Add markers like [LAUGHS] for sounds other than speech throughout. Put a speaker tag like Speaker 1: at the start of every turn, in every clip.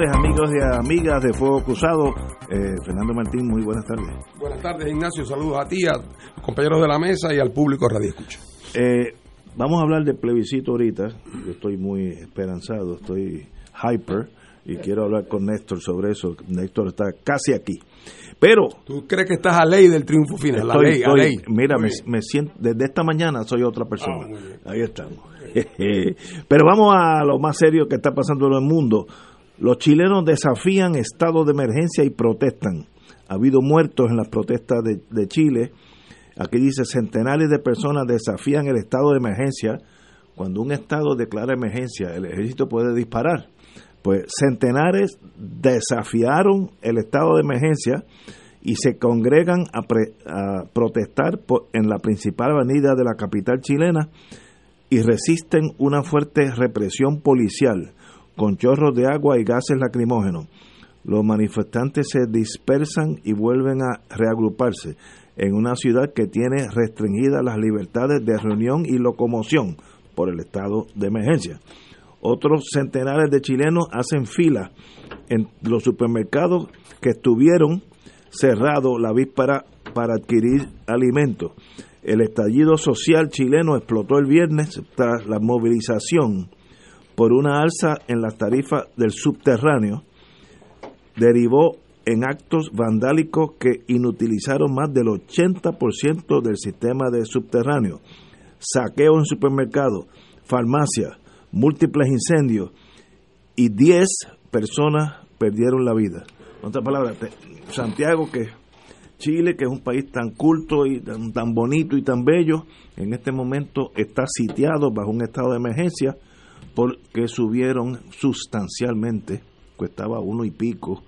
Speaker 1: Tardes amigos y amigas de Fuego Cruzado. Eh, Fernando Martín, muy buenas tardes.
Speaker 2: Buenas tardes Ignacio, saludos a ti, a los compañeros de la mesa y al público Radio Escucha.
Speaker 1: Eh, vamos a hablar del plebiscito ahorita. Yo estoy muy esperanzado, estoy hyper y quiero hablar con Néstor sobre eso. Néstor está casi aquí. Pero
Speaker 2: ¿Tú crees que estás a ley del triunfo final? La
Speaker 1: estoy-
Speaker 2: ley, a
Speaker 1: estoy-
Speaker 2: ley.
Speaker 1: mira, me, me siento desde esta mañana soy otra persona.
Speaker 2: Ah.
Speaker 1: Ahí estamos. [LAUGHS] Pero vamos a lo más serio que está pasando en el mundo. Los chilenos desafían estado de emergencia y protestan. Ha habido muertos en las protestas de, Chile. Aquí dice, centenares de personas desafían el estado de emergencia. Cuando un estado declara emergencia, el ejército puede disparar. Pues centenares desafiaron el estado de emergencia y se congregan a, protestar en la principal avenida de la capital chilena y resisten una fuerte represión policial con chorros de agua y gases lacrimógenos. Los manifestantes se dispersan y vuelven a reagruparse en una ciudad que tiene restringidas las libertades de reunión y locomoción por el estado de emergencia. Otros centenares de chilenos hacen fila en los supermercados que estuvieron cerrados la víspera para adquirir alimentos. El estallido social chileno explotó el viernes tras la movilización por una alza en las tarifas del subterráneo. Derivó en actos vandálicos que inutilizaron más del 80% del sistema de subterráneo. Saqueo en supermercados, farmacias, múltiples incendios y 10 personas perdieron la vida. En otras palabras, Santiago, que Chile, que es un país tan culto y tan bonito y tan bello, en este momento está sitiado bajo un estado de emergencia porque subieron sustancialmente, costaba uno y pico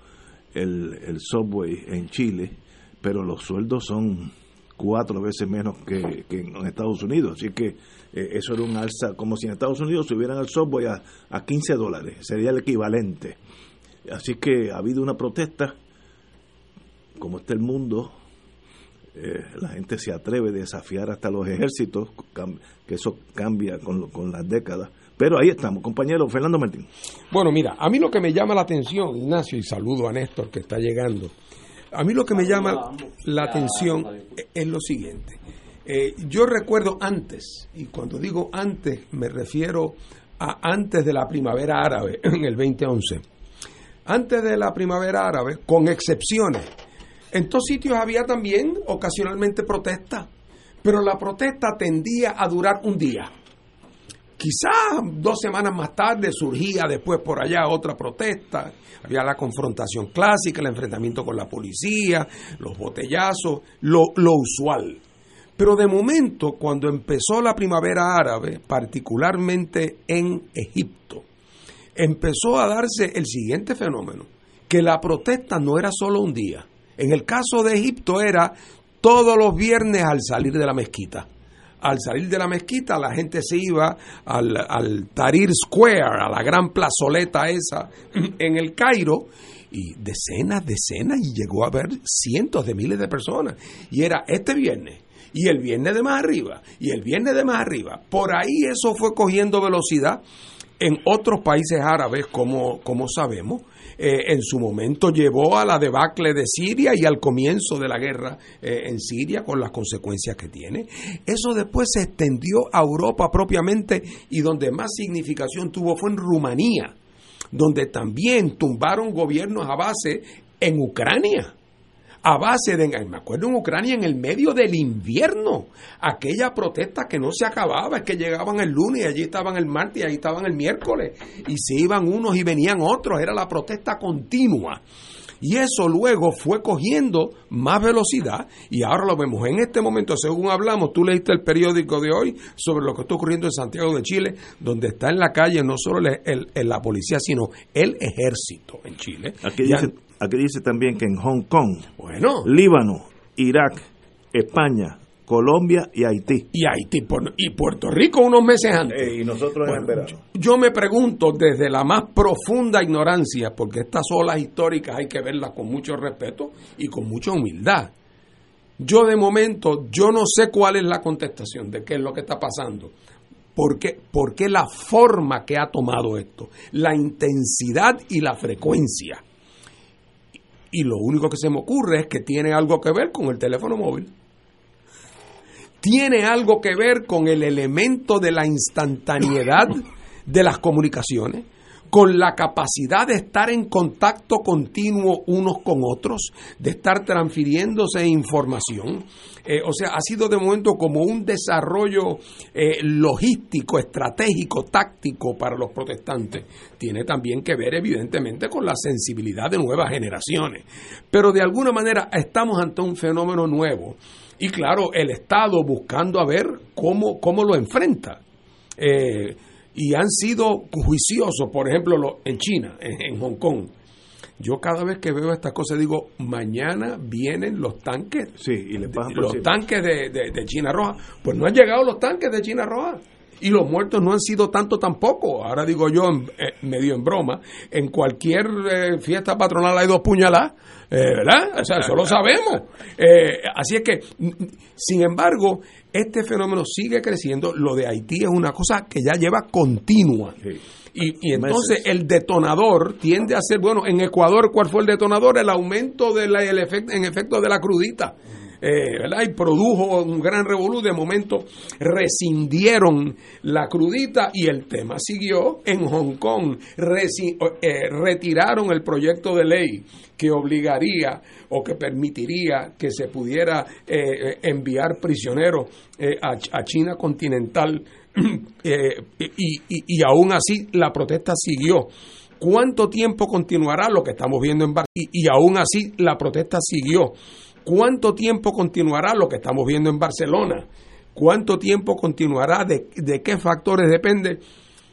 Speaker 1: el, el subway en Chile, pero los sueldos son cuatro veces menos que, que en Estados Unidos. Así que eh, eso era un alza, como si en Estados Unidos subieran el subway a, a 15 dólares, sería el equivalente. Así que ha habido una protesta, como está el mundo, eh, la gente se atreve a desafiar hasta los ejércitos, que eso cambia con, con las décadas. Pero ahí estamos, compañero Fernando Martín.
Speaker 2: Bueno, mira, a mí lo que me llama la atención, Ignacio, y saludo a Néstor que está llegando, a mí lo que me llama la atención es lo siguiente. Eh, yo recuerdo antes, y cuando digo antes me refiero a antes de la primavera árabe, [CLEARS THROAT] en el 2011. Antes de la primavera árabe, con excepciones, en todos sitios había también ocasionalmente protesta, pero la protesta tendía a durar un día. Quizás dos semanas más tarde surgía después por allá otra protesta. Había la confrontación clásica, el enfrentamiento con la policía, los botellazos, lo, lo usual. Pero de momento, cuando empezó la primavera árabe, particularmente en Egipto, empezó a darse el siguiente fenómeno, que la protesta no era solo un día. En el caso de Egipto era todos los viernes al salir de la mezquita. Al salir de la mezquita la gente se iba al, al Tahrir Square, a la gran plazoleta esa [CLEARS THROAT] en el Cairo, y decenas, decenas, y llegó a haber cientos de miles de personas. Y era este viernes, y el viernes de más arriba, y el viernes de más arriba. Por ahí eso fue cogiendo velocidad en otros países árabes, como, como sabemos, eh, en su momento llevó a la debacle de Siria y al comienzo de la guerra eh, en Siria con las consecuencias que tiene. Eso después se extendió a Europa propiamente y donde más significación tuvo fue en Rumanía. donde también tumbaron gobiernos a base en Ucrania a base de, me acuerdo en Ucrania, en el medio del invierno, aquella protesta que no se acababa, es que llegaban el lunes y allí estaban el martes y ahí estaban el miércoles, y se iban unos y venían otros, era la protesta continua. Y eso luego fue cogiendo más velocidad y ahora lo vemos en este momento, según hablamos, tú leíste el periódico de hoy sobre lo que está ocurriendo en Santiago de Chile, donde está en la calle no solo el, la policía, sino el ejército en Chile.
Speaker 1: Aquí dice, aquí dice también que en Hong Kong, bueno, Líbano, Irak, España, Colombia y Haití.
Speaker 2: Y Haití y Puerto Rico unos meses antes.
Speaker 1: Eh, y nosotros en verano.
Speaker 2: Yo, me pregunto desde la más profunda ignorancia, porque estas olas históricas hay que verlas con mucho respeto y con mucha humildad. Yo de momento, yo no sé cuál es la contestación de qué es lo que está pasando. ¿Por qué? Porque la forma que ha tomado esto, la intensidad y la frecuencia. Y lo único que se me ocurre es que tiene algo que ver con el teléfono móvil. Tiene algo que ver con el elemento de la instantaneidad de las comunicaciones, con la capacidad de estar en contacto continuo unos con otros, de estar transfiriéndose información. Eh, o sea, ha sido de momento como un desarrollo eh, logístico, estratégico, táctico para los protestantes. Tiene también que ver, evidentemente, con la sensibilidad de nuevas generaciones. Pero de alguna manera estamos ante un fenómeno nuevo y claro, el Estado buscando a ver cómo, cómo lo enfrenta. Eh, y han sido juiciosos, por ejemplo, en China, en, Hong Kong. Yo cada vez que veo estas cosas digo, mañana vienen los tanques,
Speaker 1: sí, y
Speaker 2: los tanques de, de, China Roja. Pues no han llegado los tanques de China Roja y los muertos no han sido tanto tampoco. Ahora digo yo, eh, medio en broma, en cualquier eh, fiesta patronal hay dos puñaladas, eh, ¿verdad? O sea, eso lo sabemos. así es que, sin embargo, este fenómeno sigue creciendo. Lo de Haití es una cosa que ya lleva continua. Y, entonces el detonador tiende a ser, bueno, en Ecuador, ¿cuál fue el detonador? El aumento de en efecto de la crudita. Eh, y produjo un gran revolú. De momento rescindieron la crudita y el tema siguió. En Hong Kong eh, retiraron el proyecto de ley que obligaría o que permitiría que se pudiera eh, enviar prisioneros a, China continental. [CLEARS THROAT] y, y, aún así la protesta siguió. ¿Cuánto tiempo continuará lo que estamos viendo en Bar y, y aún así la protesta siguió. ¿Cuánto tiempo continuará lo que estamos viendo en Barcelona? ¿Cuánto tiempo continuará? ¿De, qué factores depende?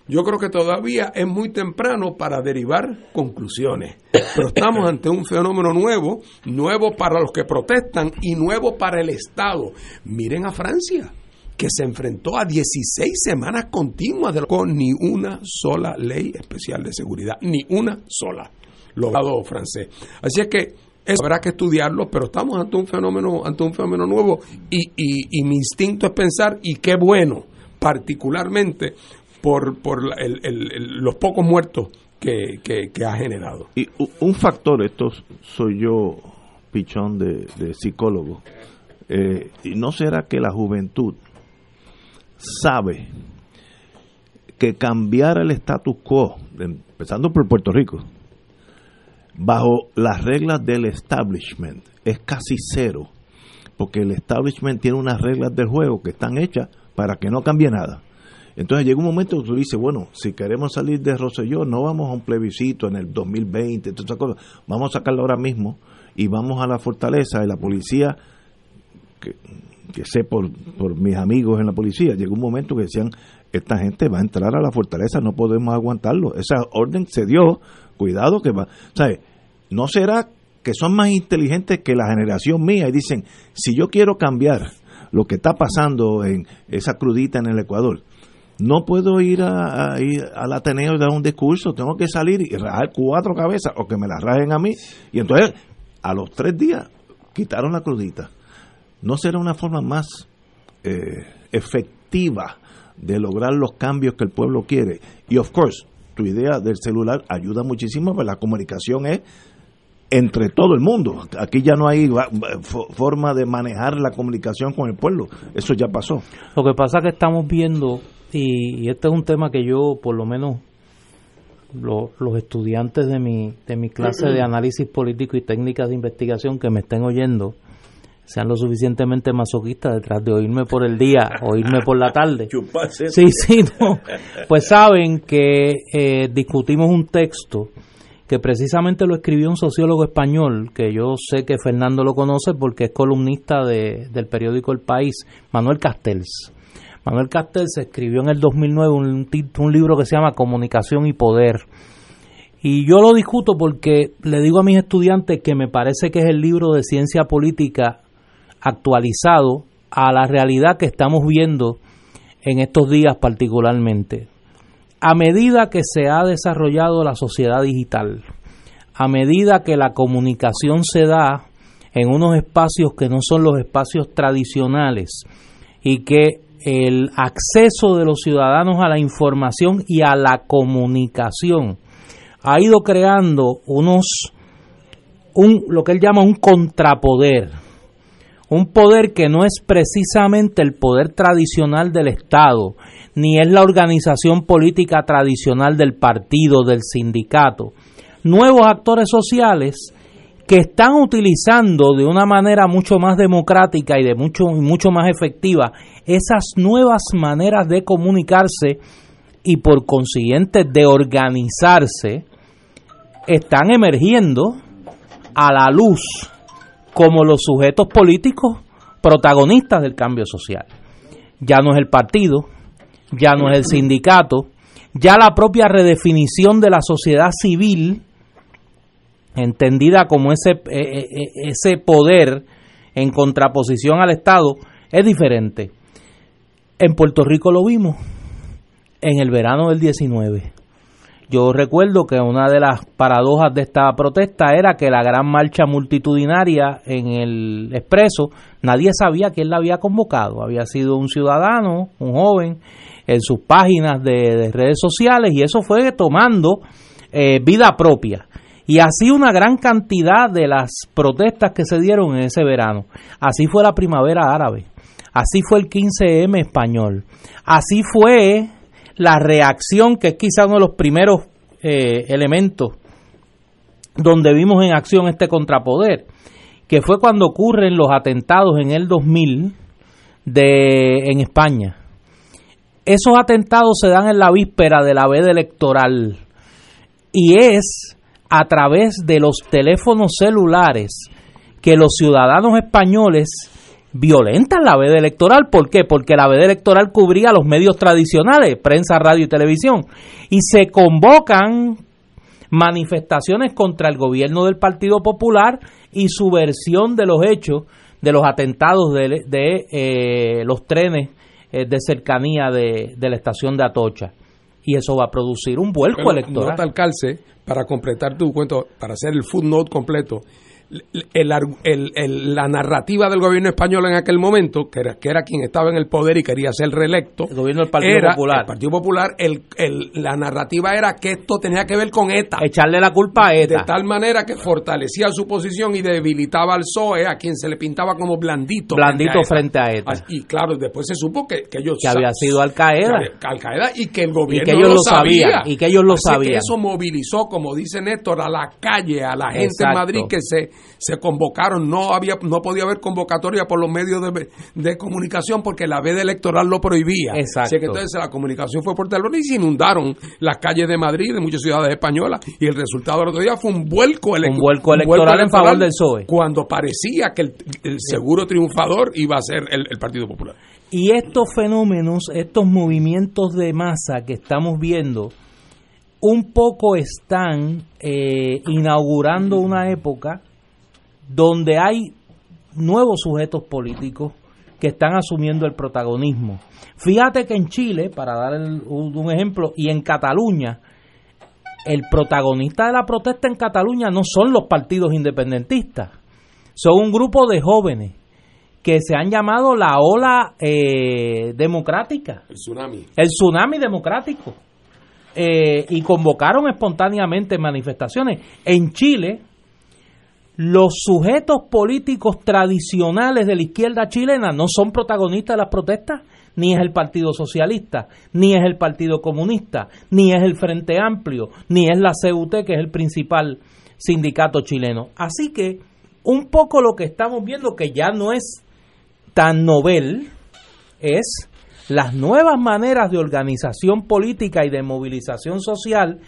Speaker 2: Yo creo que todavía es muy temprano para derivar conclusiones. Pero estamos ante un fenómeno nuevo, nuevo para los que protestan y nuevo para el Estado. Miren a Francia, que se enfrentó a 16 semanas continuas con ni una sola ley especial de seguridad, ni una sola, logrado francés. Así es que eso habrá que estudiarlo, pero estamos ante un fenómeno, ante un fenómeno nuevo y, y, mi instinto es pensar, y qué bueno, particularmente por, por los pocos muertos que, que, ha generado.
Speaker 1: Y un factor, esto soy yo, pichón de, psicólogo, eh, y no será que la juventud sabe que cambiar el status quo, empezando por Puerto Rico, bajo las reglas del establishment es casi cero, porque el establishment tiene unas reglas del juego que están hechas para que no cambie nada. Entonces llega un momento que tú dices, bueno, si queremos salir de Rosselló, no vamos a un plebiscito en el 2020, todas vamos a sacarlo ahora mismo y vamos a la fortaleza y la policía, que, sé por, por mis amigos en la policía, llegó un momento que decían, esta gente va a entrar a la fortaleza, no podemos aguantarlo. Esa orden se dio, cuidado que va. ¿Sabes? ¿No será que son más inteligentes que la generación mía y dicen, si yo quiero cambiar lo que está pasando en esa crudita en el Ecuador, no puedo ir, a, al Ateneo y dar un discurso, tengo que salir y rajar cuatro cabezas o que me las rajen a mí. Y entonces, a los tres días, quitaron la crudita. ¿No será una forma más eh, efectiva de lograr los cambios que el pueblo quiere? Y, of course, tu idea del celular ayuda muchísimo, pero la comunicación es entre todo el mundo. Aquí ya no hay forma de manejar la comunicación con el pueblo. Eso ya pasó.
Speaker 3: Lo que pasa es que estamos viendo, y, este es un tema que yo por lo menos los estudiantes de mi, de mi clase de [CLEARS THROAT] análisis político y técnicas de investigación que me estén oyendo sean lo suficientemente masoquistas detrás de oírme por el día, oírme por la tarde. [LAUGHS] Sí, sí, no. Pues saben que eh, discutimos un texto que precisamente lo escribió un sociólogo español, que yo sé que Fernando lo conoce porque es columnista de, del periódico El País, Manuel Castells. Manuel Castells escribió en el 2009 un, un libro que se llama Comunicación y Poder. Y yo lo discuto porque le digo a mis estudiantes que me parece que es el libro de ciencia política actualizado a la realidad que estamos viendo en estos días particularmente. A medida que se ha desarrollado la sociedad digital, a medida que la comunicación se da en unos espacios que no son los espacios tradicionales y que el acceso de los ciudadanos a la información y a la comunicación ha ido creando unos un lo que él llama un contrapoder un poder que no es precisamente el poder tradicional del Estado ni es la organización política tradicional del partido, del sindicato. Nuevos actores sociales que están utilizando de una manera mucho más democrática y de mucho, mucho más efectiva esas nuevas maneras de comunicarse y por consiguiente de organizarse, están emergiendo a la luz como los sujetos políticos protagonistas del cambio social. Ya no es el partido, ya no es el sindicato, ya la propia redefinición de la sociedad civil, entendida como ese, eh, eh, eh, ese poder en contraposición al Estado, es diferente. En Puerto Rico lo vimos en el verano del 19. Yo recuerdo que una de las paradojas de esta protesta era que la gran marcha multitudinaria en el expreso, nadie sabía quién la había convocado. Había sido un ciudadano, un joven, en sus páginas de, redes sociales y eso fue tomando eh, vida propia. Y así una gran cantidad de las protestas que se dieron en ese verano. Así fue la primavera árabe. Así fue el 15M español. Así fue la reacción, que es quizá uno de los primeros eh, elementos donde vimos en acción este contrapoder, que fue cuando ocurren los atentados en el 2000 de, en España. Esos atentados se dan en la víspera de la veda electoral y es a través de los teléfonos celulares que los ciudadanos españoles violentan la veda electoral. ¿Por qué? Porque la veda electoral cubría los medios tradicionales, prensa, radio y televisión, y se convocan manifestaciones contra el gobierno del Partido Popular y su versión de los hechos de los atentados de, eh, los trenes eh, de cercanía de, la estación de Atocha. Y eso va a producir un vuelco electoral.
Speaker 2: Nota al calce, para completar tu cuento, para hacer el footnote completo, el, la narrativa del gobierno español en aquel momento, que era, que era quien estaba en el poder y quería ser reelecto,
Speaker 3: el gobierno del Partido Popular.
Speaker 2: El Partido Popular, la narrativa era que esto tenía que ver con ETA.
Speaker 3: Echarle la culpa a ETA.
Speaker 2: De tal manera que fortalecía su posición y debilitaba al PSOE, a quien se le pintaba como blandito.
Speaker 3: Blandito frente a ETA.
Speaker 2: Y claro, después se supo que, ellos...
Speaker 3: Que había sido Al Qaeda.
Speaker 2: Al Qaeda y que el gobierno
Speaker 3: y que ellos lo sabía. Y que ellos lo sabían.
Speaker 2: eso movilizó, como dice Néstor, a la calle, a la gente en Madrid que se se convocaron, no había no podía haber convocatoria por los medios de, comunicación porque la veda electoral lo prohibía.
Speaker 3: Exacto.
Speaker 2: Así que entonces la comunicación fue por teléfono y se inundaron las calles de Madrid, de muchas ciudades españolas, y el resultado del otro día fue un vuelco,
Speaker 3: un vuelco, electoral, en favor del PSOE.
Speaker 2: Cuando parecía que el, seguro triunfador iba a ser el, Partido Popular.
Speaker 3: Y estos fenómenos, estos movimientos de masa que estamos viendo, un poco están eh, inaugurando una época donde hay nuevos sujetos políticos que están asumiendo el protagonismo. Fíjate que en Chile, para dar un ejemplo, y en Cataluña, el protagonista de la protesta en Cataluña no son los partidos independentistas, son un grupo de jóvenes que se han llamado la ola eh, democrática.
Speaker 2: El tsunami.
Speaker 3: El tsunami democrático. Eh, y convocaron espontáneamente manifestaciones. En Chile, los sujetos políticos tradicionales de la izquierda chilena no son protagonistas de las protestas, ni es el Partido Socialista, ni es el Partido Comunista, ni es el Frente Amplio, ni es la CUT, que es el principal sindicato chileno. Así que un poco lo que estamos viendo, que ya no es tan novel, es las nuevas maneras de organización política y de movilización social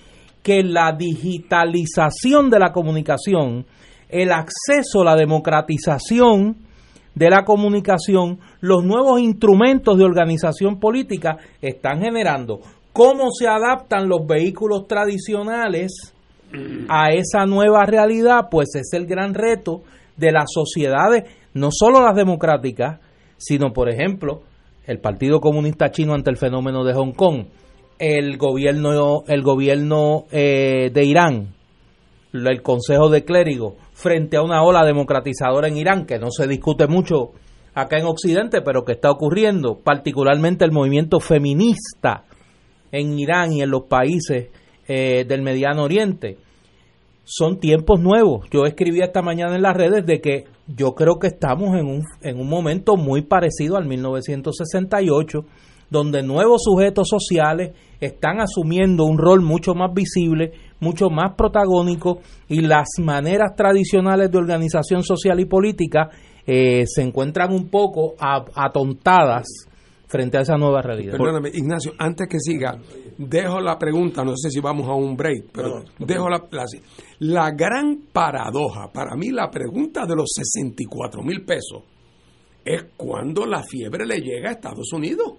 Speaker 3: que la digitalización de la comunicación, el acceso, la democratización de la comunicación, los nuevos instrumentos de organización política están generando. ¿Cómo se adaptan los vehículos tradicionales a esa nueva realidad? Pues es el gran reto de las sociedades, no solo las democráticas, sino, por ejemplo, el Partido Comunista Chino ante el fenómeno de Hong Kong, el gobierno, el gobierno eh, de Irán, el Consejo de Clérigos, frente a una ola democratizadora en Irán, que no se discute mucho acá en Occidente, pero que está ocurriendo, particularmente el movimiento feminista en Irán y en los países eh, del Mediano Oriente. Son tiempos nuevos. Yo escribí esta mañana en las redes de que yo creo que estamos en un, en un momento muy parecido al 1968, donde nuevos sujetos sociales están asumiendo un rol mucho más visible, mucho más protagónico y las maneras tradicionales de organización social y política eh, se encuentran un poco atontadas frente a esa nueva realidad.
Speaker 2: Perdóname, Ignacio, antes que siga, dejo la pregunta, no sé si vamos a un break, pero dejo la, la, la, gran paradoja, para mí la pregunta de los 64 mil pesos es cuando la fiebre le llega a Estados Unidos.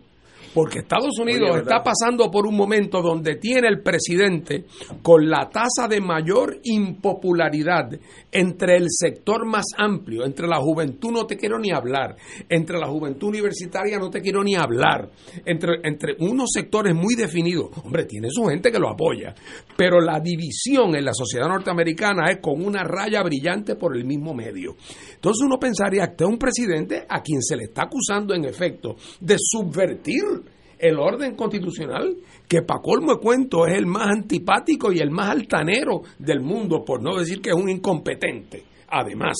Speaker 2: Porque Estados Unidos está pasando por un momento donde tiene el presidente con la tasa de mayor impopularidad entre el sector más amplio, entre la juventud no te quiero ni hablar, entre la juventud universitaria no te quiero ni hablar, entre, entre unos sectores muy definidos. Hombre, tiene su gente que lo apoya, pero la división en la sociedad norteamericana es con una raya brillante por el mismo medio. Entonces uno pensaría que es un presidente a quien se le está acusando en efecto de subvertir el orden constitucional, que para colmo de cuento es el más antipático y el más altanero del mundo, por no decir que es un incompetente, además.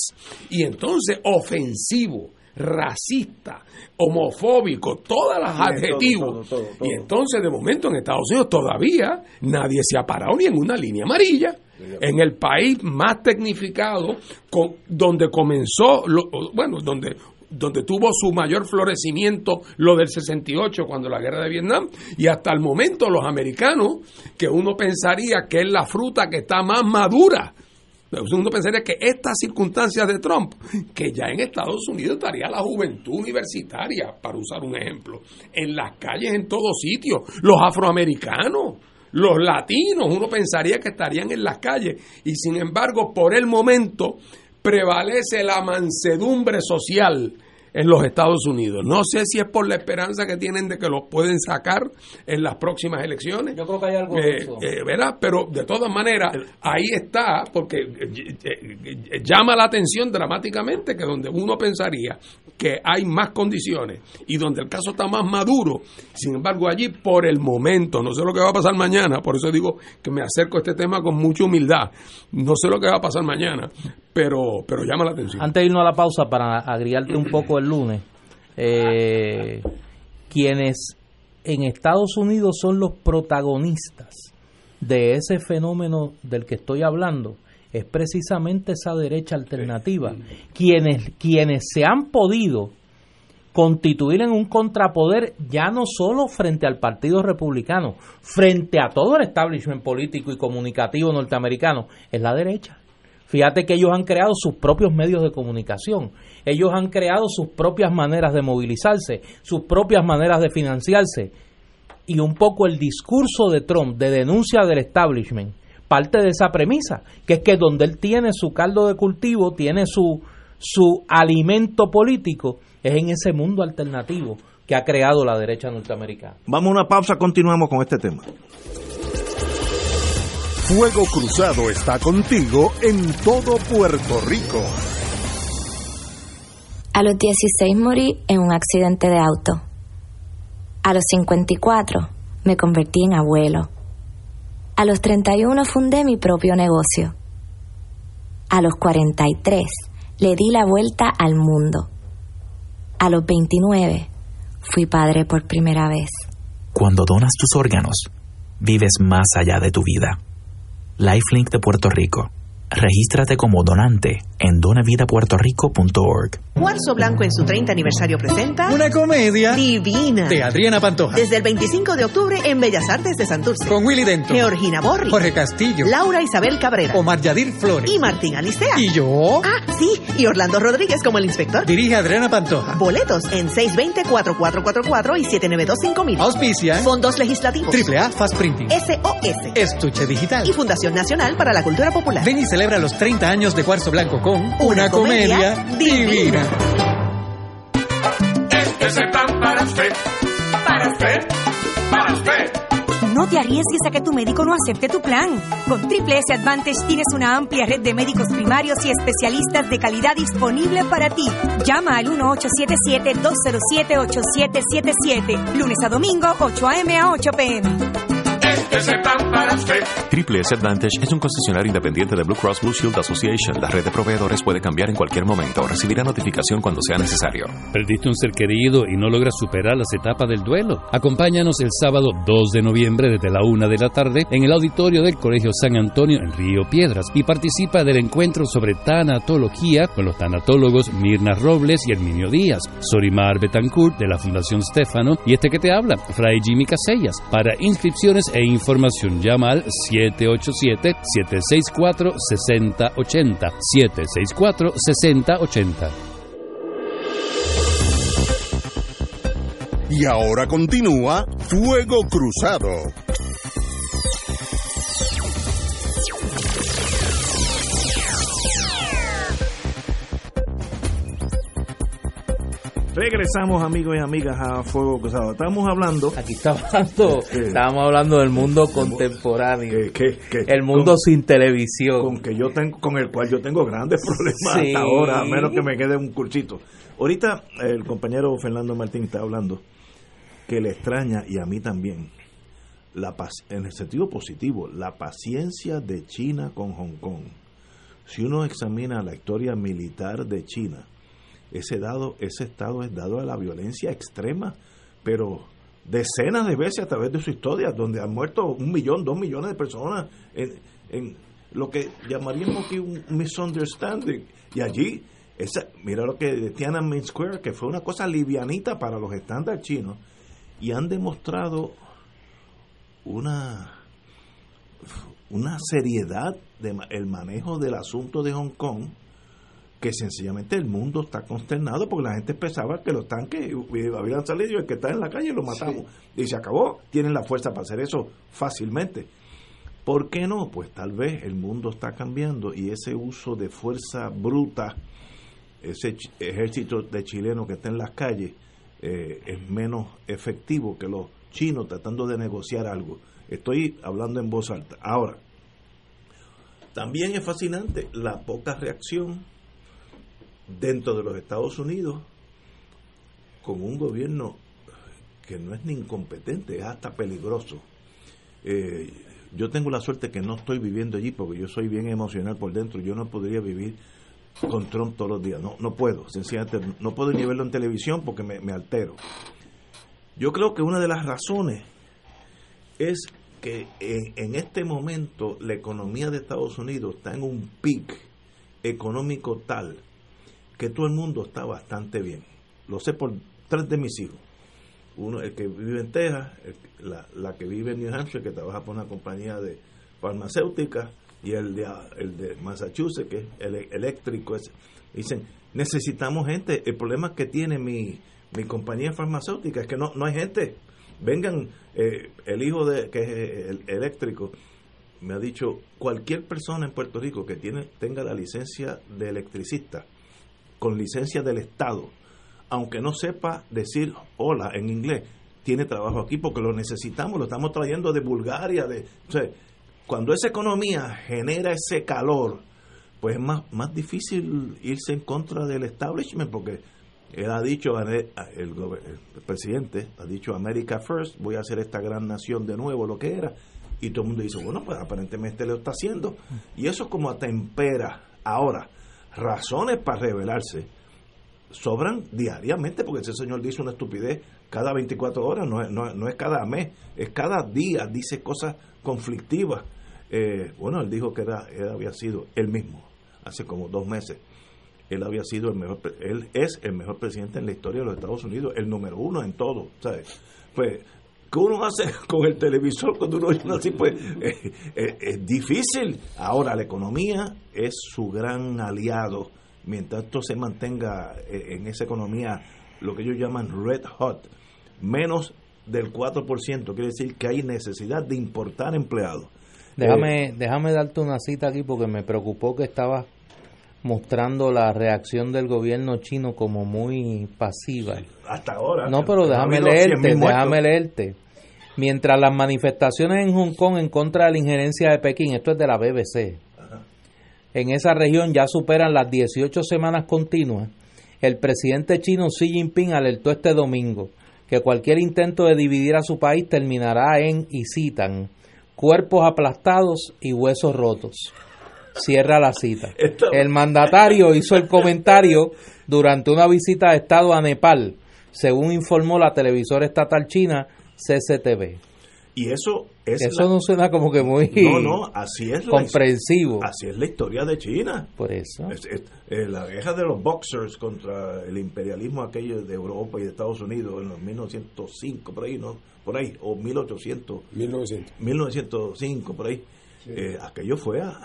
Speaker 2: Y entonces ofensivo, racista, homofóbico, todos los adjetivos. Y entonces, de momento, en Estados Unidos todavía nadie se ha parado ni en una línea amarilla. En el país más tecnificado, donde comenzó, bueno, donde donde tuvo su mayor florecimiento lo del 68 cuando la guerra de Vietnam y hasta el momento los americanos que uno pensaría que es la fruta que está más madura uno pensaría que estas circunstancias de Trump, que ya en Estados Unidos estaría la juventud universitaria, para usar un ejemplo, en las calles en todos sitios, los afroamericanos, los latinos, uno pensaría que estarían en las calles, y sin embargo, por el momento, prevalece la mansedumbre social en los Estados Unidos. No sé si es por la esperanza que tienen de que los pueden sacar en las próximas elecciones.
Speaker 3: Yo creo que hay algo
Speaker 2: de eso. Eh, ¿verdad? Pero de todas maneras, ahí está, porque eh, eh, llama la atención dramáticamente que donde uno pensaría que hay más condiciones y donde el caso está más maduro, sin embargo allí por el momento, no sé lo que va a pasar mañana, por eso digo que me acerco a este tema con mucha humildad, no sé lo que va a pasar mañana, pero, pero llama la atención.
Speaker 3: Antes de irnos a la pausa, para agriarte un poco el lunes, eh, quienes en Estados Unidos son los protagonistas de ese fenómeno del que estoy hablando, es precisamente esa derecha alternativa. Quienes, quienes se han podido constituir en un contrapoder ya no solo frente al Partido Republicano, frente a todo el establishment político y comunicativo norteamericano, es la derecha. Fíjate que ellos han creado sus propios medios de comunicación, ellos han creado sus propias maneras de movilizarse, sus propias maneras de financiarse. Y un poco el discurso de Trump de denuncia del establishment parte de esa premisa, que es que donde él tiene su caldo de cultivo, tiene su, su alimento político, es en ese mundo alternativo que ha creado la derecha norteamericana.
Speaker 1: Vamos a una pausa, continuamos con este tema.
Speaker 4: Fuego Cruzado está contigo en todo Puerto Rico.
Speaker 5: A los 16 morí en un accidente de auto. A los 54 me convertí en abuelo. A los 31 fundé mi propio negocio. A los 43 le di la vuelta al mundo. A los 29 fui padre por primera vez.
Speaker 6: Cuando donas tus órganos, vives más allá de tu vida. Lifelink de Puerto Rico Regístrate como donante en donavidapuertorico.org.
Speaker 7: Cuarzo Blanco en su 30 aniversario presenta
Speaker 8: Una comedia
Speaker 7: divina
Speaker 8: de Adriana Pantoja.
Speaker 7: Desde el 25 de octubre en Bellas Artes de Santurce.
Speaker 8: Con Willy Dento.
Speaker 7: Georgina Borri.
Speaker 8: Jorge Castillo.
Speaker 7: Laura Isabel Cabrera.
Speaker 8: Omar Yadir Flores.
Speaker 7: Y Martín Alicea.
Speaker 8: ¿Y yo?
Speaker 7: Ah, sí. Y Orlando Rodríguez como el inspector.
Speaker 8: Dirige Adriana Pantoja.
Speaker 7: Boletos en 620-4444 y 792-5000.
Speaker 8: Auspicia.
Speaker 7: Fondos legislativos.
Speaker 8: Triple A Fast Printing.
Speaker 7: SOS.
Speaker 8: Estuche Digital.
Speaker 7: Y Fundación Nacional para la Cultura Popular.
Speaker 8: Ven y celebra los 30 años de Cuarzo Blanco con
Speaker 7: Una, comedia, divina.
Speaker 9: Este es el plan para usted, para usted, para usted.
Speaker 10: No te arriesgues a que tu médico no acepte tu plan. Con Triple S Advantage tienes una amplia red de médicos primarios y especialistas de calidad disponible para ti. Llama al 1877-207-8777. Lunes a domingo, 8 a.m. a 8 p.m.
Speaker 11: Triple S Advantage es un concesionario independiente de Blue Cross Blue Shield Association. La red de proveedores puede cambiar en cualquier momento. Recibirá notificación cuando sea necesario.
Speaker 12: ¿Perdiste un ser querido y no logras superar las etapas del duelo? Acompáñanos el sábado 2 de noviembre desde la 1 de la tarde en el auditorio del Colegio San Antonio en Río Piedras y participa del encuentro sobre tanatología con los tanatólogos Mirna Robles y Herminio Díaz, Sorimar Betancourt de la Fundación Stefano y este que te habla, Fray Jimmy Casellas. Para inscripciones e información llama al 787-764-6080. 764-6080.
Speaker 4: Y ahora continúa Fuego Cruzado.
Speaker 1: Regresamos amigos y amigas a Fuego Cruzado. Estamos hablando.
Speaker 3: Aquí está hablando,
Speaker 1: Eh,
Speaker 3: estábamos hablando del mundo contemporáneo,
Speaker 1: que- que-
Speaker 3: el mundo
Speaker 1: con-
Speaker 3: sin televisión.
Speaker 1: con que yo tengo con el cual yo tengo grandes problemas
Speaker 3: Sí.
Speaker 1: hasta ahora a menos que me quede un cursito ahorita el compañero Fernando Martín está hablando que le extraña y a mí también la en el sentido positivo la paciencia de China con Hong Kong si uno examina la historia militar de China ese dado ese estado es dado a la violencia extrema pero decenas de veces a través de su historia, donde han muerto un millón, dos millones de personas en, en lo que llamaríamos aquí un misunderstanding. Y allí, esa, mira lo que de Tiananmen Square, que fue una cosa livianita para los estándares chinos, y han demostrado una una seriedad de ma- el manejo del asunto de Hong Kong que sencillamente el mundo está consternado porque la gente pensaba que los tanques habían salido y el que está en la calle lo matamos. Y se acabó. Tienen la fuerza para hacer eso fácilmente. ¿Por qué no? Pues tal vez el mundo está cambiando y ese uso de fuerza bruta, ese ejército de chilenos que está en las calles, eh, es menos efectivo que los chinos tratando de negociar algo. Estoy hablando en voz alta. Ahora, también es fascinante la poca reacción dentro de los Estados Unidos con un gobierno que no es ni incompetente, es hasta peligroso. Eh, yo tengo la suerte que no estoy viviendo allí porque yo soy bien emocional por dentro. Yo no podría vivir con Trump todos los días. No, no puedo, sencillamente no puedo ni verlo en televisión porque me, altero. Yo creo que una de las razones es que en este momento la economía de Estados Unidos está en un pic económico tal que todo el mundo está bastante bien. Lo sé por tres de mis hijos. Uno, el que vive en Texas, el- la, la que vive en New Hampshire, que trabaja por una compañía de farmacéutica, y el de, el de Massachusetts, que es el eléctrico. Dicen, necesitamos gente. El problema que tiene mi, mi compañía farmacéutica es que no, no hay gente. Vengan, eh, el hijo de que es el eléctrico, me ha dicho, cualquier persona en Puerto Rico que tiene tenga la licencia de electricista, con licencia del Estado, aunque no sepa decir hola en inglés, tiene trabajo aquí porque lo necesitamos, lo estamos trayendo de Bulgaria, de, cuando esa economía genera ese calor, pues es más, más difícil irse en contra del establishment porque él ha dicho, el, presidente ha dicho America First, voy a hacer esta gran nación de nuevo, lo que era, y todo el mundo dice, bueno, pues aparentemente lo está haciendo, y eso como atempera. Ahora, razones para rebelarse, sobran diariamente, porque ese señor dice una estupidez cada 24 horas, no es, no, no es cada mes, es cada día, dice cosas conflictivas. Eh, bueno, él dijo que era, él había sido él mismo, hace como dos meses, él había sido el mejor, él es el mejor presidente en la historia de los Estados Unidos, el número uno en todo, ¿sabes? Pues, ¿qué uno hace [LAUGHS] con el televisor cuando uno uno así? Pues, eh, eh, es difícil. Ahora, la economía es su gran aliado, mientras esto se mantenga eh, en esa economía, lo que ellos llaman red hot, menos del 4%, quiere decir que hay necesidad de importar empleados.
Speaker 3: Déjame,
Speaker 1: Eh,
Speaker 3: déjame darte una cita aquí porque me preocupó que estabas mostrando la reacción del gobierno chino como muy pasiva.
Speaker 1: hasta ahora.
Speaker 3: No, pero déjame leerte,
Speaker 1: 100.000 muertos.
Speaker 3: déjame leerte. Mientras las manifestaciones en Hong Kong en contra de la injerencia de Pekín, esto es de la BBC, en esa región ya superan las 18 semanas continuas, el presidente chino Xi Jinping alertó este domingo que cualquier intento de dividir a su país terminará en, y citan, cuerpos aplastados y huesos rotos. Cierra la cita. [LAUGHS] El mandatario hizo el comentario durante una visita de Estado a Nepal, según informó la televisora estatal china CCTV.
Speaker 1: Y eso es
Speaker 3: Eso
Speaker 1: la-
Speaker 3: no suena como que muy
Speaker 1: No, no, así es la-
Speaker 3: comprensivo.
Speaker 1: Así es la historia de China.
Speaker 3: Por eso.
Speaker 1: Es- es- eh, la guerra de los boxers contra el imperialismo aquello de Europa y de Estados Unidos en los 1905, por ahí, ¿no? Por ahí, o 1800.
Speaker 2: 1900.
Speaker 1: 1905, por ahí. Eh, aquello fue a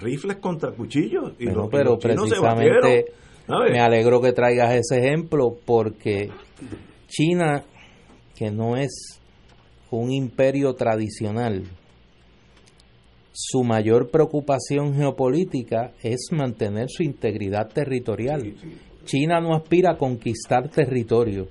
Speaker 1: rifles contra cuchillos. Y
Speaker 3: Bueno,
Speaker 1: los, y
Speaker 3: pero
Speaker 1: los chinos se
Speaker 3: precisamente me alegro que traigas ese ejemplo porque China, que no es un imperio tradicional, su mayor preocupación geopolítica es mantener su integridad territorial. China no aspira a conquistar territorio.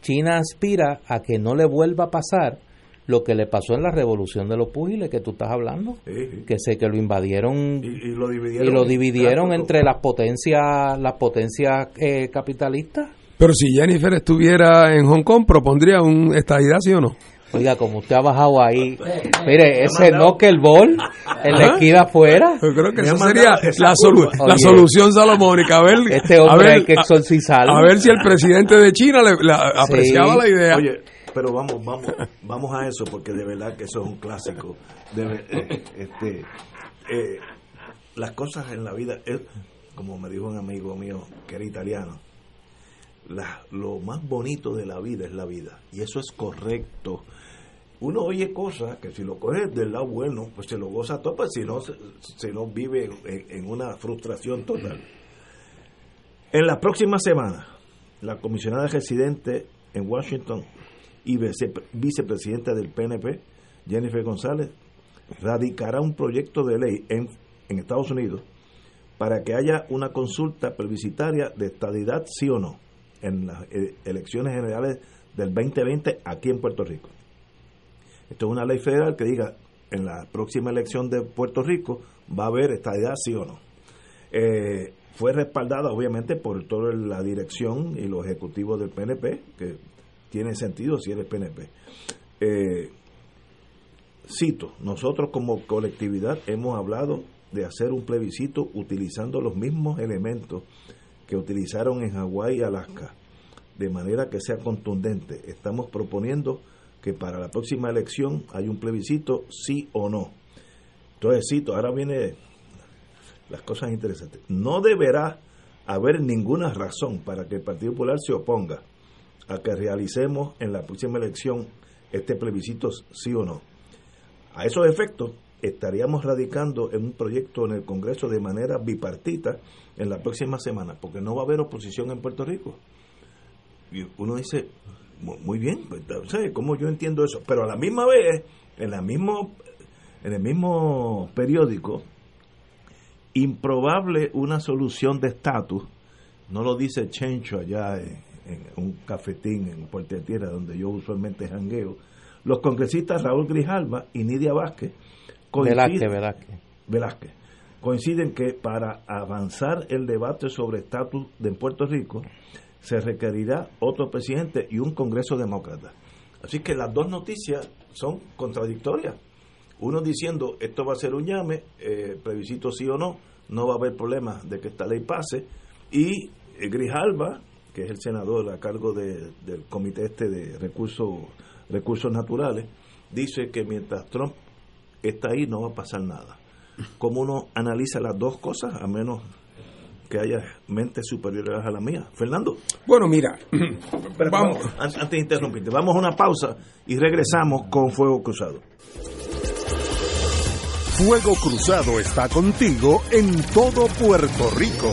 Speaker 3: China aspira a que no le vuelva a pasar lo que le pasó en la revolución de los púgiles que tú estás hablando,
Speaker 1: Sí, sí.
Speaker 3: que sé que lo invadieron
Speaker 1: Y, y lo dividieron,
Speaker 3: y lo dividieron entre las potencias las potencias eh, capitalistas
Speaker 2: Pero si Jennifer estuviera en Hong Kong, propondría un estadidad, ¿sí o no?
Speaker 3: oiga como usted ha bajado ahí mire ese no que el bol en la esquina afuera
Speaker 2: Yo creo que esa sería la, solu- la solución salomónica. A ver,
Speaker 3: este
Speaker 2: a
Speaker 3: hombre
Speaker 2: ver,
Speaker 3: hay que exorcizarlo
Speaker 2: a, a ver si el presidente de China le, la- apreciaba la idea.
Speaker 1: Oye, pero vamos, vamos, vamos a eso porque de verdad que eso es un clásico. De eh, este, eh, las cosas en la vida, es, como me dijo un amigo mío que era italiano, lo más bonito de la vida es la vida y eso es correcto. Uno oye cosas que si lo coges del lado bueno, pues se lo goza todo, pues si no, se, se vive en, una frustración total. En la próxima semana, la comisionada residente en Washington y vice- vicepresidenta del PNP, Jennifer González, radicará un proyecto de ley en, en Estados Unidos para que haya una consulta plebiscitaria de estadidad, sí o no, en las eh, elecciones generales del 2020 aquí en Puerto Rico. Esto es una ley federal que diga en la próxima elección de Puerto Rico va a haber estadidad, sí o no. Eh, fue respaldada obviamente por toda la dirección y los ejecutivos del PNP, que tiene sentido si eres PNP. Eh, cito, nosotros como colectividad hemos hablado de hacer un plebiscito utilizando los mismos elementos que utilizaron en Hawái y Alaska, de manera que sea contundente. Estamos proponiendo que para la próxima elección haya un plebiscito sí o no. Entonces, cito, ahora viene las cosas interesantes. No deberá haber ninguna razón para que el Partido Popular se oponga a que realicemos en la próxima elección este plebiscito sí o no. A esos efectos, estaríamos radicando en un proyecto en el Congreso de manera bipartita en la próxima semana, porque no va a haber oposición en Puerto Rico. Y uno dice, "Mu- muy bien, pues, ¿sabe cómo yo entiendo eso? Pero a la misma vez, en, la mismo, en el mismo periódico, improbable una solución de estatus, no lo dice Chencho allá en, un cafetín en Puerto Tierra, donde yo usualmente jangueo, los congresistas Raúl Grijalva y Nidia Vázquez
Speaker 3: Velázquez, Velázquez.
Speaker 1: Velázquez, coinciden que para avanzar el debate sobre estatus de Puerto Rico se requerirá otro presidente y un Congreso demócrata. Así que las dos noticias son contradictorias. Uno diciendo esto va a ser un llame, eh, plebiscito sí o no, no va a haber problema de que esta ley pase, y eh, Grijalva, que es el senador a cargo de- del comité este de recursos recursos naturales, dice que mientras Trump está ahí no va a pasar nada. ¿Cómo uno analiza las dos cosas a menos que haya mentes superiores a la mía? Fernando.
Speaker 2: Bueno, mira, [CLEARS THROAT]
Speaker 1: Pero vamos, an- antes de interrumpirte, vamos a una pausa y regresamos con Fuego Cruzado.
Speaker 4: Fuego Cruzado está contigo en todo Puerto Rico.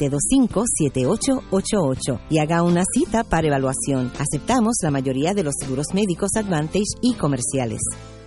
Speaker 13: 725-7888 y haga una cita para evaluación. Aceptamos la mayoría de los seguros médicos Advantage y comerciales.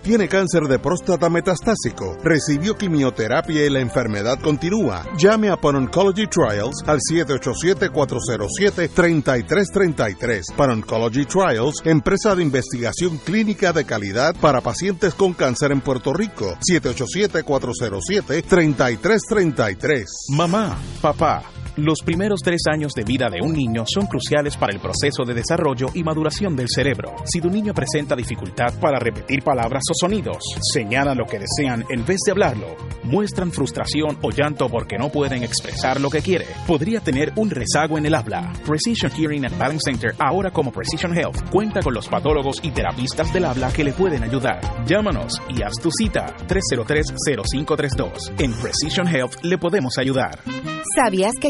Speaker 4: Tiene cáncer de próstata metastásico. Recibió quimioterapia y la enfermedad continúa. Llame a Pan Oncology Trials al 787-407-3333. Pan Oncology Trials, empresa de investigación clínica de calidad para pacientes con cáncer en Puerto Rico. 787-407-3333.
Speaker 14: Mamá, papá. Los primeros tres años de vida de un niño son cruciales para el proceso de desarrollo y maduración del cerebro. Si tu niño presenta dificultad para repetir palabras o sonidos, señala lo que desean en vez de hablarlo, muestran frustración o llanto porque no pueden expresar lo que quiere, podría tener un rezago en el habla. Precision Hearing and Balance Center, ahora como Precision Health, cuenta con los patólogos y terapistas del habla que le pueden ayudar. Llámanos y haz tu cita 303-0532. En Precision Health le podemos ayudar.
Speaker 13: ¿Sabías que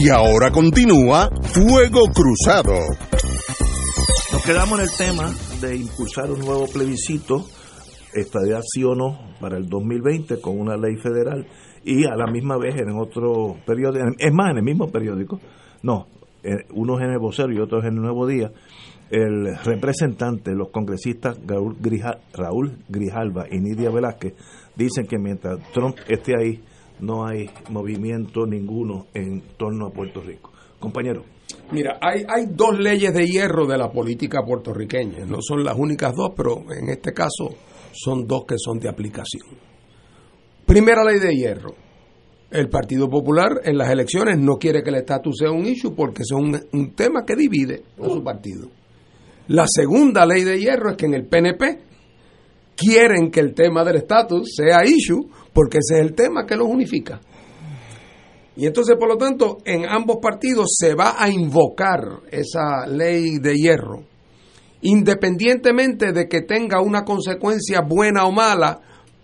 Speaker 4: Y ahora continúa Fuego Cruzado.
Speaker 1: Nos quedamos en el tema de impulsar un nuevo plebiscito, estadía sí o no, para el 2020 con una ley federal y a la misma vez en otro periódico, es más, en el mismo periódico, no, eh, unos en el vocero y otros en el Nuevo Día, el representante, los congresistas Raúl, Grija- Raúl Grijalva y Nidia Velázquez dicen que mientras Trump esté ahí no hay movimiento ninguno en torno a Puerto Rico. Compañero.
Speaker 2: Mira, hay, dos leyes de hierro de la política puertorriqueña. No son las únicas dos, pero en este caso son dos que son de aplicación. Primera ley de hierro. El Partido Popular en las elecciones no quiere que el estatus sea un issue porque es un, un tema que divide a su partido. La segunda ley de hierro es que en el PNP quieren que el tema del estatus sea issue porque ese es el tema que los unifica. Y entonces, por lo tanto, en ambos partidos se va a invocar esa ley de hierro, independientemente de que tenga una consecuencia buena o mala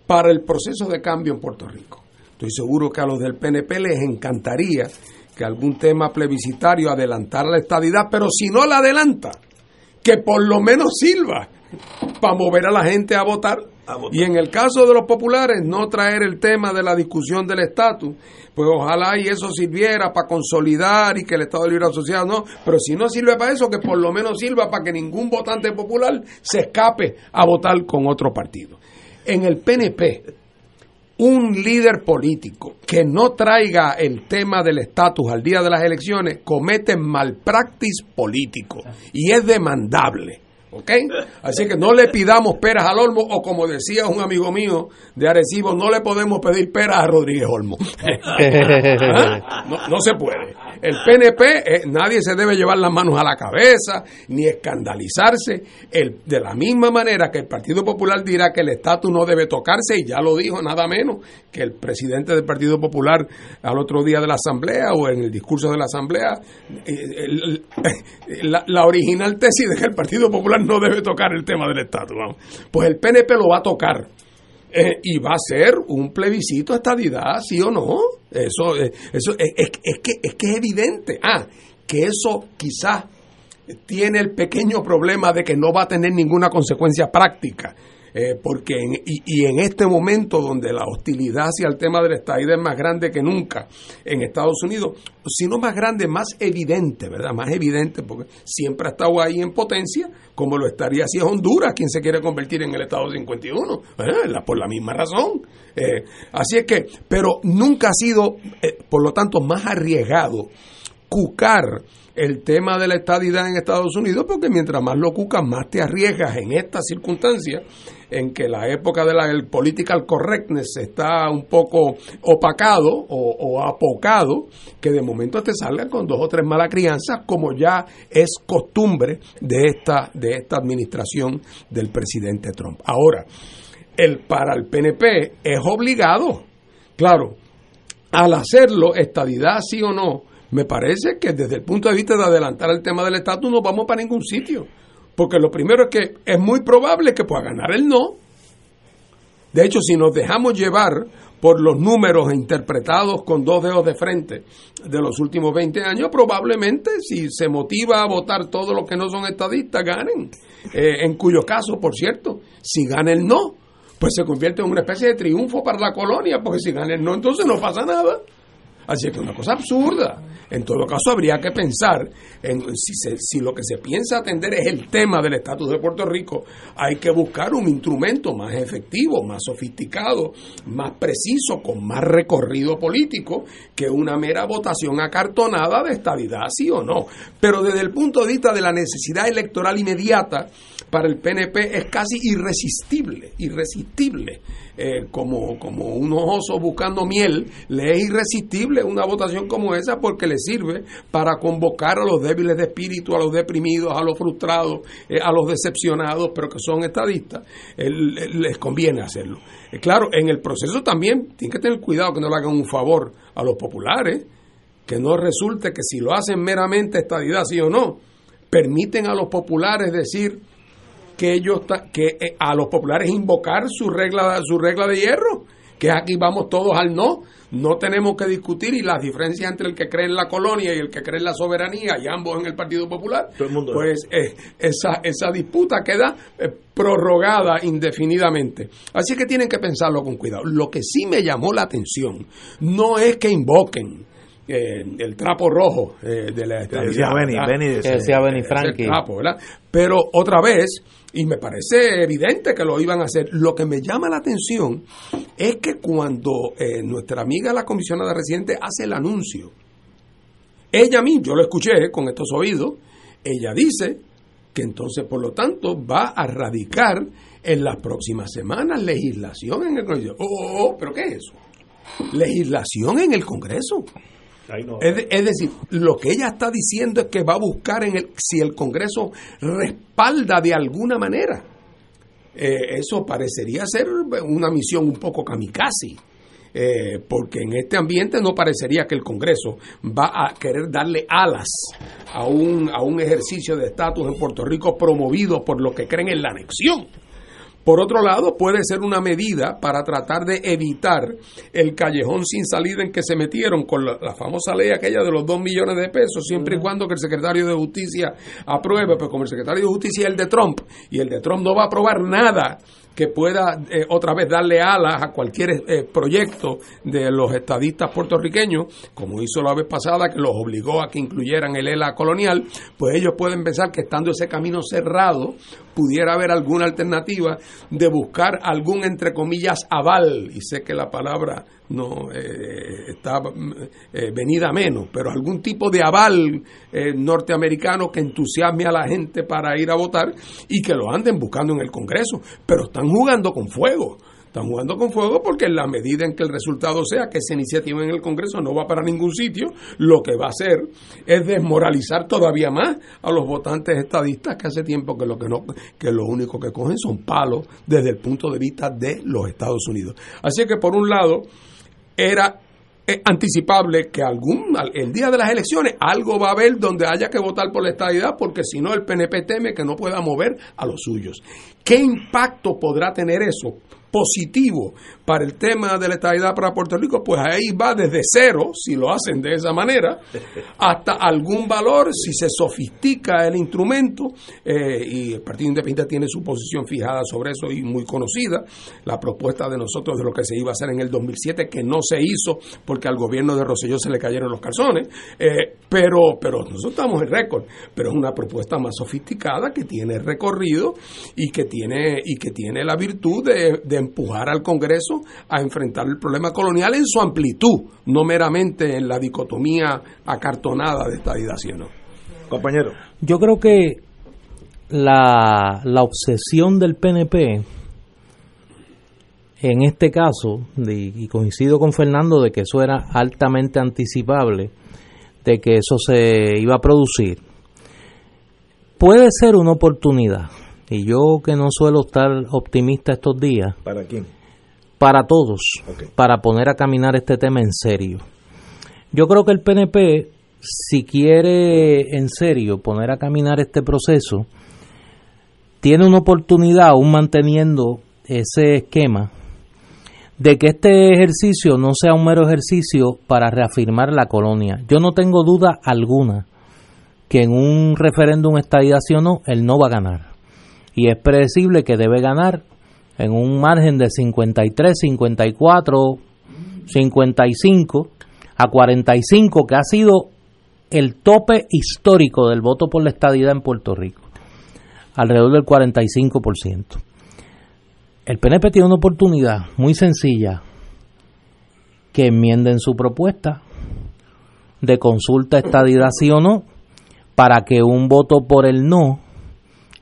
Speaker 2: para el proceso de cambio en Puerto Rico. Estoy seguro que a los del PNP les encantaría que algún tema plebiscitario adelantara la estadidad, pero si no la adelanta, que por lo menos sirva para mover a la gente a votar. Y en el caso de los populares, no traer el tema de la discusión del estatus, pues ojalá y eso sirviera para consolidar y que el Estado Libre Asociado no, pero si no sirve para eso, que por lo menos sirva para que ningún votante popular se escape a votar con otro partido. En el PNP, un líder político que no traiga el tema del estatus al día de las elecciones comete malpractice político y es demandable. Así que no le pidamos peras al Olmo, o como decía un amigo mío de Arecibo, no le podemos pedir peras a Rodríguez Olmo. [LAUGHS] ¿Ah? no se puede. El PNP, eh, nadie se debe llevar las manos a la cabeza ni escandalizarse. El, de la misma manera que el Partido Popular dirá que el estatus no debe tocarse, y ya lo dijo nada menos que el presidente del Partido Popular al otro día de la Asamblea o en el discurso de la Asamblea, eh, el- la, la original tesis de que el Partido Popular no debe tocar el tema del estatus. Pues el PNP lo va a tocar Eh, y va a ser un plebiscito a estadidad, sí o no. Eso, eh, eso es, es- es que, es que es evidente. Ah, que eso quizás tiene el pequeño problema de que no va a tener ninguna consecuencia práctica. Eh, porque en, y, y en este momento donde la hostilidad hacia el tema de la es más grande que nunca en Estados Unidos, si no más grande, más evidente, ¿verdad? Más evidente, porque siempre ha estado ahí en potencia, como lo estaría si es Honduras quien se quiere convertir en el Estado 51, ¿eh? La- por la misma razón. Eh, así es que, pero nunca ha sido, eh, por lo tanto, más arriesgado cucar el tema de la estadidad en Estados Unidos, porque mientras más lo cucas, más te arriesgas en estas circunstancias en que la época de la political correctness está un poco opacado o, o apocado, que de momento te salgan con dos o tres malas crianzas, como ya es costumbre de esta, de esta administración del presidente Trump. Ahora, el para el PNP es obligado, claro, al hacerlo, estadidad sí o no, me parece que desde el punto de vista de adelantar el tema del estatus no vamos para ningún sitio. Porque lo primero es que es muy probable que pueda ganar el no. De hecho, si nos dejamos llevar por los números interpretados con dos dedos de frente de los últimos 20 años, probablemente si se motiva a votar todos los que no son estadistas, ganen. Eh, en cuyo caso, por cierto, si gana el no, pues se convierte en una especie de triunfo para la colonia, porque si gana el no, entonces no pasa nada. Así que es una cosa absurda. En todo caso, habría que pensar en si, si lo que se piensa atender es el tema del estatus de Puerto Rico, hay que buscar un instrumento más efectivo, más sofisticado, más preciso, con más recorrido político que una mera votación acartonada de estabilidad, sí o no. Pero desde el punto de vista de la necesidad electoral inmediata, para el PNP es casi irresistible, irresistible. Eh, como, como unos osos buscando miel, le es irresistible una votación como esa porque le sirve para convocar a los débiles de espíritu, a los deprimidos, a los frustrados, eh, a los decepcionados, pero que son estadistas, le- les conviene hacerlo. Eh, claro, en el proceso también tienen que tener cuidado que no le hagan un favor a los populares, que no resulte que si lo hacen meramente estadidad, sí o no, permiten a los populares decir que ellos que eh, a los populares invocar su regla su regla de hierro que aquí vamos todos al no. No tenemos que discutir y las diferencias entre el que cree en la colonia y el que cree en la soberanía y ambos en el Partido Popular pues eh, esa esa disputa queda eh, prorrogada indefinidamente. Así que tienen que pensarlo con cuidado. Lo que sí me llamó la atención no es que invoquen eh, el trapo rojo eh, de la
Speaker 1: decía
Speaker 2: estabilidad,
Speaker 1: decía.
Speaker 3: Que decía Benny
Speaker 2: Ese
Speaker 3: Frankie.
Speaker 2: trapo, ¿verdad? Pero otra vez, y me parece evidente que lo iban a hacer, lo que me llama la atención es que cuando eh, nuestra amiga la comisionada residente hace el anuncio, ella a mí, yo lo escuché con estos oídos, ella dice que entonces, por lo tanto, va a radicar en las próximas semanas legislación en el Congreso. Oh, oh, oh, ¿pero qué es eso? Legislación en el Congreso. Es, de- es decir, lo que ella está diciendo es que va a buscar en el, si el Congreso respalda de alguna manera. Eh, eso parecería ser una misión un poco kamikaze. eh, porque en este ambiente no parecería que el Congreso va a querer darle alas a un, a un ejercicio de estatus en Puerto Rico promovido por los que creen en la anexión. Por otro lado, puede ser una medida para tratar de evitar el callejón sin salida en que se metieron con la, la famosa ley aquella de los dos millones de pesos, siempre y cuando que el secretario de Justicia apruebe, pues como el secretario de Justicia es el de Trump, y el de Trump no va a aprobar nada que pueda eh, otra vez darle alas a cualquier eh, proyecto de los estadistas puertorriqueños, como hizo la vez pasada, que los obligó a que incluyeran el ELA colonial, pues ellos pueden pensar que estando ese camino cerrado, pudiera haber alguna alternativa de buscar algún, entre comillas, aval, y sé que la palabra no eh, está eh, venida menos, pero algún tipo de aval eh, norteamericano que entusiasme a la gente para ir a votar y que lo anden buscando en el Congreso, pero están jugando con fuego. Están jugando con fuego porque en la medida en que el resultado sea que esa iniciativa en el Congreso no va para ningún sitio, lo que va a hacer es desmoralizar todavía más a los votantes estadistas que hace tiempo que lo que no que lo único que cogen son palos desde el punto de vista de los Estados Unidos. Así que por un lado era eh, anticipable que algún al- el día de las elecciones algo va a haber donde haya que votar por la estadidad porque si no el PNP teme que no pueda mover a los suyos. ¿Qué impacto podrá tener eso positivo para el tema de la estabilidad para Puerto Rico, pues ahí va desde cero, si lo hacen de esa manera, [LAUGHS] hasta algún valor, si se sofistica el instrumento, eh, y el Partido Independiente tiene su posición fijada sobre eso y muy conocida, la propuesta de nosotros de lo que se iba a hacer en el 2007, que no se hizo porque al gobierno de Rosselló se le cayeron los calzones, eh, pero, pero nosotros estamos en récord, pero es una propuesta más sofisticada que tiene recorrido y que tiene, y que tiene la virtud de, de empujar al Congreso a enfrentar el problema colonial en su amplitud, no meramente en la dicotomía acartonada de estadidad, ¿no?
Speaker 1: Compañero.
Speaker 3: Yo creo que la, la obsesión del PNP en este caso, de- y coincido con Fernando de que eso era altamente anticipable, de que eso se iba a producir, puede ser una oportunidad. Y yo que no suelo estar optimista estos días,
Speaker 1: ¿Para quién?
Speaker 3: para todos, para poner a caminar este tema en serio. Yo creo que el PNP, si quiere en serio poner a caminar este proceso, tiene una oportunidad, aún manteniendo ese esquema, de que este ejercicio no sea un mero ejercicio para reafirmar la colonia. Yo no tengo duda alguna que en un referéndum o no, él no va a ganar. Y es predecible que debe ganar en un margen de 53, 54, 55 a 45, que ha sido el tope histórico del voto por la estadidad en Puerto Rico, alrededor del 45%. El PNP tiene una oportunidad muy sencilla, que enmienden su propuesta de consulta estadidad sí o no, para que un voto por el no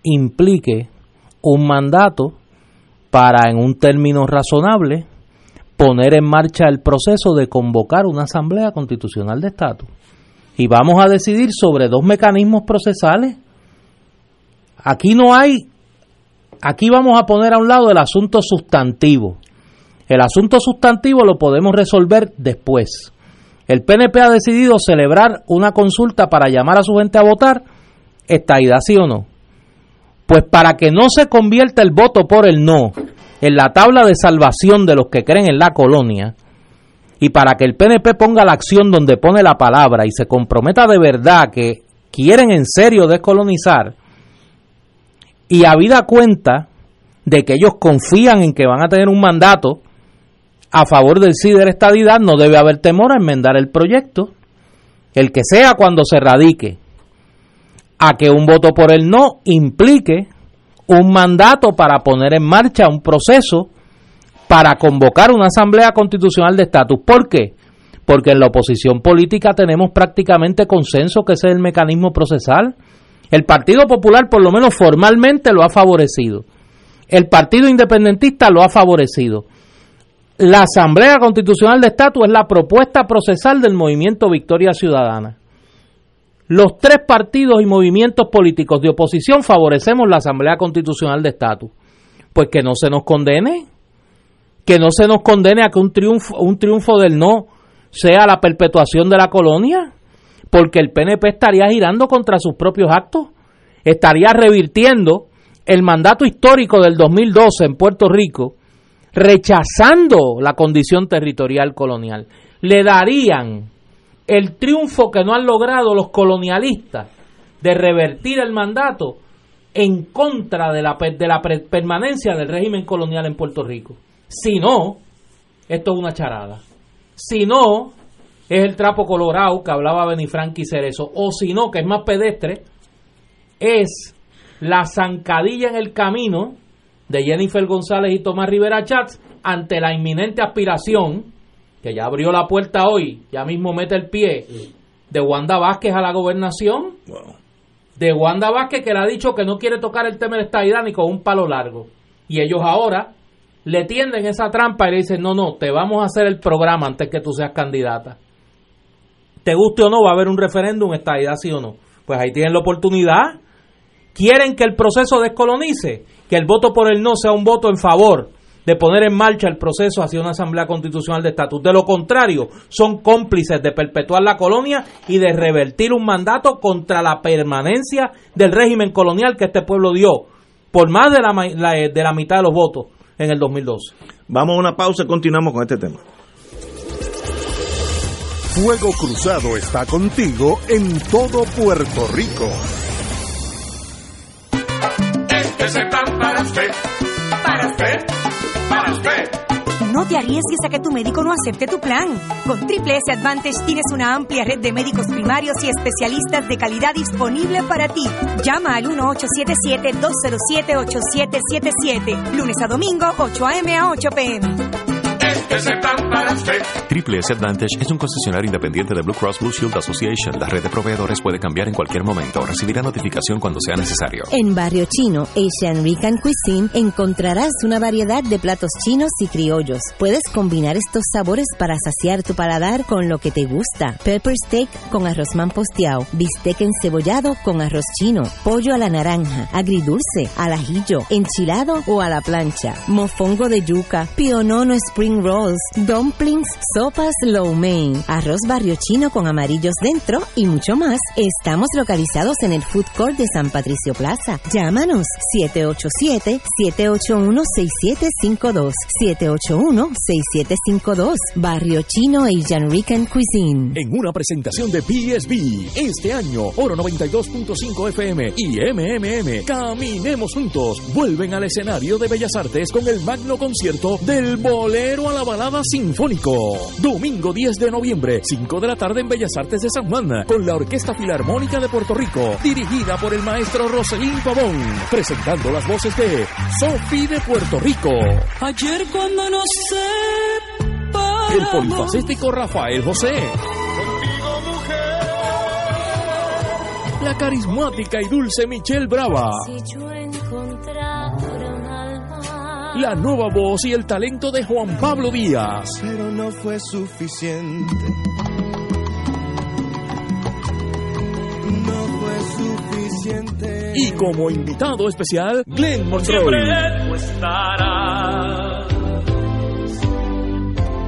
Speaker 3: implique un mandato para en un término razonable poner en marcha el proceso de convocar una asamblea constitucional de estatus. Y vamos a decidir sobre dos mecanismos procesales. Aquí no hay, aquí vamos a poner a un lado el asunto sustantivo. El asunto sustantivo lo podemos resolver después. El PNP ha decidido celebrar una consulta para llamar a su gente a votar, estaidad sí o no. Pues para que no se convierta el voto por el no en la tabla de salvación de los que creen en la colonia, y para que el PNP ponga la acción donde pone la palabra y se comprometa de verdad que quieren en serio descolonizar, y habida cuenta de que ellos confían en que van a tener un mandato a favor del sí de la estadidad, no debe haber temor a enmendar el proyecto, el que sea cuando se radique, a que un voto por el no implique un mandato para poner en marcha un proceso para convocar una asamblea constitucional de estatus. ¿Por qué? Porque en la oposición política tenemos prácticamente consenso que ese es el mecanismo procesal. El Partido Popular por lo menos formalmente lo ha favorecido. El Partido Independentista lo ha favorecido. La Asamblea Constitucional de Estatus es la propuesta procesal del movimiento Victoria Ciudadana. Los tres partidos y movimientos políticos de oposición favorecemos la Asamblea Constitucional de Estatus. Pues que no se nos condene, que no se nos condene a que un triunfo, un triunfo del no sea la perpetuación de la colonia, porque el PNP estaría girando contra sus propios actos, estaría revirtiendo el mandato histórico del 2012 en Puerto Rico, rechazando la condición territorial colonial. Le darían el triunfo que no han logrado los colonialistas de revertir el mandato en contra de la, de la permanencia del régimen colonial en Puerto Rico. Si no, esto es una charada. Si no, es el trapo colorado que hablaba Benifranqui Cerezo. O si no, que es más pedestre, es la zancadilla en el camino de Jennifer González y Tomás Rivera Chats ante la inminente aspiración, que ya abrió la puerta hoy, ya mismo mete el pie, de Wanda Vázquez a la gobernación. De Wanda Vázquez que le ha dicho que no quiere tocar el tema de estadidad ni con un palo largo. Y ellos ahora le tienden esa trampa y le dicen, no, no, te vamos a hacer el programa antes que tú seas candidata. Te guste o no, va a haber un referéndum, estadidad sí o no. Pues ahí tienen la oportunidad. Quieren que el proceso descolonice, que el voto por el no sea un voto en favor de poner en marcha el proceso hacia una asamblea constitucional de estatus. De lo contrario, son cómplices de perpetuar la colonia y de revertir un mandato contra la permanencia del régimen colonial que este pueblo dio por más de la, la- de la mitad de los votos en el 2012.
Speaker 1: Vamos a una pausa y continuamos con este tema.
Speaker 4: Fuego Cruzado está contigo en todo Puerto Rico.
Speaker 9: Este es el plan para usted, para usted, para usted.
Speaker 10: No te arriesgues a que tu médico no acepte tu plan. Con Triple S Advantage tienes una amplia red de médicos primarios y especialistas de calidad disponible para ti. Llama al 1877-207-8777. Lunes a domingo, 8 a.m. a 8 p.m.
Speaker 11: Triple S Advantage es un concesionario independiente de Blue Cross Blue Shield Association. La red de proveedores puede cambiar en cualquier momento. Recibirá notificación cuando sea necesario.
Speaker 13: En Barrio Chino, Asian Rican Cuisine, encontrarás una variedad de platos chinos y criollos. Puedes combinar estos sabores para saciar tu paladar con lo que te gusta. Pepper steak con arroz manposteado, bistec encebollado con arroz chino, pollo a la naranja, agridulce, al ajillo, enchilado o a la plancha, mofongo de yuca, pionono spring dumplings, sopas lo mein, arroz barrio chino con amarillos dentro y mucho más. Estamos localizados en el Food Court de San Patricio Plaza. Llámanos 787-781-6752. 781-6752. Barrio Chino Asian Rican Cuisine.
Speaker 15: En una presentación de PSB, este año, Oro 92.5 FM y MMM, Caminemos Juntos, vuelven al escenario de Bellas Artes con el magno concierto del Bolero a la Balada Sinfónico. Domingo 10 de noviembre, 5 de la tarde en Bellas Artes de San Juan, con la Orquesta Filarmónica de Puerto Rico, dirigida por el maestro Roselín Pavón, presentando las voces de Sofi de Puerto Rico.
Speaker 16: Ayer cuando no sé
Speaker 15: El polifacético Rafael José. La carismática y dulce Michelle Brava. La nueva voz y el talento de Juan Pablo Díaz.
Speaker 17: Pero no fue suficiente. No fue suficiente.
Speaker 15: Y como invitado especial, Glenn Monroy.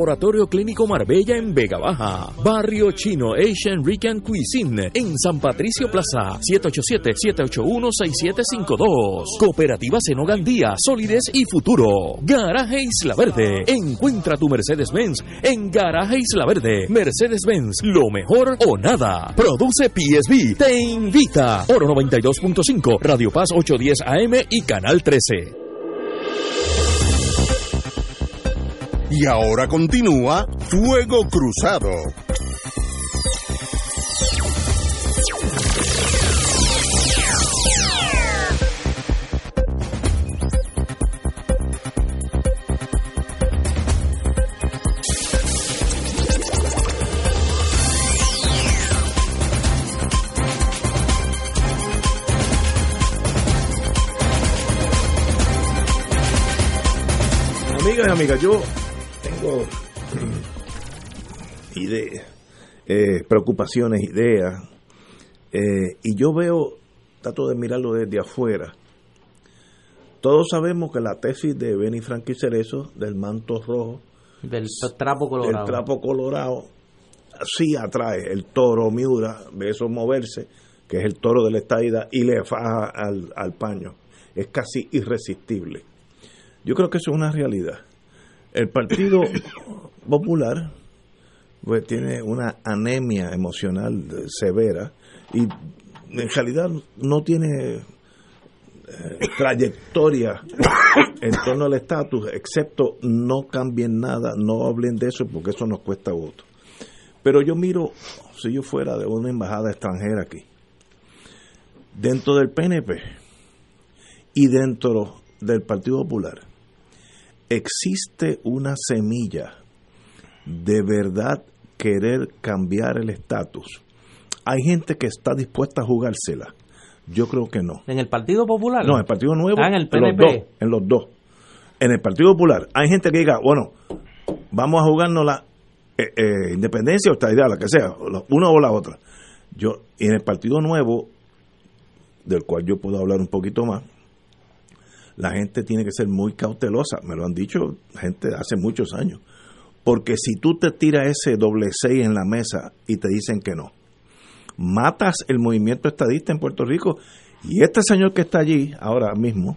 Speaker 15: Laboratorio Clínico Marbella en Vega Baja. Barrio Chino Asian Rican Cuisine en San Patricio Plaza. 787-781-6752. Cooperativa Senogandía, Solidez y Futuro. Garaje Isla Verde. Encuentra tu Mercedes-Benz en Garaje Isla Verde. Mercedes-Benz, lo mejor o nada. Produce PSB. Te invita. Oro 92.5, Radio Paz 810 AM y Canal 13.
Speaker 4: Y ahora continúa Fuego Cruzado.
Speaker 1: Amigas y amigas, yo tengo [CLEARS THROAT] ideas, eh, preocupaciones, ideas, eh, y yo veo, trato de mirarlo desde afuera. Todos sabemos que la tesis de Benny Frankie Cerezo, del manto rojo,
Speaker 3: Del trapo colorado.
Speaker 1: el trapo colorado, sí atrae el toro Miura, ve eso moverse, que es el toro de la estaida, y le faja al, al paño. Es casi irresistible. Yo creo que eso es una realidad. El Partido Popular pues, tiene una anemia emocional severa y en realidad no tiene eh, trayectoria en torno al estatus, excepto no cambien nada, no hablen de eso porque eso nos cuesta voto. Pero yo miro, si yo fuera de una embajada extranjera aquí, dentro del PNP y dentro del Partido Popular, existe una semilla de verdad querer cambiar el estatus. Hay gente que está dispuesta a jugársela. Yo creo que no.
Speaker 3: ¿En el Partido Popular?
Speaker 1: No, el Partido Nuevo.
Speaker 3: Ah, en el
Speaker 1: Los
Speaker 3: PNP.
Speaker 1: dos, en los dos. en el Partido Popular hay gente que diga, bueno, vamos a jugarnos la eh, eh, independencia o estadidad, la que sea, una o la otra. Yo, en el Partido Nuevo, del cual yo puedo hablar un poquito más, la gente tiene que ser muy cautelosa, me lo han dicho gente hace muchos años, porque si tú te tiras ese doble seis en la mesa y te dicen que no, matas el movimiento estadista en Puerto Rico y este señor que está allí ahora mismo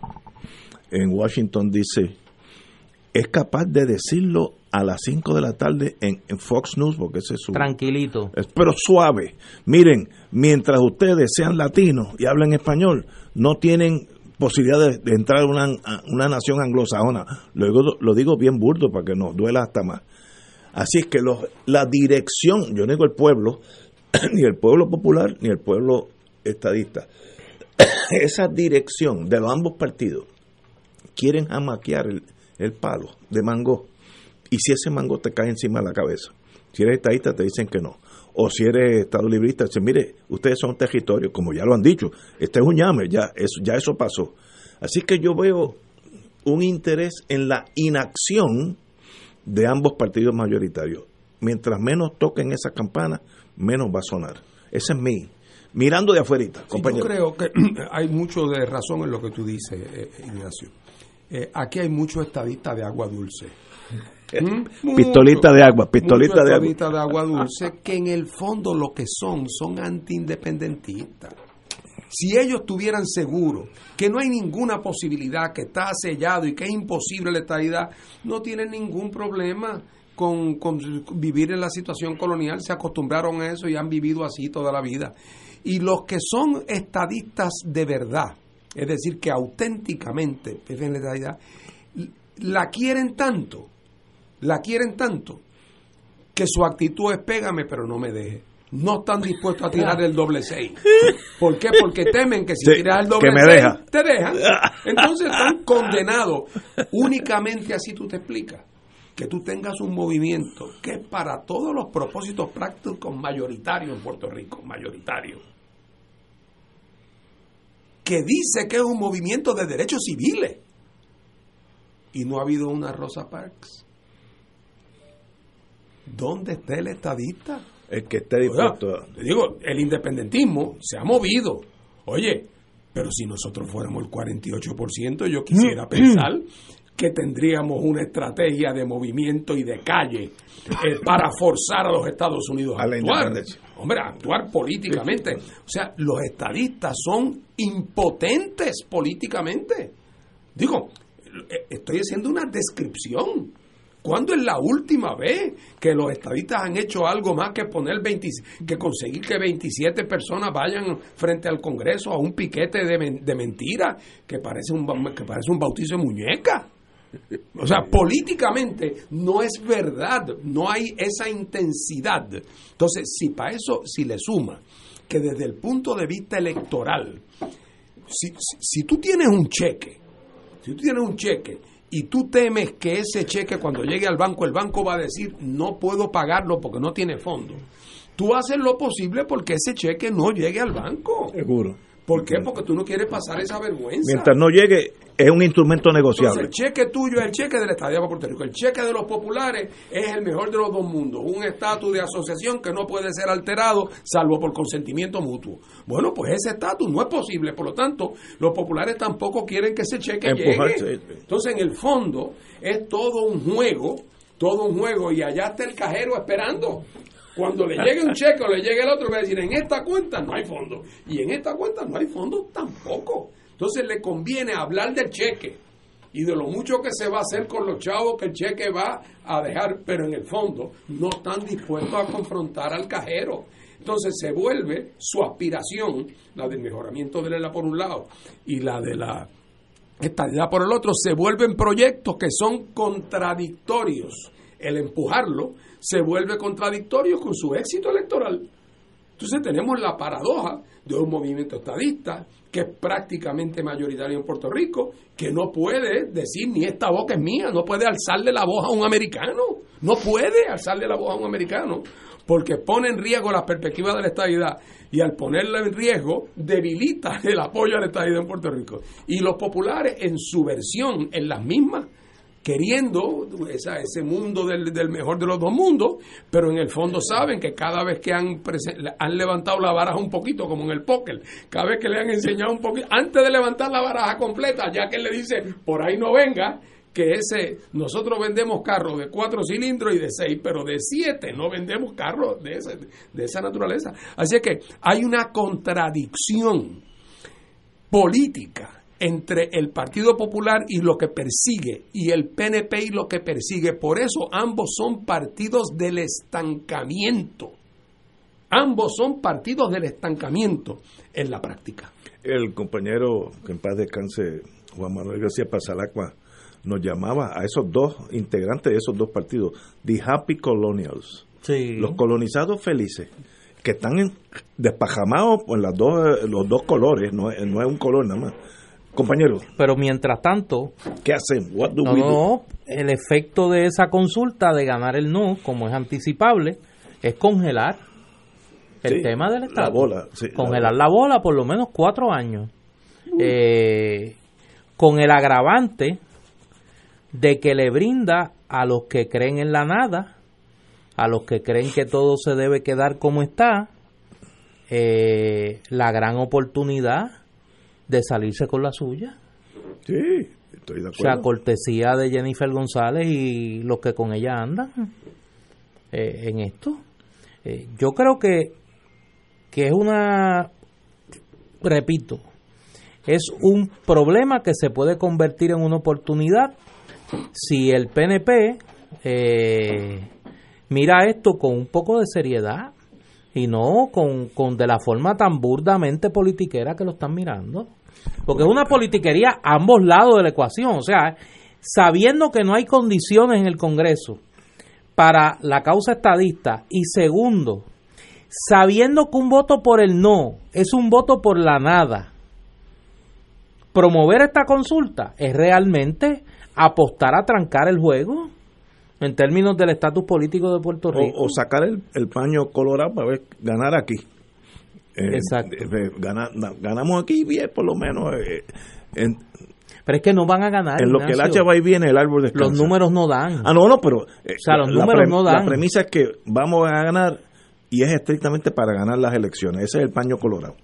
Speaker 1: en Washington dice es capaz de decirlo a las 5 de la tarde en, en, Fox News, porque ese es su...
Speaker 3: Tranquilito.
Speaker 1: Pero suave. Miren, mientras ustedes sean latinos y hablen español, no tienen posibilidad de, entrar a una, una, nación anglosajona. Luego lo digo bien burdo para que nos duela hasta más. Así es que los, la dirección, yo no digo el pueblo, [CLEARS THROAT] ni el pueblo popular, ni el pueblo estadista, [CLEARS THROAT] esa dirección de los ambos partidos quieren amaquear el, el palo de mango y si ese mango te cae encima de la cabeza. Si eres estadista te dicen que no. O si eres estado librista, dicen, mire, ustedes son territorios, como ya lo han dicho, este es un llame, ya eso, ya eso pasó. Así que yo veo un interés en la inacción de ambos partidos mayoritarios. Mientras menos toquen esa campana, menos va a sonar. Ese es mi, mirando de afuera,
Speaker 2: Sí,
Speaker 1: compañero.
Speaker 2: yo creo que [CLEARS THROAT] hay mucho de razón en lo que tú dices, eh, Ignacio. Eh, aquí hay muchos estadistas de agua dulce. ¿Mm? [LAUGHS]
Speaker 1: Pistolita de agua, pistolita de agua.
Speaker 2: de agua dulce que en el fondo lo que son son antiindependentistas. Si ellos estuvieran seguros que no hay ninguna posibilidad, que está sellado y que es imposible la estadidad, no tienen ningún problema con, con vivir en la situación colonial, se acostumbraron a eso y han vivido así toda la vida. Y los que son estadistas de verdad, es decir, que auténticamente prefieren la estadidad, la quieren tanto, la quieren tanto, que su actitud es pégame pero no me deje. No están dispuestos a tirar el doble seis. [LAUGHS] ¿Por qué? Porque temen que si
Speaker 1: Sí,
Speaker 2: tiras el doble
Speaker 1: que me
Speaker 2: seis,
Speaker 1: deja.
Speaker 2: te [LAUGHS] dejan. Entonces están condenados. Únicamente así tú te explicas. Que tú tengas un movimiento que es para todos los propósitos prácticos mayoritarios en Puerto Rico, mayoritario. Que dice que es un movimiento de derechos civiles. Y no ha habido una Rosa Parks. ¿Dónde está el estadista?
Speaker 1: El que esté dispuesto.
Speaker 2: Te digo, el independentismo se ha movido. Oye, pero si nosotros fuéramos el 48%, yo quisiera pensar que tendríamos una estrategia de movimiento y de calle eh, para forzar a los Estados Unidos a,
Speaker 1: A la
Speaker 2: actuar. Hombre, a actuar políticamente. O sea, los estadistas son impotentes políticamente. Digo, eh, estoy haciendo una descripción. ¿Cuándo es la última vez que los estadistas han hecho algo más que poner 20 que conseguir que 27 personas vayan frente al Congreso a un piquete de, de mentira que parece un que parece un bautizo de muñeca? O sea, políticamente no es verdad, no hay esa intensidad. Entonces, si para eso, si le suma que desde el punto de vista electoral, si, si tú tienes un cheque, si tú tienes un cheque y tú temes que ese cheque cuando llegue al banco, el banco va a decir, no puedo pagarlo porque no tiene fondo, tú haces lo posible porque ese cheque no llegue al banco.
Speaker 1: Seguro.
Speaker 2: ¿Por qué? Porque tú no quieres pasar esa vergüenza.
Speaker 1: Mientras no llegue, es un instrumento negociable.
Speaker 2: Entonces, el cheque tuyo es el cheque del Estado de Puerto Rico. El cheque de los populares es el mejor de los dos mundos. Un estatus de asociación que no puede ser alterado salvo por consentimiento mutuo. Bueno, pues ese estatus no es posible. Por lo tanto, los populares tampoco quieren que ese cheque
Speaker 1: Empujarse.
Speaker 2: llegue. Entonces, en el fondo, es todo un juego, todo un juego, y allá está el cajero esperando. Cuando le llegue un cheque o le llegue el otro, va a decir, en esta cuenta no hay fondo. Y en esta cuenta no hay fondo tampoco. Entonces le conviene hablar del cheque y de lo mucho que se va a hacer con los chavos que el cheque va a dejar, pero en el fondo no están dispuestos a confrontar al cajero. Entonces se vuelve su aspiración, la del mejoramiento de la por un lado y la de la estabilidad por el otro, se vuelven proyectos que son contradictorios. El empujarlo se vuelve contradictorio con su éxito electoral. Entonces tenemos la paradoja de un movimiento estadista que es prácticamente mayoritario en Puerto Rico, que no puede decir ni esta boca es mía, no puede alzarle la voz a un americano, no puede alzarle la voz a un americano, porque pone en riesgo las perspectivas de la estadidad y al ponerla en riesgo debilita el apoyo a la estadidad en Puerto Rico. Y los populares en su versión, en las mismas queriendo ese mundo del, del mejor de los dos mundos, pero en el fondo saben que cada vez que han, han levantado la baraja un poquito, como en el póker, cada vez que le han enseñado un poquito, antes de levantar la baraja completa, ya que él le dice, por ahí no venga, que ese, nosotros vendemos carros de cuatro cilindros y de seis, pero de siete no vendemos carros de, de esa naturaleza. Así que hay una contradicción política entre el Partido Popular y lo que persigue, y el PNP y lo que persigue. Por eso ambos son partidos del estancamiento. Ambos son partidos del estancamiento en la práctica.
Speaker 1: El compañero, que en paz descanse, Juan Manuel García Pasalacua, nos llamaba a esos dos integrantes de esos dos partidos, The Happy Colonials, los colonizados felices, que están en- despajamados por las dos, los dos colores, no, es- no es un color nada más. Compañero,
Speaker 3: Pero mientras tanto,
Speaker 1: ¿qué? What do
Speaker 3: no,
Speaker 1: we do?
Speaker 3: no, el efecto de esa consulta de ganar el no, como es anticipable, es congelar el
Speaker 1: Sí,
Speaker 3: tema del
Speaker 1: la
Speaker 3: Estado.
Speaker 1: bola, sí, la
Speaker 3: congelar
Speaker 1: bola.
Speaker 3: la bola por lo menos cuatro años. Eh, con el agravante de que le brinda a los que creen en la nada, a los que creen que todo se debe quedar como está, eh, la gran oportunidad de salirse con la suya.
Speaker 1: Sí, estoy de
Speaker 3: O sea,
Speaker 1: acuerdo.
Speaker 3: cortesía de Jennifer González y los que con ella andan eh, en esto. Eh, yo creo que, que es una, repito, es un problema que se puede convertir en una oportunidad si el PNP eh, mira esto con un poco de seriedad y no con, con de la forma tan burdamente politiquera que lo están mirando. Porque es una politiquería a ambos lados de la ecuación. O sea, sabiendo que no hay condiciones en el Congreso para la causa estadista y segundo, sabiendo que un voto por el no es un voto por la nada, promover esta consulta es realmente apostar a trancar el juego en términos del estatus político de Puerto Rico.
Speaker 1: O, o sacar el, el paño colorado para ver, ganar aquí. Eh,
Speaker 3: Exacto.
Speaker 1: eh, gana- na- ganamos aquí bien, por lo menos. eh, en,
Speaker 3: Pero es que no van a ganar.
Speaker 1: en lo que el hacha va y viene, el árbol descansa.
Speaker 3: Los números no dan.
Speaker 1: Ah, no, no, pero. eh,
Speaker 3: O sea, los números
Speaker 1: pre-
Speaker 3: no dan.
Speaker 1: La premisa es que vamos a ganar y es estrictamente para ganar las elecciones. Ese es el paño colorado.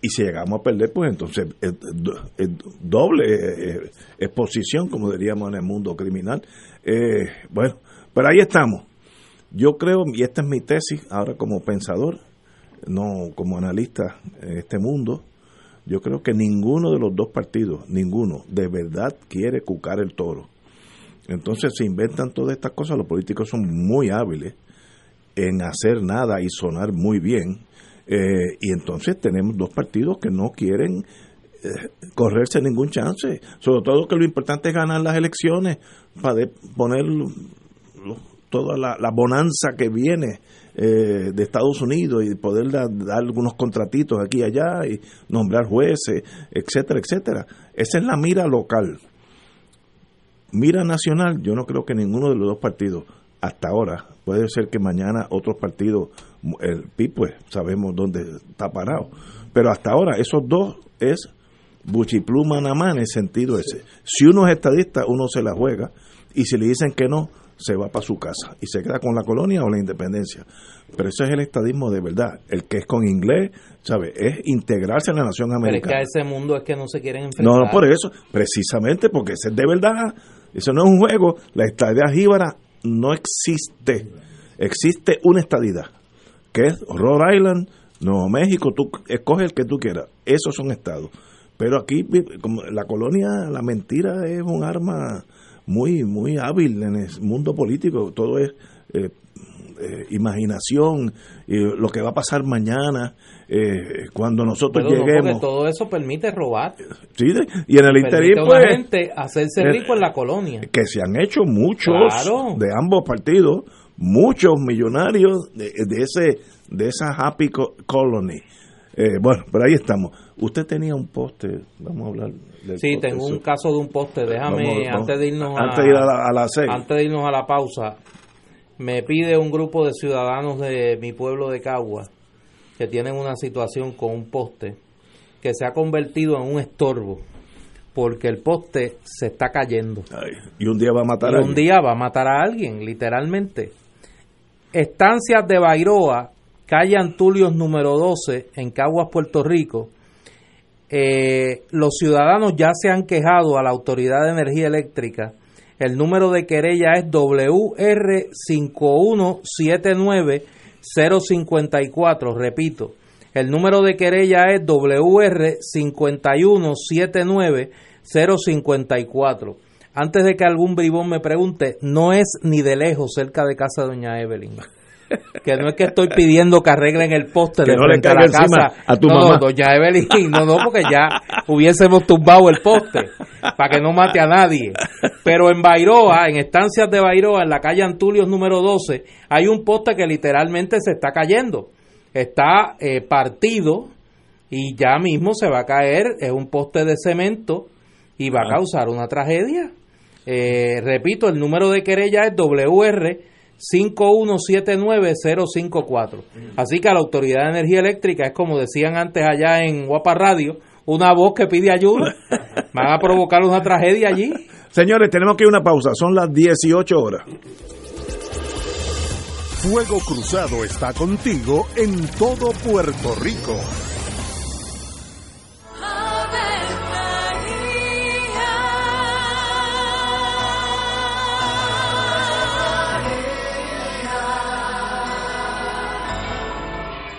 Speaker 1: Y si llegamos a perder, pues entonces es, do- es doble eh, eh, exposición, como diríamos en el mundo criminal. Eh, bueno, pero ahí estamos. Yo creo, y esta es mi tesis ahora como pensador, no como analista en este mundo, yo creo que ninguno de los dos partidos, ninguno, de verdad quiere cucar el toro. Entonces se inventan todas estas cosas, los políticos son muy hábiles en hacer nada y sonar muy bien, eh, y entonces tenemos dos partidos que no quieren eh, correrse ningún chance, sobre todo que lo importante es ganar las elecciones para poner toda la, bonanza que viene eh, de Estados Unidos y poder da- dar algunos contratitos aquí y allá y nombrar jueces, etcétera, etcétera. Esa es la mira local. Mira nacional, yo no creo que ninguno de los dos partidos hasta ahora, puede ser que mañana otros partidos, el PIB pues sabemos dónde está parado, pero hasta ahora esos dos es buchipluma nada en el sentido ese. Si uno es estadista, uno se la juega y si le dicen que no, se va para su casa y se queda con la colonia o la independencia. Pero ese es el estadismo de verdad. El que es con inglés, ¿sabe? Es integrarse en la nación
Speaker 3: Pero es que
Speaker 1: americana.
Speaker 3: a ese mundo es que no se quieren enfrentar.
Speaker 1: No, no por eso, precisamente porque ese es de verdad. Eso no es un juego. La estadidad jíbara no existe. Existe una estadidad, que es Rhode Island, Nuevo México, tú escoge el que tú quieras. Esos son estados. Pero aquí, como la colonia, la mentira es un arma muy, muy hábil en el mundo político. Todo es eh, eh, imaginación, y lo que va a pasar mañana, eh, cuando nosotros
Speaker 3: Pero no, porque
Speaker 1: lleguemos.
Speaker 3: todo eso permite robar.
Speaker 1: Sí, y en el interín, pues,
Speaker 3: gente hacerse
Speaker 1: eh,
Speaker 3: rico en la colonia.
Speaker 1: que se han hecho muchos
Speaker 3: Claro.
Speaker 1: de ambos partidos, muchos millonarios de, de ese de esa happy co- colony. Eh, bueno, pero ahí estamos. Usted tenía un poste, vamos a hablar del
Speaker 3: Sí,
Speaker 1: poste,
Speaker 3: tengo un caso de un poste. Déjame,
Speaker 1: Vamos, vamos.
Speaker 3: antes de irnos
Speaker 1: Antes de ir a la- a.
Speaker 3: Antes de irnos a la pausa, me pide un grupo de ciudadanos de mi pueblo de Cagua que tienen una situación con un poste que se ha convertido en un estorbo porque el poste se está cayendo.
Speaker 1: y un día va a matar
Speaker 3: y
Speaker 1: a
Speaker 3: un
Speaker 1: alguien.
Speaker 3: día va a matar a alguien, literalmente. Estancias de Bairoa, calle Antulios número 12, en Caguas, Puerto Rico. Eh, los ciudadanos ya se han quejado a la Autoridad de Energía Eléctrica. El número de querella es WR5179-054. Repito, el número de querella es WR5179-054. Antes de que algún bribón me pregunte, no es ni de lejos cerca de casa de Doña Evelyn. Que no es que estoy pidiendo que arreglen el poste
Speaker 1: Que
Speaker 3: de
Speaker 1: no le
Speaker 3: frente a la casa.
Speaker 1: a tu
Speaker 3: no,
Speaker 1: mamá.
Speaker 3: no, Doña Evelyn, [LAUGHS] no, no, porque ya hubiésemos tumbado el poste para que no mate a nadie. Pero en Bairoa, en estancias de Bairoa, en la calle Antulios número 12, hay un poste que literalmente se está cayendo. Está eh, partido y ya mismo se va a caer. Es un poste de cemento y va a causar una tragedia. Eh, repito, el número de querella es WR 5179-054. Así que a la Autoridad de Energía Eléctrica es como decían antes allá en Guapa Radio, una voz que pide ayuda. [LAUGHS] Van a provocar una tragedia allí.
Speaker 1: Señores, tenemos que ir a una pausa. Son las 18 horas.
Speaker 4: Fuego Cruzado está contigo en todo Puerto Rico.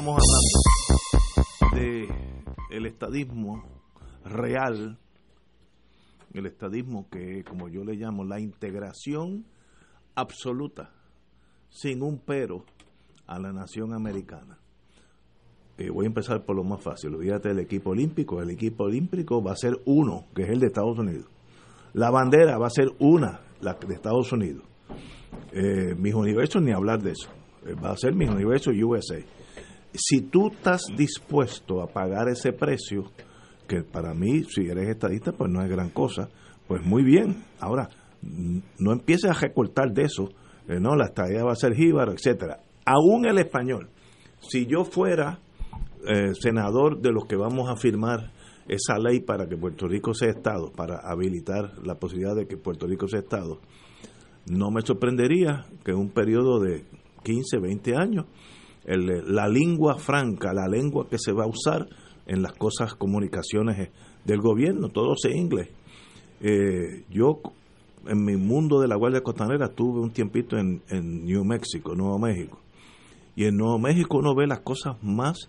Speaker 1: Estábamos hablando de el estadismo real, el estadismo que, como yo le llamo, la integración absoluta, sin un pero, a la nación americana. Eh, voy a empezar por lo más fácil. Olvídate del equipo olímpico. El equipo olímpico va a ser uno, que es el de Estados Unidos. La bandera va a ser una, la de Estados Unidos. eh, mis universos ni hablar de eso. Eh, va a ser mis universos USA. Si tú estás dispuesto a pagar ese precio, que para mí, si eres estadista, pues no es gran cosa, pues muy bien. Ahora, no empieces a recortar de eso, no, la estadía va a ser jíbaro, etcétera. Aún el español, si yo fuera eh, senador de los que vamos a firmar esa ley para que Puerto Rico sea Estado, para habilitar la posibilidad de que Puerto Rico sea Estado, no me sorprendería que en un periodo de 15, 20 años, el- la lengua franca, la lengua que se va a usar en las cosas, comunicaciones eh, del gobierno, todo sea inglés. Eh, yo, en mi mundo de la Guardia Costanera, tuve un tiempito en, New Mexico, Nuevo México. Y en Nuevo México uno ve las cosas más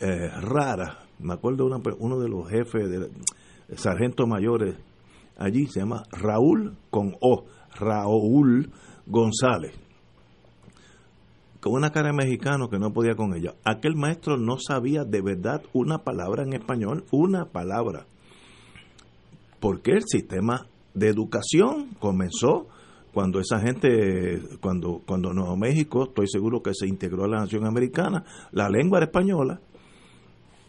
Speaker 1: eh, raras. Me acuerdo una uno de los jefes, de, sargentos mayores allí, se llama Raúl con O, Raúl González. Con una cara de mexicano que no podía con ella. Aquel maestro no sabía de verdad una palabra en español, una palabra. Porque el sistema de educación comenzó cuando esa gente, cuando, cuando Nuevo México, estoy seguro que se integró a la nación americana, la lengua era española,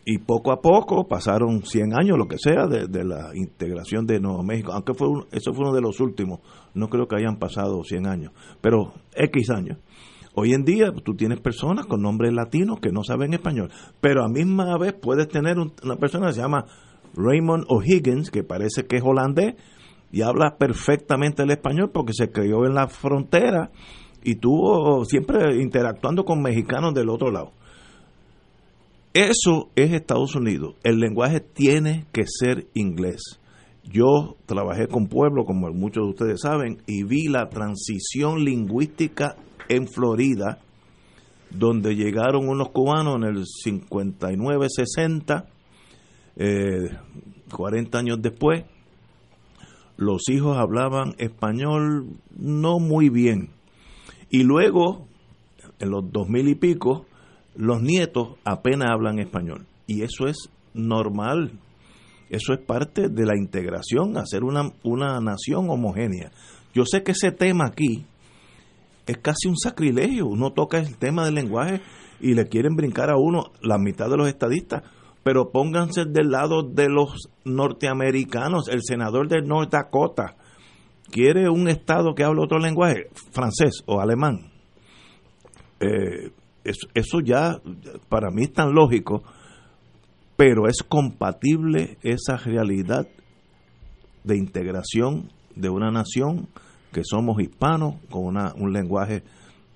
Speaker 1: y poco a poco pasaron 100 años, lo que sea, de, la integración de Nuevo México, aunque fue eso fue uno de los últimos, no creo que hayan pasado 100 años, pero X años. Hoy en día tú tienes personas con nombres latinos que no saben español, pero a misma vez puedes tener un- una persona que se llama Raymond O'Higgins, que parece que es holandés, y habla perfectamente el español porque se crió en la frontera y tuvo siempre interactuando con mexicanos del otro lado. Eso es Estados Unidos. El lenguaje tiene que ser inglés. Yo trabajé con pueblo, como muchos de ustedes saben, y vi la transición lingüística en Florida, donde llegaron unos cubanos en el 59-60, eh, 40 años después, los hijos hablaban español no muy bien. Y luego, en los dos mil y pico, los nietos apenas hablan español. Y eso es normal. Eso es parte de la integración, hacer una, una nación homogénea. Yo sé que ese tema aquí es casi un sacrilegio. Uno toca el tema del lenguaje y le quieren brincar a uno la mitad de los estadistas. Pero pónganse del lado de los norteamericanos. El senador de North Dakota quiere un estado que hable otro lenguaje, francés o alemán. Eh, eso, eso ya para mí es tan lógico, pero es compatible esa realidad de integración de una nación que somos hispanos con una, un lenguaje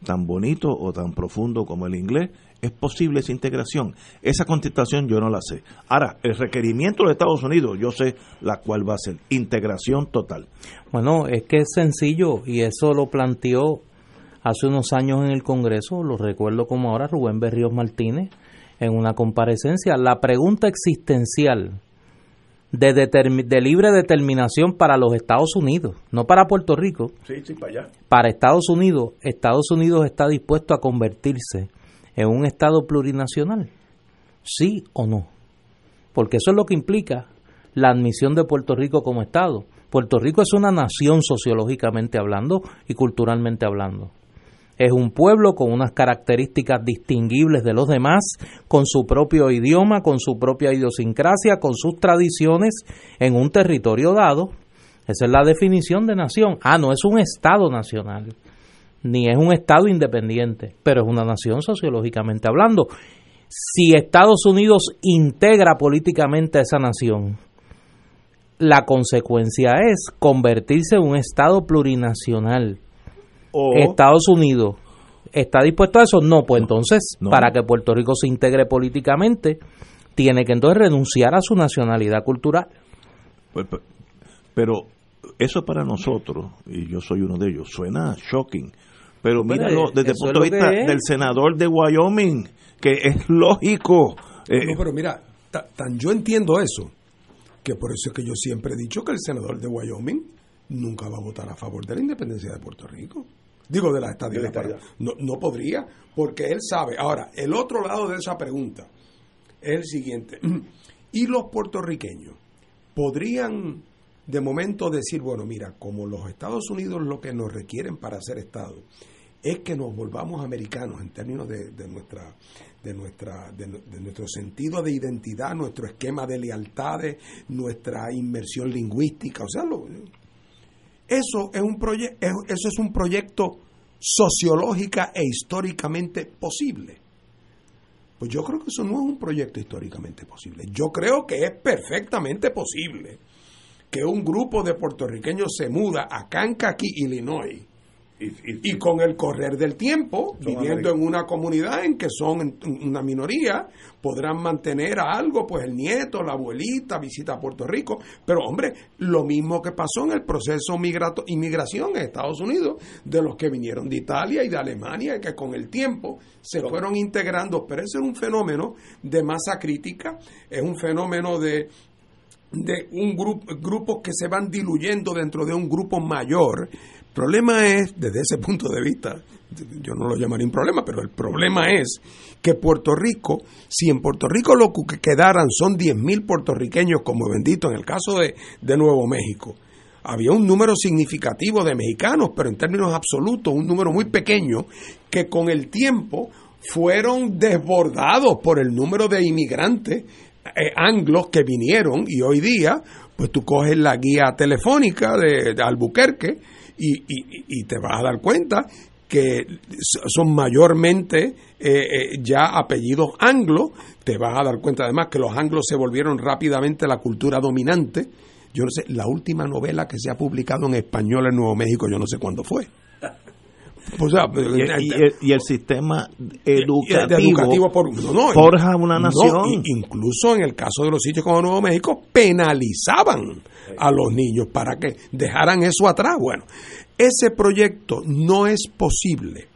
Speaker 1: tan bonito o tan profundo como el inglés. Es posible esa integración. Esa contestación yo no la sé. Ahora, el requerimiento de Estados Unidos, yo sé la cual va a ser integración total.
Speaker 3: Bueno, es que es sencillo y eso lo planteó hace unos años en el Congreso, lo recuerdo como ahora Rubén Berríos Martínez, en una comparecencia. La pregunta existencial de, libre determinación para los Estados Unidos, no para Puerto Rico,
Speaker 1: Sí, sí, para allá.
Speaker 3: para Estados Unidos, Estados Unidos está dispuesto a convertirse en un Estado plurinacional, sí o no, porque eso es lo que implica la admisión de Puerto Rico como Estado. Puerto Rico es una nación sociológicamente hablando y culturalmente hablando. Es un pueblo con unas características distinguibles de los demás, con su propio idioma, con su propia idiosincrasia, con sus tradiciones en un territorio dado. Esa es la definición de nación. Ah, no es un Estado nacional, ni es un Estado independiente, pero es una nación sociológicamente hablando. Si Estados Unidos integra políticamente a esa nación, la consecuencia es convertirse en un Estado plurinacional.
Speaker 1: O-
Speaker 3: Estados Unidos está dispuesto a eso, no, pues entonces
Speaker 1: no.
Speaker 3: para que Puerto Rico se integre políticamente tiene que entonces renunciar a su nacionalidad cultural.
Speaker 1: Pues, Pero eso para nosotros, y yo soy uno de ellos, suena shocking. Pero míralo desde el punto de vista del senador de Wyoming, que es [LAUGHS] lógico. Eh,
Speaker 2: No, pero mira, ta- tan yo entiendo eso, que por eso es que yo siempre he dicho que el senador de Wyoming nunca va a votar a favor de la independencia de Puerto Rico. Digo, de la estadía. No, no podría, porque él sabe. Ahora, el otro lado de esa pregunta es el siguiente. [CLEARS THROAT] ¿Y los puertorriqueños podrían de momento decir, bueno, mira, como los Estados Unidos lo que nos requieren para ser Estado es que nos volvamos americanos en términos de, de nuestra de nuestra de, de nuestro sentido de identidad, nuestro esquema de lealtades, nuestra inmersión lingüística, o sea, lo, eso es un eso es un proyecto sociológica e históricamente posible. Pues yo creo que eso no es un proyecto históricamente posible. Yo creo que es perfectamente posible que un grupo de puertorriqueños se muda a Kankakee, Illinois, y, y, con el correr del tiempo, viviendo en una comunidad en que son una minoría, podrán mantener a algo, pues el nieto, la abuelita, visita a Puerto Rico. Pero hombre, lo mismo que pasó en el proceso migrato, inmigración en Estados Unidos, de los que vinieron de Italia y de Alemania, que con el tiempo se fueron integrando. Pero ese es un fenómeno de masa crítica, es un fenómeno de de un grupo grupos que se van diluyendo dentro de un grupo mayor problema es, desde ese punto de vista, yo no lo llamaría un problema, pero el problema es que Puerto Rico, si en Puerto Rico lo que quedaran son 10.000 puertorriqueños, como bendito en el caso de, de Nuevo México, había un número significativo de mexicanos, pero en términos absolutos, un número muy pequeño, que con el tiempo fueron desbordados por el número de inmigrantes eh, anglos que vinieron y hoy día, pues tú coges la guía telefónica de, Albuquerque, y, y, y, te vas a dar cuenta que son mayormente eh, eh, ya apellidos anglos, te vas a dar cuenta además que los anglos se volvieron rápidamente la cultura dominante. Yo no sé, la última novela que se ha publicado en español en Nuevo México, yo no sé cuándo fue.
Speaker 1: O sea, y, el, y, el, y, el, sistema educativo, educativo
Speaker 2: por, no,
Speaker 1: forja una nación.
Speaker 2: No, incluso en el caso de los sitios como Nuevo México, penalizaban a los niños para que dejaran eso atrás. Bueno, ese proyecto no es posible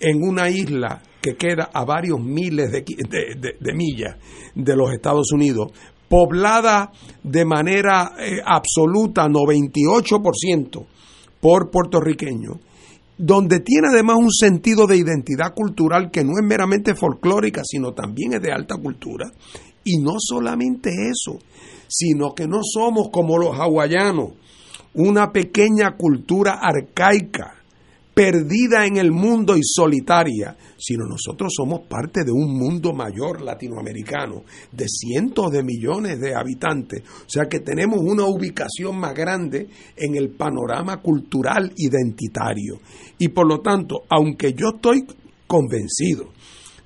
Speaker 2: en una isla que queda a varios miles de, de, de, de millas de los Estados Unidos, poblada de manera eh, absoluta, 98% por puertorriqueños donde tiene además un sentido de identidad cultural que no es meramente folclórica, sino también es de alta cultura. Y no solamente eso, sino que no somos como los hawaianos, una pequeña cultura arcaica perdida en el mundo y solitaria, sino nosotros somos parte de un mundo mayor latinoamericano de cientos de millones de habitantes, o sea que tenemos una ubicación más grande en el panorama cultural identitario. Y por lo tanto, aunque yo estoy convencido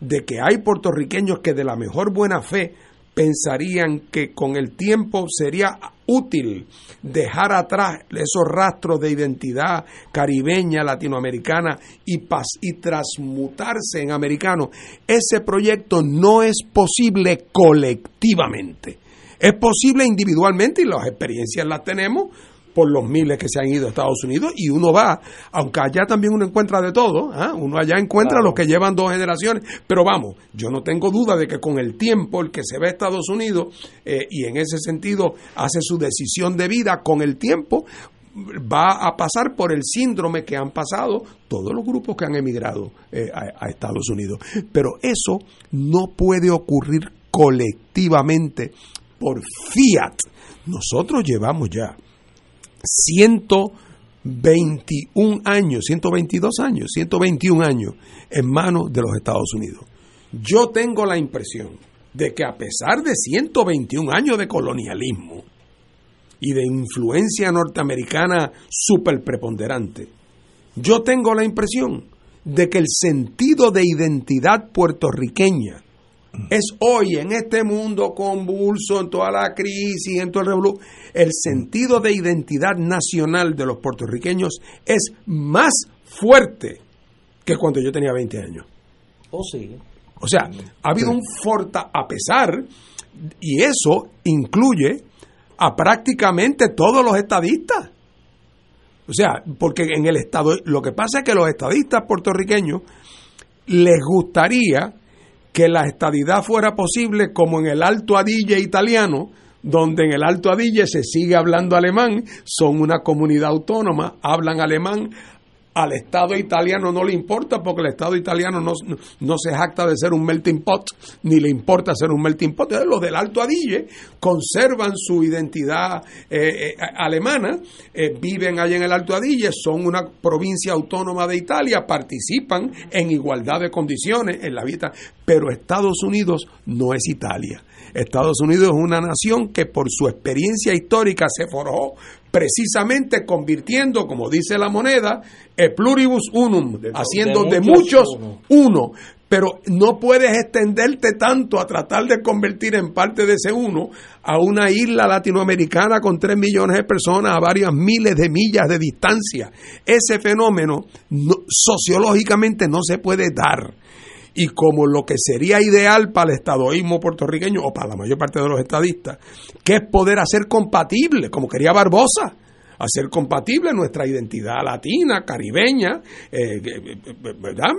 Speaker 2: de que hay puertorriqueños que de la mejor buena fe pensarían que con el tiempo sería útil dejar atrás esos rastros de identidad caribeña, latinoamericana y, transmutarse en americano. Ese proyecto no es posible colectivamente. Es posible individualmente y las experiencias las tenemos por los miles que se han ido a Estados Unidos y uno va, aunque allá también uno encuentra de todo, ¿ah? uno allá encuentra los que llevan dos generaciones, pero vamos, yo no tengo duda de que con el tiempo el que se ve a Estados Unidos eh, y en ese sentido hace su decisión de vida, con el tiempo va a pasar por el síndrome que han pasado todos los grupos que han emigrado eh, a, a Estados Unidos. Pero eso no puede ocurrir colectivamente por fiat. Nosotros llevamos ya 121 años, 122 años, 121 años en manos de los Estados Unidos. Yo tengo la impresión de que a pesar de 121 años de colonialismo y de influencia norteamericana súper preponderante, yo tengo la impresión de que el sentido de identidad puertorriqueña es hoy en este mundo convulso, en toda la crisis, en todo el revolú, el sentido de identidad nacional de los puertorriqueños es más fuerte que cuando yo tenía 20 años.
Speaker 3: Oh, sí.
Speaker 2: O sea, ha habido un forta, a pesar, y eso incluye a prácticamente todos los estadistas. O sea, porque en el Estado, lo que pasa es que los estadistas puertorriqueños les gustaría que la estadidad fuera posible como en el Alto Adille italiano, donde en el Alto Adille se sigue hablando alemán, son una comunidad autónoma, hablan alemán, Al Estado italiano no le importa porque el Estado italiano no, no se jacta de ser un melting pot, ni le importa ser un melting pot. Los del Alto Adige conservan su identidad eh, eh, alemana, eh, viven allá en el Alto Adige, son una provincia autónoma de Italia, participan en igualdad de condiciones en la vida, pero Estados Unidos no es Italia. Estados Unidos es una nación que por su experiencia histórica se forjó precisamente convirtiendo, como dice la moneda, e pluribus unum, haciendo de,
Speaker 3: de
Speaker 2: muchos
Speaker 3: muchos
Speaker 2: uno. Pero no puedes extenderte tanto a tratar de convertir en parte de ese uno a una isla latinoamericana con tres millones de personas a varias miles de millas de distancia. Ese fenómeno no- sociológicamente no se puede dar y como lo que sería ideal para el estadoísmo puertorriqueño o para la mayor parte de los estadistas, que es poder hacer compatible, como quería Barbosa, hacer compatible nuestra identidad latina, caribeña, eh, eh, eh, ¿verdad?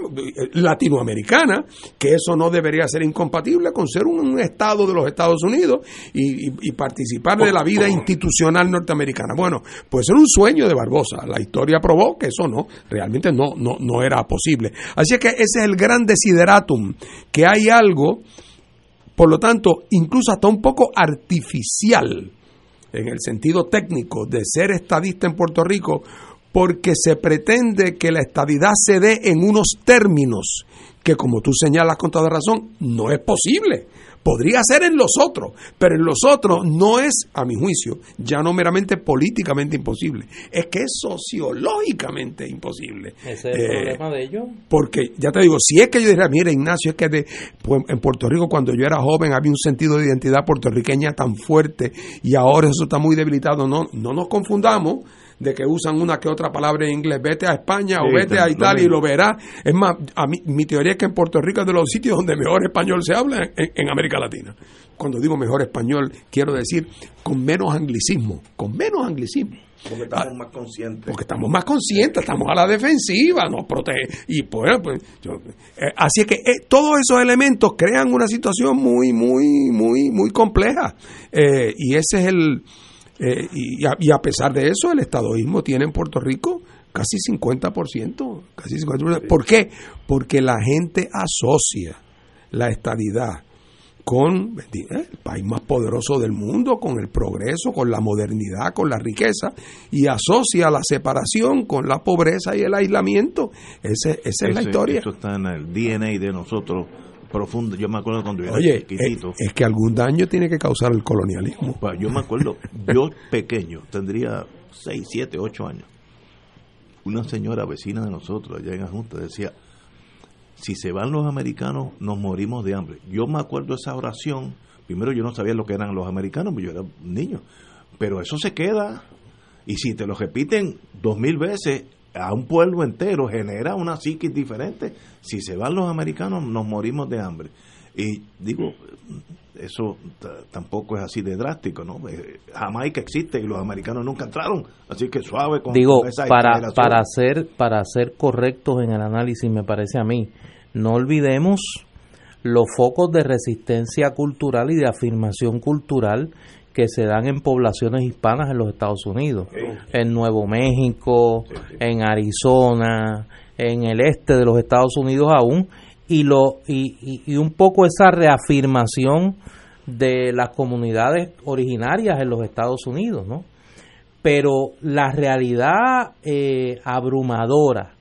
Speaker 2: Latinoamericana, que eso no debería ser incompatible con ser un, un estado de los Estados Unidos y, y- y participar de la vida institucional norteamericana. Bueno, pues era un sueño de Barbosa. La historia probó que eso no, realmente no, no, no era posible. Así es que ese es el gran desideratum, que hay algo, por lo tanto, incluso hasta un poco artificial, en el sentido técnico de ser estadista en Puerto Rico, porque se pretende que la estadidad se dé en unos términos que, como tú señalas con toda razón, no es posible. Podría ser en los otros, pero en los otros no es, a mi juicio, ya no meramente políticamente imposible, es que es sociológicamente imposible.
Speaker 3: Ese es el
Speaker 2: Eh,
Speaker 3: problema de ellos.
Speaker 2: porque ya te digo, si es que yo diría, mira Ignacio, es que de, pues, en Puerto Rico cuando yo era joven había un sentido de identidad puertorriqueña tan fuerte y ahora eso está muy debilitado, no, no nos confundamos de que usan una que otra palabra en inglés, vete a España o vete a Italia y lo verás. Es más, a mí, mi teoría es que en Puerto Rico es de los sitios donde mejor español se habla en, en América Latina. Cuando digo mejor español, quiero decir con menos anglicismo, con menos anglicismo.
Speaker 1: Porque estamos más conscientes.
Speaker 2: Porque estamos más conscientes, estamos a la defensiva, nos protege. Y pues, pues, yo- eh, así es que eh, todos esos elementos crean una situación muy, muy, muy, muy compleja. Eh, y ese es el. Eh, y, a, y a pesar de eso, el estadoísmo tiene en Puerto Rico casi 50%. Casi 50%. ¿Por qué? Porque la gente asocia la estadidad con eh, el país más poderoso del mundo, con el progreso, con la modernidad, con la riqueza, y asocia la separación con la pobreza y el aislamiento. Ese- esa es la historia.
Speaker 1: Eso está en el DNA de nosotros profundo. Yo me acuerdo cuando yo era
Speaker 2: Oye,
Speaker 1: chiquitito.
Speaker 2: es, es que algún daño tiene que causar el colonialismo.
Speaker 1: Pues yo me acuerdo, yo [LAUGHS] pequeño, tendría 6, 7, 8 años. Una señora vecina de nosotros allá en Ajunta decía, si se van los americanos nos morimos de hambre. Yo me acuerdo esa oración, primero yo no sabía lo que eran los americanos, porque yo era un niño, pero eso se queda y si te lo repiten dos mil veces a un pueblo entero genera una psiquis diferente. Si se van los americanos nos morimos de hambre. Y digo, eso tampoco es así de drástico, ¿no? Eh, Jamaica existe y los americanos nunca entraron, así que suave con,
Speaker 3: Digo,
Speaker 1: esa
Speaker 3: para, para, ser, para ser correctos en el análisis, me parece a mí, no olvidemos los focos de resistencia cultural y de afirmación cultural que se dan en poblaciones hispanas en los Estados Unidos, en Nuevo México, en Arizona, en el este de los Estados Unidos aún, y, lo, y, y- y un poco esa reafirmación de las comunidades originarias en los Estados Unidos, ¿no? Pero la realidad eh, abrumadora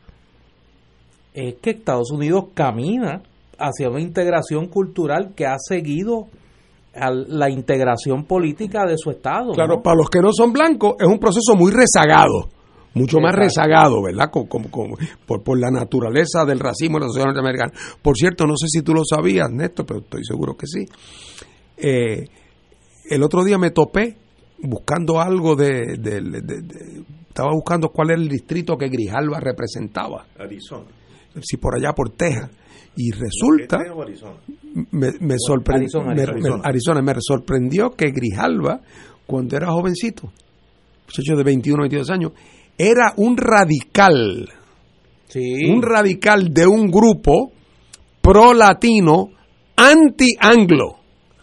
Speaker 3: es que Estados Unidos camina hacia una integración cultural que ha seguido a la integración política de su Estado. ¿no?
Speaker 2: Claro, para los que no son blancos es un proceso muy rezagado, mucho más rezagado, ¿verdad? Como- como- como- por, por la naturaleza del racismo en la sociedad norteamericana. Por cierto, no sé si tú lo sabías, Néstor, pero estoy seguro que sí. Eh, el otro día me topé buscando algo de, de- de- de- Estaba buscando cuál era el distrito que Grijalva representaba,
Speaker 1: Arizona.
Speaker 2: si por allá por Texas. Y resulta me, me sorprendió
Speaker 1: Arizona,
Speaker 2: me,
Speaker 1: Arizona.
Speaker 2: me- Arizona, me sorprendió que Grijalva cuando era jovencito muchacho de 21 22 años era un radical. Un radical de un grupo pro latino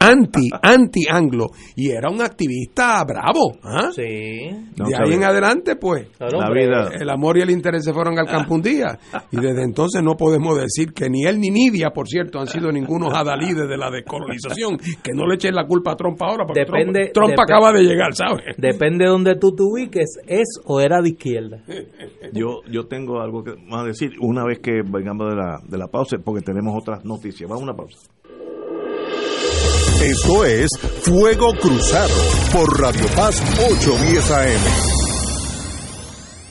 Speaker 2: anti anglo anti, anti-anglo, y era un activista bravo. ¿ah?
Speaker 3: Sí.
Speaker 2: De ahí en adelante, pues,
Speaker 1: La vida.
Speaker 2: el amor y el interés se fueron al campo un día. Y desde entonces no podemos decir que ni él ni Nidia, por cierto, han sido ningunos adalides de la descolonización. Que no le echen la culpa a Trump ahora, porque
Speaker 3: Depende-
Speaker 2: Trump, acaba de llegar, ¿sabes?
Speaker 3: Depende de donde tú te ubiques, es o era de izquierda.
Speaker 1: Yo, yo tengo algo que más decir una vez que vengamos de la, de la pausa, porque tenemos otras noticias. Vamos a una pausa.
Speaker 4: Esto es Fuego Cruzado por Radio Paz 810 AM.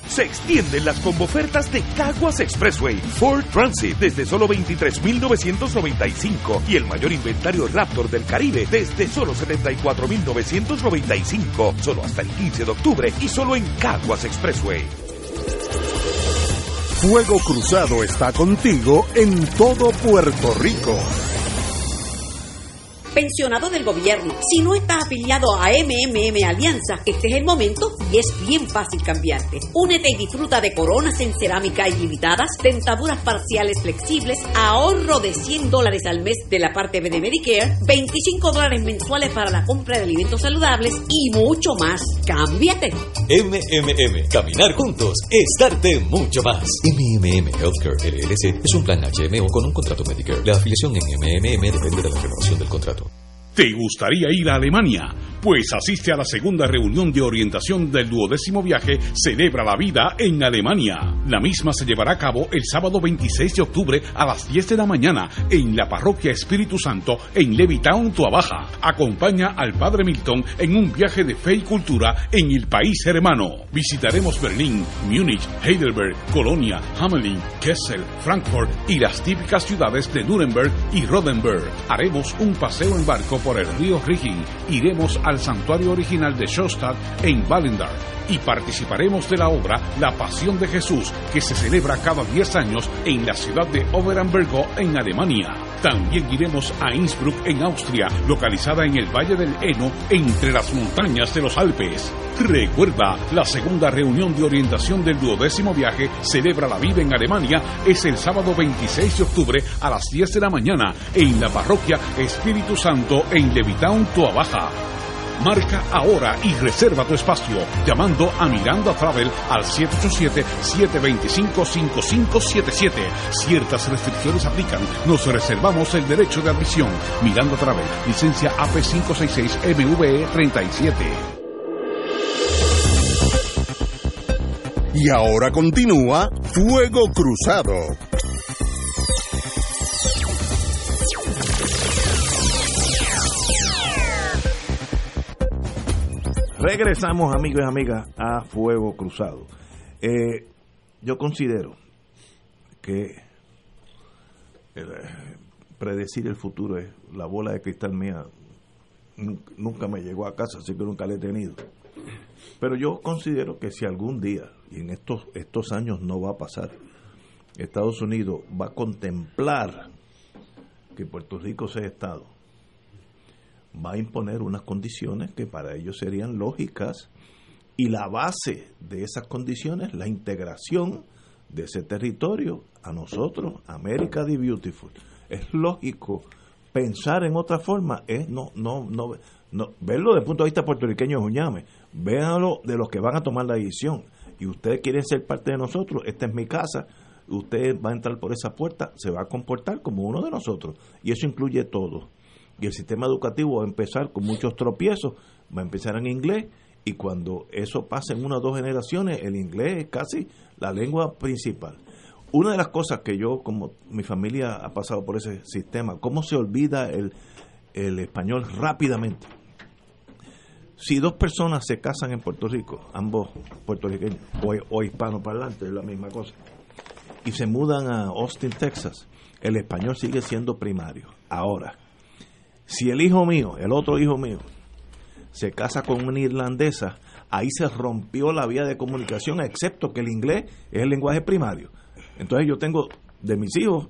Speaker 18: Se extienden las combofertas de Caguas Expressway Ford Transit desde solo 23.995 y el mayor inventario Raptor del Caribe desde solo 74.995, solo hasta el 15 de octubre y solo en Caguas Expressway.
Speaker 4: Fuego Cruzado está contigo en todo Puerto Rico.
Speaker 19: Pensionado del gobierno. Si no estás afiliado a MMM Alianza, este es el momento y es bien fácil cambiarte. Únete y disfruta de coronas en cerámica ilimitadas, dentaduras parciales flexibles, ahorro de 100 dólares al mes de la parte B de Medicare, 25 dólares mensuales para la compra de alimentos saludables y mucho más. ¡Cámbiate!
Speaker 20: MMM, caminar juntos es darte mucho más. MMM Healthcare LLC es un plan HMO con un contrato Medicare. La afiliación en MMM depende de la renovación del contrato.
Speaker 21: ¿Te gustaría ir a Alemania? Pues asiste a la segunda reunión de orientación del duodécimo viaje Celebra la Vida en Alemania. La misma se llevará a cabo el sábado 26 de octubre a las 10 de la mañana en la parroquia Espíritu Santo en Levittown, Tuabaja. Acompaña al Padre Milton en un viaje de fe y cultura en el país hermano. Visitaremos Berlín, Múnich, Heidelberg, Colonia, Hamelin, Kessel, Frankfurt y las típicas ciudades de Nuremberg y Rodenberg. Haremos un paseo en barco por el río Rigin. Iremos al santuario original de Schostatt en Wallendar y participaremos de la obra La Pasión de Jesús que se celebra cada 10 años en la ciudad de Oberambergo en Alemania. También iremos a Innsbruck en Austria, localizada en el Valle del Eno entre las montañas de los Alpes. Recuerda, la segunda reunión de orientación del duodécimo viaje Celebra la Vida en Alemania es el sábado 26 de octubre a las 10 de la mañana en la parroquia Espíritu Santo en Levittown, Tuabaja. Marca ahora y reserva tu espacio llamando a Miranda Travel al 787-725-5577. Ciertas restricciones aplican. Nos reservamos el derecho de admisión. Miranda Travel, licencia AP566 MVE 37.
Speaker 4: Y ahora continúa Fuego Cruzado.
Speaker 1: Regresamos, amigos y amigas, a Fuego Cruzado. Eh, yo considero que eh, predecir el futuro es la bola de cristal mía. Nunca, nunca me llegó a casa, así que nunca la he tenido. Pero yo considero que si algún día, y en estos, estos años no va a pasar, Estados Unidos va a contemplar que Puerto Rico sea Estado, va a imponer unas condiciones que para ellos serían lógicas y la base de esas condiciones, la integración de ese territorio a nosotros, América the Beautiful. Es lógico pensar en otra forma, es no, no, no, no verlo desde el punto de vista puertorriqueño es un llame, véanlo de los que van a tomar la decisión. Y ustedes quieren ser parte de nosotros, esta es mi casa, usted va a entrar por esa puerta, se va a comportar como uno de nosotros. Y eso incluye todo y el sistema educativo va a empezar con muchos tropiezos, va a empezar en inglés y cuando eso pase en una o dos generaciones, el inglés es casi la lengua principal. Una de las cosas que yo, como mi familia ha pasado por ese sistema, ¿cómo se olvida el, el español rápidamente? Si dos personas se casan en Puerto Rico, ambos puertorriqueños o, o hispanoparlantes, es la misma cosa, y se mudan a Austin, Texas, el español sigue siendo primario. Ahora, si el hijo mío, el otro hijo mío, se casa con una irlandesa, ahí se rompió la vía de comunicación, excepto que el inglés es el lenguaje primario. Entonces yo tengo de mis hijos,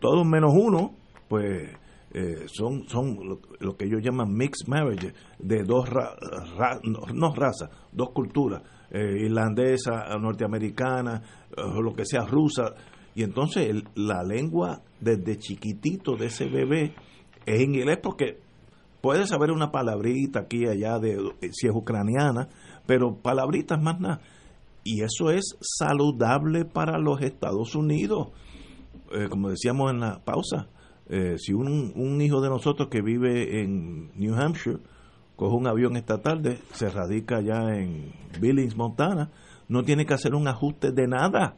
Speaker 1: todos menos uno, pues eh, son, son lo, que ellos llaman mixed marriage, de dos, ra, no, razas, dos culturas, eh, irlandesa, norteamericana, o lo que sea, rusa. Y entonces el, la lengua desde chiquitito de ese bebé es inglés porque puede saber una palabrita aquí y allá de eh, si es ucraniana, pero palabritas más nada. Y eso es saludable para los Estados Unidos. Eh, como decíamos en la pausa, eh, si un, un hijo de nosotros que vive en New Hampshire coge un avión esta tarde, se radica ya en Billings, Montana, no tiene que hacer un ajuste de nada,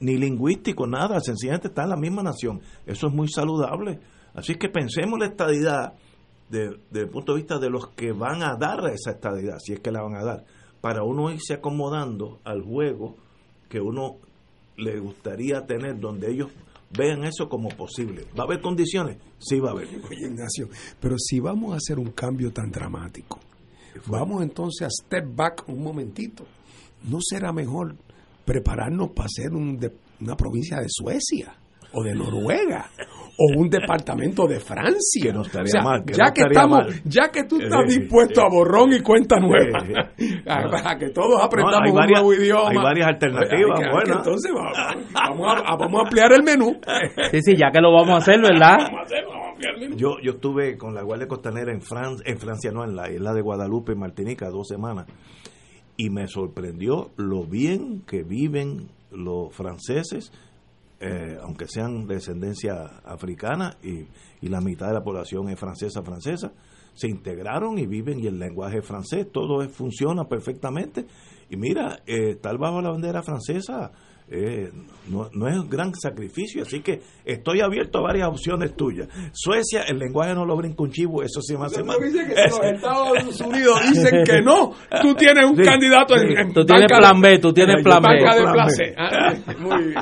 Speaker 1: ni lingüístico, nada, sencillamente está en la misma nación. Eso es muy saludable. Así que pensemos la estadidad de- desde el punto de vista de los que van a dar esa estadidad, si es que la van a dar, para uno irse acomodando al juego que uno le gustaría tener, donde ellos vean eso como posible. ¿Va a haber condiciones? Sí, va a haber.
Speaker 2: Oye, Ignacio, pero si vamos a hacer un cambio tan dramático, vamos entonces a step back un momentito. ¿No será mejor prepararnos para ser un de- una provincia de Suecia o de Noruega [LAUGHS] o un departamento de Francia?
Speaker 1: Que no estaría
Speaker 2: O sea,
Speaker 1: mal, que
Speaker 2: ya
Speaker 1: no
Speaker 2: que
Speaker 1: estaría
Speaker 2: estamos,
Speaker 1: mal.
Speaker 2: ya que tú estás
Speaker 1: Eh,
Speaker 2: dispuesto
Speaker 1: eh,
Speaker 2: a borrón y cuenta nueva,
Speaker 1: eh, [LAUGHS]
Speaker 2: a, a que todos aprendamos
Speaker 1: No,
Speaker 2: un nuevo idioma.
Speaker 1: hay varias alternativas
Speaker 2: Hay que-
Speaker 1: buenas.
Speaker 2: entonces vamos, vamos a, vamos a ampliar el menú.
Speaker 3: Sí, sí, ya que lo vamos a hacer, [LAUGHS] ¿verdad?
Speaker 1: Yo, yo estuve con la Guardia Costanera en Francia, en Francia no, en la isla de Guadalupe, en Martinica, dos semanas, y me sorprendió lo bien que viven los franceses, eh, aunque sean de descendencia africana y, y la mitad de la población es francesa, francesa, se integraron y viven y el lenguaje francés, todo es- funciona perfectamente. Y mira, eh, estar bajo la bandera francesa eh, no, no es un gran sacrificio, así que estoy abierto a varias opciones tuyas. Suecia, el lenguaje no lo brinca un chivo, eso sí me hace mal.
Speaker 2: dice que si los Estados Unidos [LAUGHS] dicen que no, tú tienes un
Speaker 1: Sí,
Speaker 2: candidato en,
Speaker 1: sí.
Speaker 2: en
Speaker 3: Tú tienes plan B, tú tienes
Speaker 2: en
Speaker 3: plan B.
Speaker 2: de
Speaker 3: Plan. B.
Speaker 2: Ah, [LAUGHS] muy bien.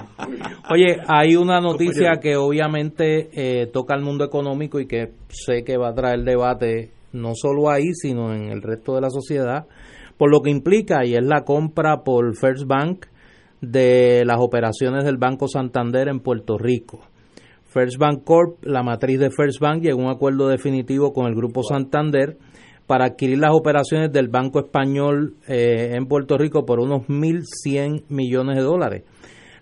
Speaker 3: Oye, hay una noticia que obviamente eh, toca al mundo económico y que sé que va a traer debate no solo ahí, sino en el resto de la sociedad, por lo que implica, y es la compra por First Bank de las operaciones del Banco Santander en Puerto Rico. First Bank Corp, la matriz de First Bank, llegó a un acuerdo definitivo con el Grupo Santander para adquirir las operaciones del Banco Español eh, en Puerto Rico por unos 1.100 millones de dólares.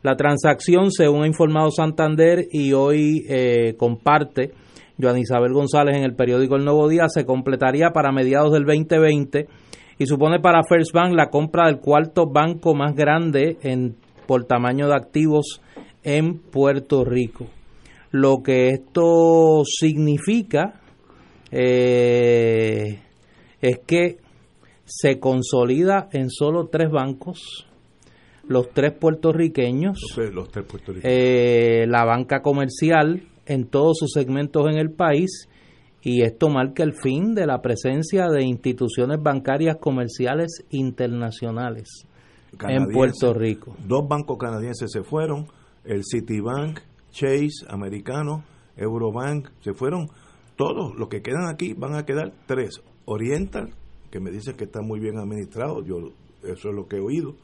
Speaker 3: La transacción, según ha informado Santander y hoy eh, comparte Joan Isabel González en el periódico El Nuevo Día, se completaría para mediados del 2020 y supone para First Bank la compra del cuarto banco más grande en, por tamaño de activos en Puerto Rico. Lo que esto significa eh, es que se consolida en solo tres bancos, los tres puertorriqueños,
Speaker 1: Los tres puertorriqueños.
Speaker 3: eh, la banca comercial en todos sus segmentos en el país y esto marca el fin de la presencia de instituciones bancarias comerciales internacionales en. Puerto Rico.
Speaker 1: Dos bancos canadienses se fueron, el Citibank, Chase, americano, Eurobank, se fueron todos. Los que quedan aquí van a quedar tres. Oriental, que me dicen que está muy bien administrado, yo eso es lo que he oído.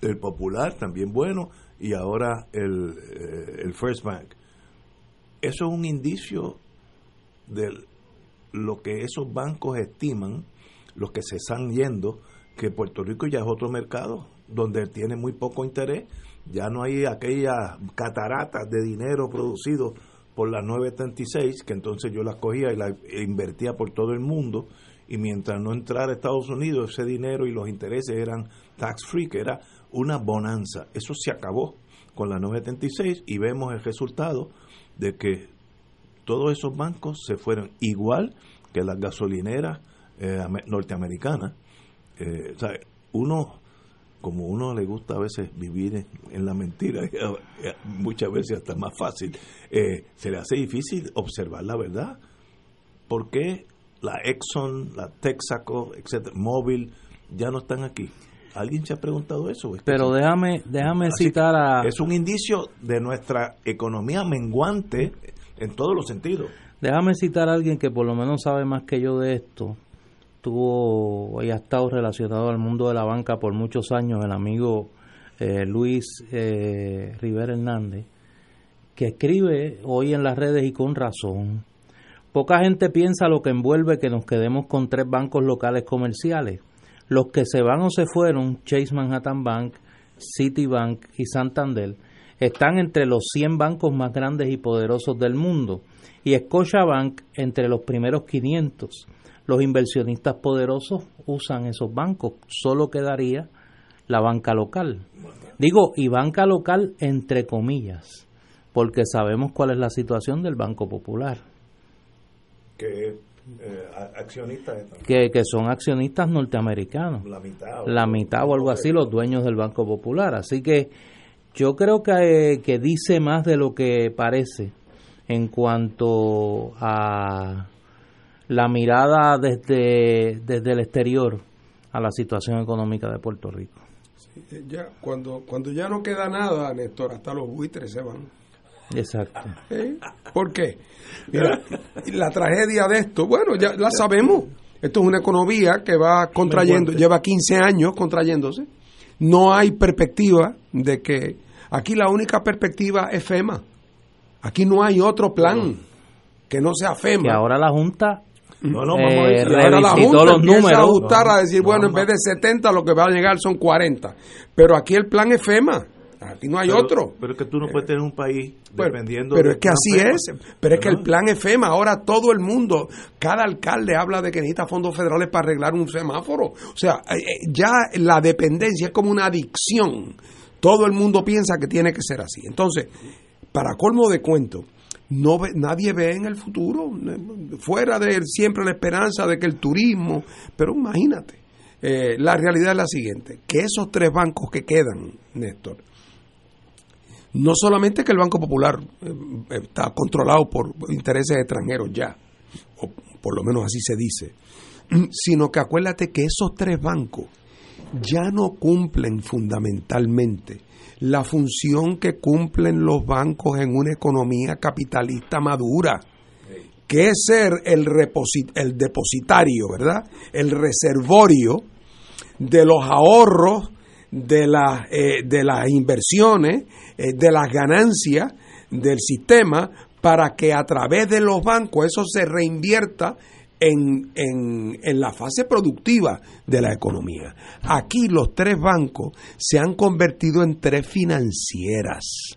Speaker 1: El Popular, también bueno, y ahora el, eh, el First Bank. Eso es un indicio de lo que esos bancos estiman, los que se están yendo, que Puerto Rico ya es otro mercado donde tiene muy poco interés, ya no hay aquellas cataratas de dinero producido por las 936, que entonces yo las cogía y las invertía por todo el mundo, y mientras no entrara a Estados Unidos, ese dinero y los intereses eran tax free, que era una bonanza. Eso se acabó con la 936 y vemos el resultado de que todos esos bancos se fueron igual que las gasolineras eh, ame- norteamericanas. Eh, sea, uno, como uno le gusta a veces vivir en, en la mentira, [LAUGHS] eh, muchas veces hasta más fácil, eh, se le hace difícil observar la verdad. ¿Por qué la Exxon, la Texaco, etcétera, Móvil, ya no están aquí? ¿Alguien se ha preguntado eso? Es que
Speaker 3: Pero déjame, déjame
Speaker 1: Así
Speaker 3: citar a...
Speaker 1: Es un indicio de nuestra economía menguante en todos los sentidos.
Speaker 3: Déjame citar a alguien que por lo menos sabe más que yo de esto. Tuvo y ha estado relacionado al mundo de la banca por muchos años, el amigo eh, Luis eh, Rivera Hernández, que escribe hoy en las redes y con razón. Poca gente piensa lo que envuelve que nos quedemos con tres bancos locales comerciales. Los que se van o se fueron, Chase Manhattan Bank, Citibank y Santander, están entre los 100 bancos más grandes y poderosos del mundo y Scotiabank entre los primeros 500. Los inversionistas poderosos usan esos bancos, solo quedaría la banca local. Digo, y banca local entre comillas, porque sabemos cuál es la situación del Banco Popular.
Speaker 1: Que eh, accionistas
Speaker 3: que, que, son accionistas norteamericanos.
Speaker 1: La mitad.
Speaker 3: La mitad o algo así, los dueños del Banco Popular. Así que yo creo que, que dice más de lo que parece en cuanto a la mirada desde, desde el exterior a la situación económica de Puerto Rico.
Speaker 2: ya, cuando, cuando ya no queda nada, Néstor, hasta los buitres se van.
Speaker 3: Exacto. [LAUGHS]
Speaker 2: ¿Eh? ¿Por qué? Mira, la tragedia de esto, bueno, ya la sabemos. Esto es una economía que va contrayendo, lleva 15 años contrayéndose. No hay perspectiva de que aquí la única perspectiva es FEMA. Aquí no hay otro plan que no sea FEMA.
Speaker 3: Y ahora la Junta
Speaker 1: no, no,
Speaker 3: eh,
Speaker 2: ahora la Junta
Speaker 3: los números.
Speaker 2: a ajustar a decir, bueno, en vez de 70 lo que va a llegar son 40. Pero aquí el plan es FEMA. Aquí no hay
Speaker 1: pero,
Speaker 2: otro.
Speaker 1: Pero es que tú no puedes tener un país
Speaker 2: Pero,
Speaker 1: dependiendo
Speaker 2: pero es que así
Speaker 1: FEMA.
Speaker 2: es. Pero es que el plan FEMA. Ahora todo el mundo, cada alcalde habla de que necesita fondos federales para arreglar un semáforo. O sea, eh, eh, ya la dependencia es como una adicción. Todo el mundo piensa que tiene que ser así. Entonces, para colmo de cuento, no ve- nadie ve en el futuro, eh, fuera de siempre la esperanza de que el turismo, pero imagínate, eh, la realidad es la siguiente, que esos tres bancos que quedan, Néstor, no solamente que el Banco Popular eh, está controlado por intereses extranjeros ya, o por lo menos así se dice, sino que acuérdate que esos tres bancos ya no cumplen fundamentalmente la función que cumplen los bancos en una economía capitalista madura, que es ser el, el depositario, ¿verdad? El reservorio de los ahorros, de, las eh, de las inversiones, eh, de las ganancias del sistema, para que a través de los bancos eso se reinvierta en, en, en la fase productiva de la economía. Aquí los tres bancos se han convertido en tres financieras.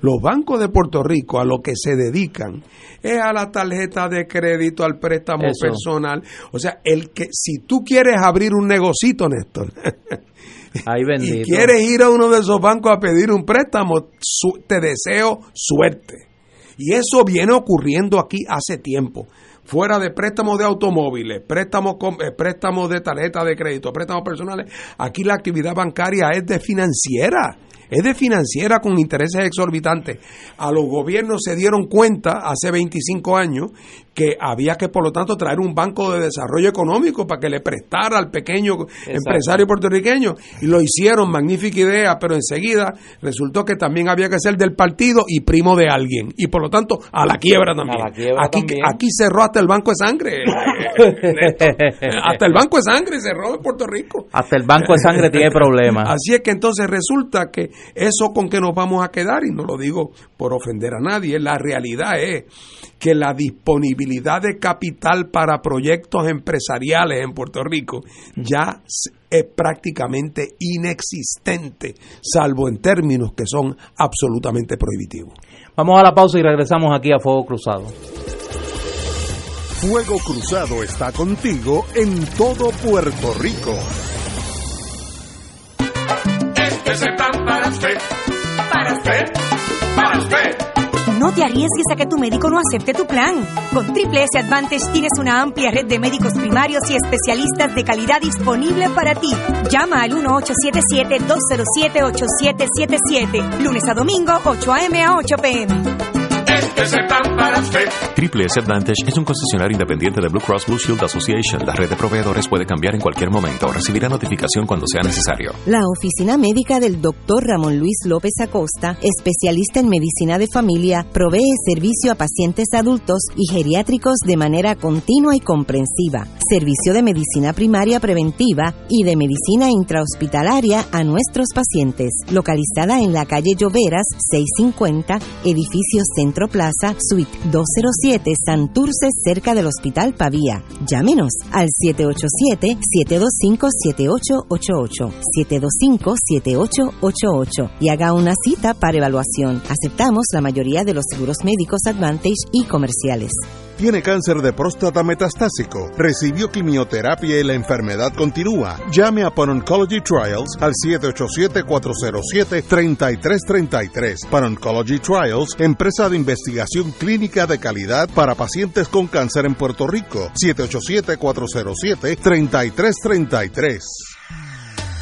Speaker 2: Los bancos de Puerto Rico a lo que se dedican es a la tarjeta de crédito, al préstamo
Speaker 3: Eso.
Speaker 2: personal. O sea, el que si tú quieres abrir un negocito, Néstor, [LAUGHS]
Speaker 3: Ay, [LAUGHS]
Speaker 2: y quieres ir a uno de esos bancos a pedir un préstamo, su- te deseo suerte. Y eso viene ocurriendo aquí hace tiempo. Fuera de préstamos de automóviles, préstamos, eh, préstamos de tarjeta de crédito, préstamos personales, aquí la actividad bancaria es de financiera. Es de financiera con intereses exorbitantes. A los gobiernos se dieron cuenta hace 25 años que había que, por lo tanto, traer un banco de desarrollo económico para que le prestara al pequeño empresario puertorriqueño. Y lo hicieron, magnífica idea, pero enseguida resultó que también había que ser del partido y primo de alguien. Y por lo tanto, a la quiebra también.
Speaker 3: A la quiebra
Speaker 2: aquí,
Speaker 3: también.
Speaker 2: aquí cerró hasta el Banco de Sangre. eh, hasta el Banco de Sangre cerró en Puerto Rico.
Speaker 3: Hasta el Banco de Sangre tiene problemas.
Speaker 2: Así es que entonces resulta que eso con que nos vamos a quedar, y no lo digo por ofender a nadie, la realidad es que la disponibilidad de capital para proyectos empresariales en Puerto Rico ya es prácticamente inexistente, salvo en términos que son absolutamente prohibitivos.
Speaker 3: Vamos a la pausa y regresamos aquí a Fuego Cruzado.
Speaker 4: Fuego Cruzado está contigo en todo Puerto Rico.
Speaker 9: Este es el plan para usted, para usted, para usted.
Speaker 10: No te arriesgues a que tu médico no acepte tu plan. Con Triple S Advantage tienes una amplia red de médicos primarios y especialistas de calidad disponible para ti. Llama al 1877-207-8777. Lunes a domingo, 8 a.m. a 8 p.m.
Speaker 9: Este es el plan.
Speaker 11: Triple S Advantage es un concesionario independiente de Blue Cross Blue Shield Association. La red de proveedores puede cambiar en cualquier momento. Recibirá notificación cuando sea necesario.
Speaker 13: La oficina médica del Dr. Ramón Luis López Acosta, especialista en medicina de familia, provee servicio a pacientes adultos y geriátricos de manera continua y comprensiva, servicio de medicina primaria preventiva y de medicina intrahospitalaria a nuestros pacientes, localizada en la calle Lloveras 650, edificio Centro Plaza, Suite 207 Santurce, cerca del Hospital Pavía. Llámenos al 787-725-7888, 725-7888 y haga una cita para evaluación. Aceptamos la mayoría de los seguros médicos Advantage y comerciales.
Speaker 4: Tiene cáncer de próstata metastásico. Recibió quimioterapia y la enfermedad continúa. Llame a Pan Oncology Trials al 787-407-3333. Pan Oncology Trials, empresa de investigación clínica de calidad para pacientes con cáncer en Puerto Rico. 787-407-3333.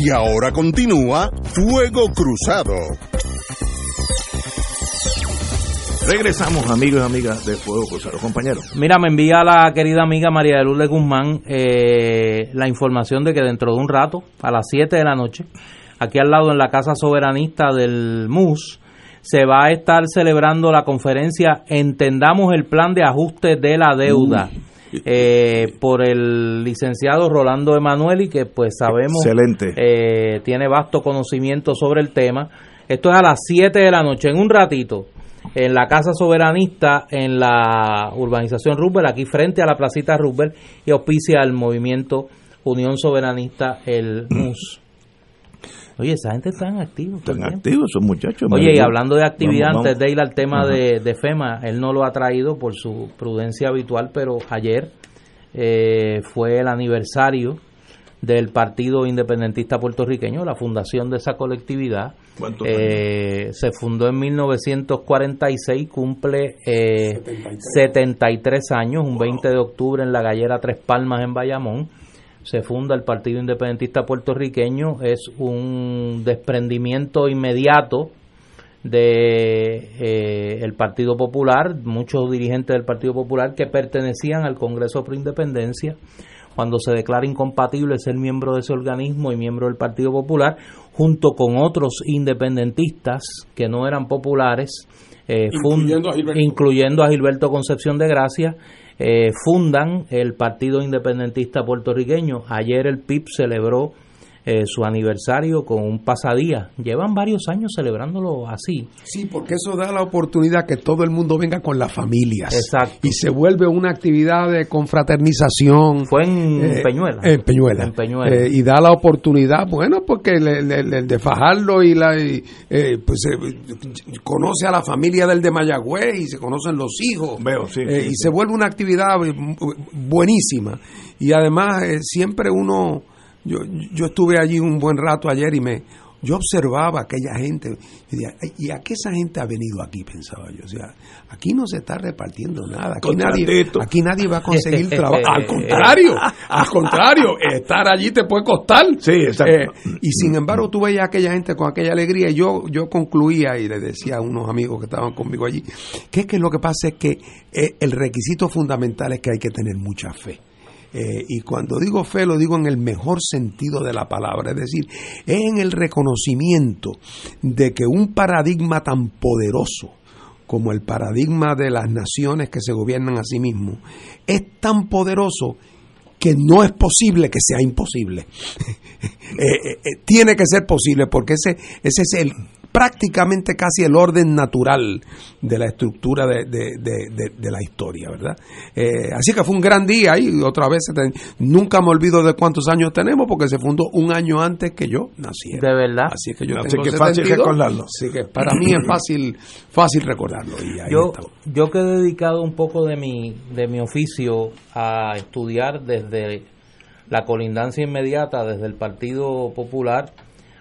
Speaker 4: Y ahora continúa Fuego Cruzado.
Speaker 1: Regresamos, amigos y amigas de Fuego Cruzado, compañeros.
Speaker 3: Mira, me envía la querida amiga María de Lourdes Guzmán eh, la información de que dentro de un rato, a las 7 de la noche, aquí al lado en la Casa Soberanista del MUS, se va a estar celebrando la conferencia Entendamos el plan de ajuste de la deuda. [LAUGHS] Eh, por el licenciado Rolando Emanueli, que pues sabemos
Speaker 1: Excelente.
Speaker 3: eh, tiene vasto conocimiento sobre el tema. Esto es a las 7 de la noche, en un ratito, en la Casa Soberanista, en la urbanización Rubel, aquí frente a la placita Rubel, y auspicia el movimiento Unión Soberanista, el [CLEARS THROAT] MUS. Oye, esa gente está en activo.
Speaker 1: Están activos esos muchachos.
Speaker 3: Oye, y hablando de actividad,
Speaker 1: vamos,
Speaker 3: antes de ir al tema de, de FEMA, él no lo ha traído por su prudencia habitual, pero ayer eh, fue el aniversario del Partido Independentista Puertorriqueño, la fundación de esa colectividad.
Speaker 1: ¿Cuántos
Speaker 3: Eh, se fundó en 1946, cumple eh, 73 años, un 20 de octubre en la gallera Tres Palmas en Bayamón. Se funda el Partido Independentista Puertorriqueño, es un desprendimiento inmediato de eh, el Partido Popular, muchos dirigentes del Partido Popular que pertenecían al Congreso Pro Independencia, cuando se declara incompatible ser miembro de ese organismo y miembro del Partido Popular, junto con otros independentistas que no eran populares, eh, fund-
Speaker 2: a
Speaker 3: incluyendo a Gilberto Concepción de Gracia, eh, fundan el Partido Independentista Puertorriqueño. Ayer el PIB celebró eh, su aniversario con un pasadía. Llevan varios años celebrándolo así.
Speaker 2: Sí, porque eso da la oportunidad que todo el mundo venga con las familias.
Speaker 3: Exacto.
Speaker 2: Y se vuelve una actividad de confraternización.
Speaker 3: Fue en Peñuela.
Speaker 2: En Peñuela.
Speaker 3: En Peñuela.
Speaker 2: Eh, y da la oportunidad, bueno, porque el, el- el- el de Fajardo y la. y, eh, pues eh, conoce a la familia del de Mayagüez y se conocen los hijos.
Speaker 1: Veo, sí,
Speaker 2: Eh,
Speaker 1: sí,
Speaker 2: y
Speaker 1: sí.
Speaker 2: se vuelve una actividad eh, buenísima. Y además, eh, siempre uno. Yo, yo estuve allí un buen rato ayer y me. Yo observaba a aquella gente y decía, "Ay, ¿y a qué esa gente ha venido aquí? Pensaba yo. O sea, aquí no se está repartiendo nada. Aquí nadie, aquí nadie va a conseguir [LAUGHS] trabajo. Al contrario, al contrario, estar allí te puede costar.
Speaker 1: Sí, exacto.
Speaker 2: Eh, y sin embargo, tú veías a aquella gente con aquella alegría. Y yo, yo concluía y le decía a unos amigos que estaban conmigo allí, que es que lo que pasa es que eh, el requisito fundamental es que hay que tener mucha fe. Eh, y cuando digo fe lo digo en el mejor sentido de la palabra, es decir, es en el reconocimiento de que un paradigma tan poderoso como el paradigma de las naciones que se gobiernan a sí mismos es tan poderoso que no es posible que sea imposible. [LAUGHS] Eh, eh, eh, tiene que ser posible porque ese, ese es el prácticamente casi el orden natural de la estructura de, de- de- de- de la historia, ¿verdad? Eh, así que fue un gran día y otra vez nunca me olvido de cuántos años tenemos porque se fundó un año antes que yo naciera.
Speaker 3: De verdad.
Speaker 2: Así que yo
Speaker 1: Así
Speaker 2: tengo
Speaker 1: que fácil
Speaker 2: 72,
Speaker 1: recordarlo.
Speaker 2: Así que para mí es fácil fácil recordarlo. Y ahí
Speaker 3: Yo,
Speaker 2: estamos.
Speaker 3: yo que he dedicado un poco de mi, de mi oficio a estudiar desde la colindancia inmediata, desde el Partido Popular,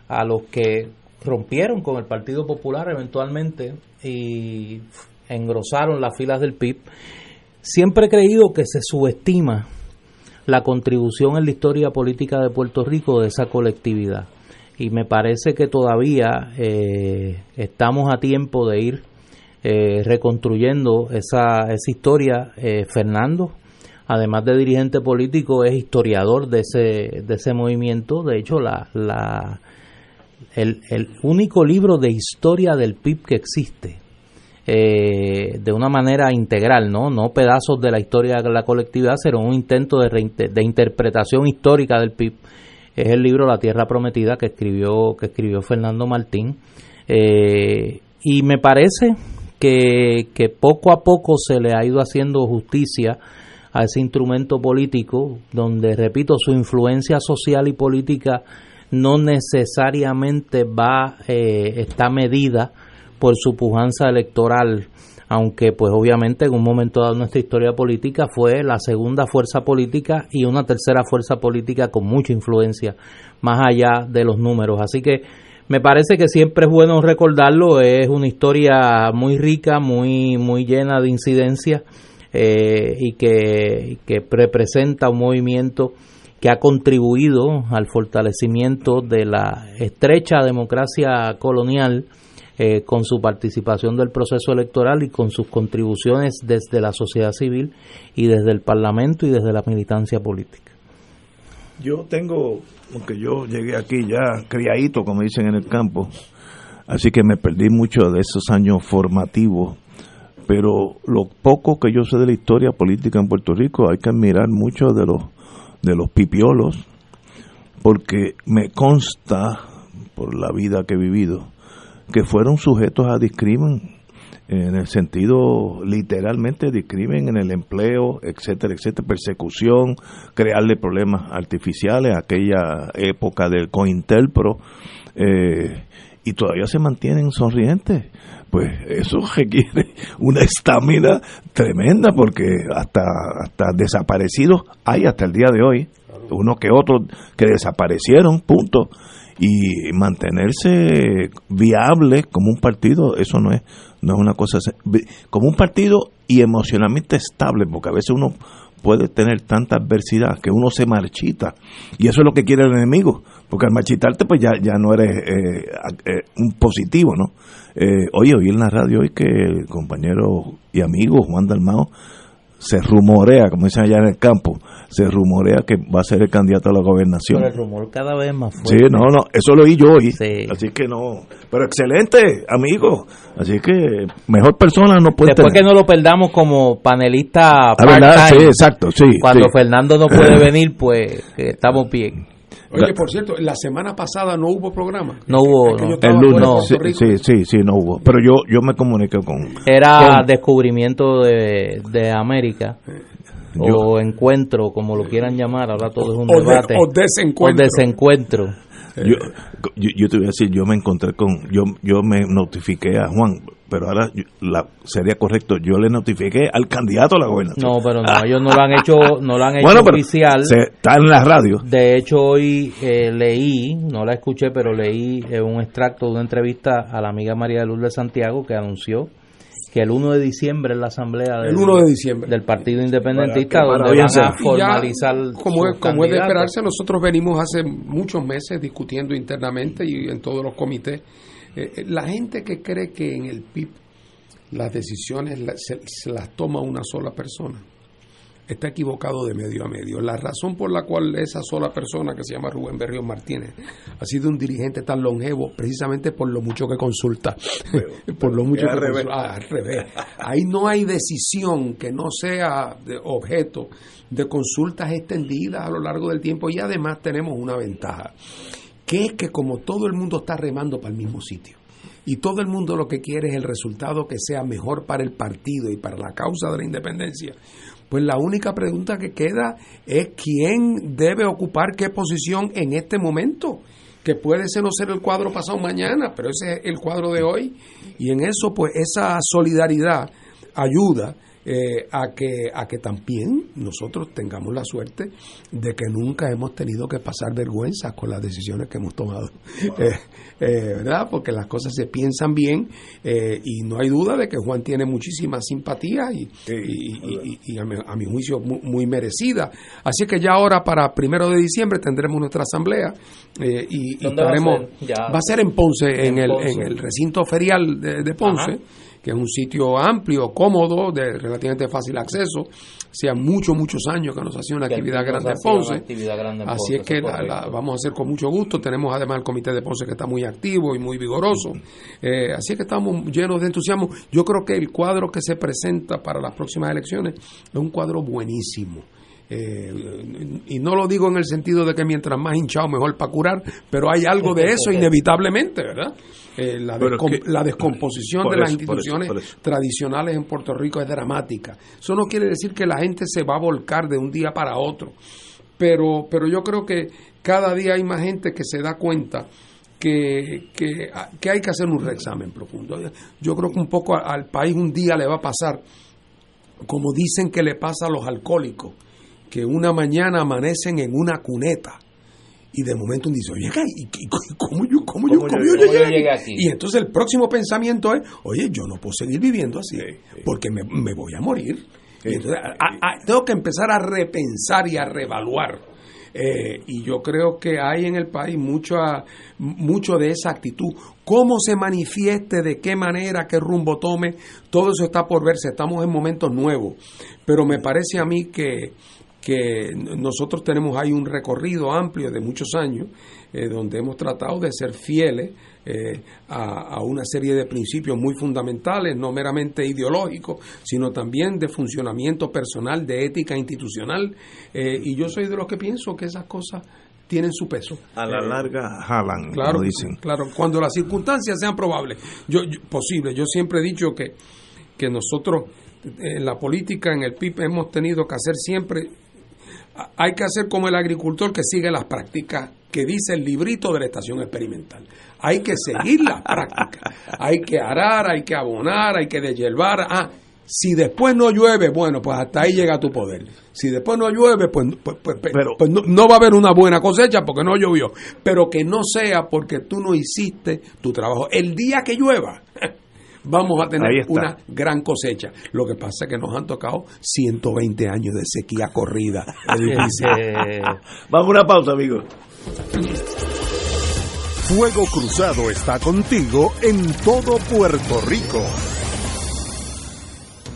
Speaker 3: a los que rompieron con el Partido Popular eventualmente y engrosaron las filas del PIB, siempre he creído que se subestima la contribución en la historia política de Puerto Rico de esa colectividad. Y me parece que todavía eh, estamos a tiempo de ir eh, reconstruyendo esa, esa historia. Eh, Fernando, además de dirigente político, es historiador de ese, de ese movimiento. De hecho, la, la, el, el único libro de historia del PIB que existe, eh, de una manera integral, ¿no? no pedazos de la historia de la colectividad, sino un intento de, de interpretación histórica del PIB. Es el libro La Tierra Prometida que escribió, que escribió Fernando Martín. Eh, y me parece que, que poco a poco se le ha ido haciendo justicia a ese instrumento político, donde, repito, su influencia social y política no necesariamente va, eh, está medida por su pujanza electoral, aunque pues obviamente en un momento dado nuestra historia política fue la segunda fuerza política y una tercera fuerza política con mucha influencia, más allá de los números. Así que me parece que siempre es bueno recordarlo, es una historia muy rica, muy, muy llena de incidencias eh, y que, que representa un movimiento que ha contribuido al fortalecimiento de la estrecha democracia colonial eh, con su participación del proceso electoral y con sus contribuciones desde la sociedad civil y desde el Parlamento y desde la militancia política.
Speaker 1: Yo tengo, aunque yo llegué aquí ya criadito, como dicen en el campo, así que me perdí mucho de esos años formativos, pero lo poco que yo sé de la historia política en Puerto Rico hay que admirar mucho de los, de los pipiolos, porque me consta, por la vida que he vivido, que fueron sujetos a discrimen en el sentido literalmente discrimen en el empleo, etcétera, etcétera, persecución, crearle problemas artificiales, aquella época del COINTELPRO, eh, y todavía se mantienen sonrientes. Pues eso requiere una estamina tremenda porque hasta, hasta desaparecidos hay hasta el día de hoy, uno que otro que desaparecieron, punto. Y mantenerse viable como un partido eso no es no es una cosa como un partido y emocionalmente estable porque a veces uno puede tener tanta adversidad que uno se marchita. Y eso es lo que quiere el enemigo porque al marchitarte pues ya, ya no eres eh, eh, un positivo no eh, oye oí en la radio hoy que el compañero y amigo Juan Dalmao se rumorea como dicen allá en el campo se rumorea que va a ser el candidato a la gobernación.
Speaker 3: Pero el rumor cada vez más fuerte.
Speaker 1: Sí, no, no, eso lo oí yo hoy. Así que no. Pero excelente, amigo. Así que mejor persona no puede
Speaker 3: Después que no lo perdamos como panelista
Speaker 1: ah, verdad, sí, exacto, sí.
Speaker 3: Cuando
Speaker 1: sí.
Speaker 3: Fernando no puede [LAUGHS] venir, pues estamos bien.
Speaker 2: Oye, por cierto, la semana pasada no hubo programa.
Speaker 3: No hubo.
Speaker 2: Es
Speaker 1: el lunes, no. sí, sí, sí, sí, no hubo. Pero yo yo me comuniqué con.
Speaker 3: Era con, descubrimiento de, de América. Yo, o encuentro, como lo quieran llamar, ahora todo es un
Speaker 2: o
Speaker 3: debate.
Speaker 2: De, o desencuentro.
Speaker 3: O desencuentro.
Speaker 1: Yo, yo, yo, te voy a decir, yo me encontré con, yo, yo me notifiqué a Juan, pero ahora la, sería correcto, yo le notifiqué al candidato a la gobernación.
Speaker 3: No, pero no, ellos no lo han hecho, no lo han [LAUGHS] hecho
Speaker 1: bueno,
Speaker 3: oficial.
Speaker 1: Se, está en la radio.
Speaker 3: De hecho, hoy eh, leí, no la escuché, pero leí eh, un extracto de una entrevista a la amiga María de Luz de Santiago que anunció que el 1 de diciembre es la asamblea del,
Speaker 2: el 1 de diciembre.
Speaker 3: del Partido Independentista donde van a formalizar
Speaker 2: ya, como, es, como es de esperarse nosotros venimos hace muchos meses discutiendo internamente y en todos los comités eh, la gente que cree que en el PIB las decisiones se, se las toma una sola persona está equivocado de medio a medio. La razón por la cual esa sola persona que se llama Rubén Berrío Martínez ha sido un dirigente tan longevo, precisamente por lo mucho que consulta. [LAUGHS] por lo mucho que
Speaker 1: al revés.
Speaker 2: Ah, al revés. Ahí no hay decisión que no sea de objeto de consultas extendidas a lo largo del tiempo y además tenemos una ventaja, que es que como todo el mundo está remando para el mismo sitio, y todo el mundo lo que quiere es el resultado que sea mejor para el partido y para la causa de la independencia, pues la única pregunta que queda es quién debe ocupar qué posición en este momento, que puede ser no ser el cuadro pasado mañana, pero ese es el cuadro de hoy, y en eso pues esa solidaridad ayuda eh, a que a que también nosotros tengamos la suerte de que nunca hemos tenido que pasar vergüenza con las decisiones que hemos tomado. Eh, eh, verdad porque las cosas se piensan bien eh, y no hay duda de que Juan tiene muchísima simpatía y, sí, y, y, y a, mi, a, mi, juicio muy, muy, merecida. Así que ya ahora para primero de diciembre tendremos nuestra asamblea y, estaremos
Speaker 3: va a,
Speaker 2: va a ser en Ponce en, en el, Ponce. en el recinto ferial de, de Ponce. Ajá que es un sitio amplio, cómodo, de relativamente fácil acceso. Hacía muchos, muchos años que nos hacía una actividad grande en Ponce.
Speaker 3: actividad grande en
Speaker 2: Así es que la- vamos a hacer con mucho gusto. Tenemos además el comité de Ponce que está muy activo y muy vigoroso. Eh, así es que estamos llenos de entusiasmo. Yo creo que el cuadro que se presenta para las próximas elecciones es un cuadro buenísimo. Eh, y no lo digo en el sentido de que mientras más hinchado mejor para curar, pero hay algo de eso [LAUGHS] inevitablemente, ¿verdad? Eh, la,
Speaker 1: es
Speaker 2: descom-
Speaker 1: que-
Speaker 2: la descomposición de las
Speaker 1: eso, por eso,
Speaker 2: instituciones
Speaker 1: por eso.
Speaker 2: tradicionales en Puerto Rico es dramática. Eso no quiere decir que la gente se va a volcar de un día para otro, pero, pero yo creo que cada día hay más gente que se da cuenta que, que, que hay que hacer un reexamen profundo. Yo creo que un poco al país un día le va a pasar, como dicen que le pasa a los alcohólicos, que una mañana amanecen en una cuneta y de momento uno dice, oye, ¿y, y- y cómo yo, cómo yo,
Speaker 3: ¿Cómo yo-
Speaker 2: yo
Speaker 3: cómo yo
Speaker 2: llegué aquí? Y entonces el próximo pensamiento es, oye, yo no puedo seguir viviendo así, porque me, me voy a morir. Y entonces, a- a- tengo que empezar a repensar y a reevaluar. Eh, y yo creo que hay en el país mucha, mucho de esa actitud. Cómo se manifieste, de qué manera, qué rumbo tome, todo eso está por verse. Estamos en momentos nuevos. Pero me parece a mí que, que nosotros tenemos ahí un recorrido amplio de muchos años eh, donde hemos tratado de ser fieles eh, a, a una serie de principios muy fundamentales, no meramente ideológicos, sino también de funcionamiento personal, de ética institucional. eh, y yo soy de los que pienso que esas cosas tienen su peso.
Speaker 1: A la larga jalan,
Speaker 2: Claro,
Speaker 1: como dicen.
Speaker 2: claro, cuando las circunstancias sean probables, yo, yo- posible. Yo siempre he dicho que, que nosotros en la política, en el PIB, hemos tenido que hacer siempre, hay que hacer como el agricultor que sigue las prácticas que dice el librito de la estación experimental. Hay que seguir las prácticas. Hay que arar, hay que abonar, hay que deshiervar. Ah, si después no llueve, bueno, pues hasta ahí llega tu poder. Si después no llueve, pues, pues, pues- pues no, no va a haber una buena cosecha porque no llovió. Pero que no sea porque tú no hiciste tu trabajo. El día que llueva, vamos a tener una gran cosecha. Lo que pasa es que nos han tocado 120 años de sequía corrida. [LAUGHS]
Speaker 1: Vamos a una pausa, amigos.
Speaker 4: Fuego Cruzado está contigo en todo Puerto Rico.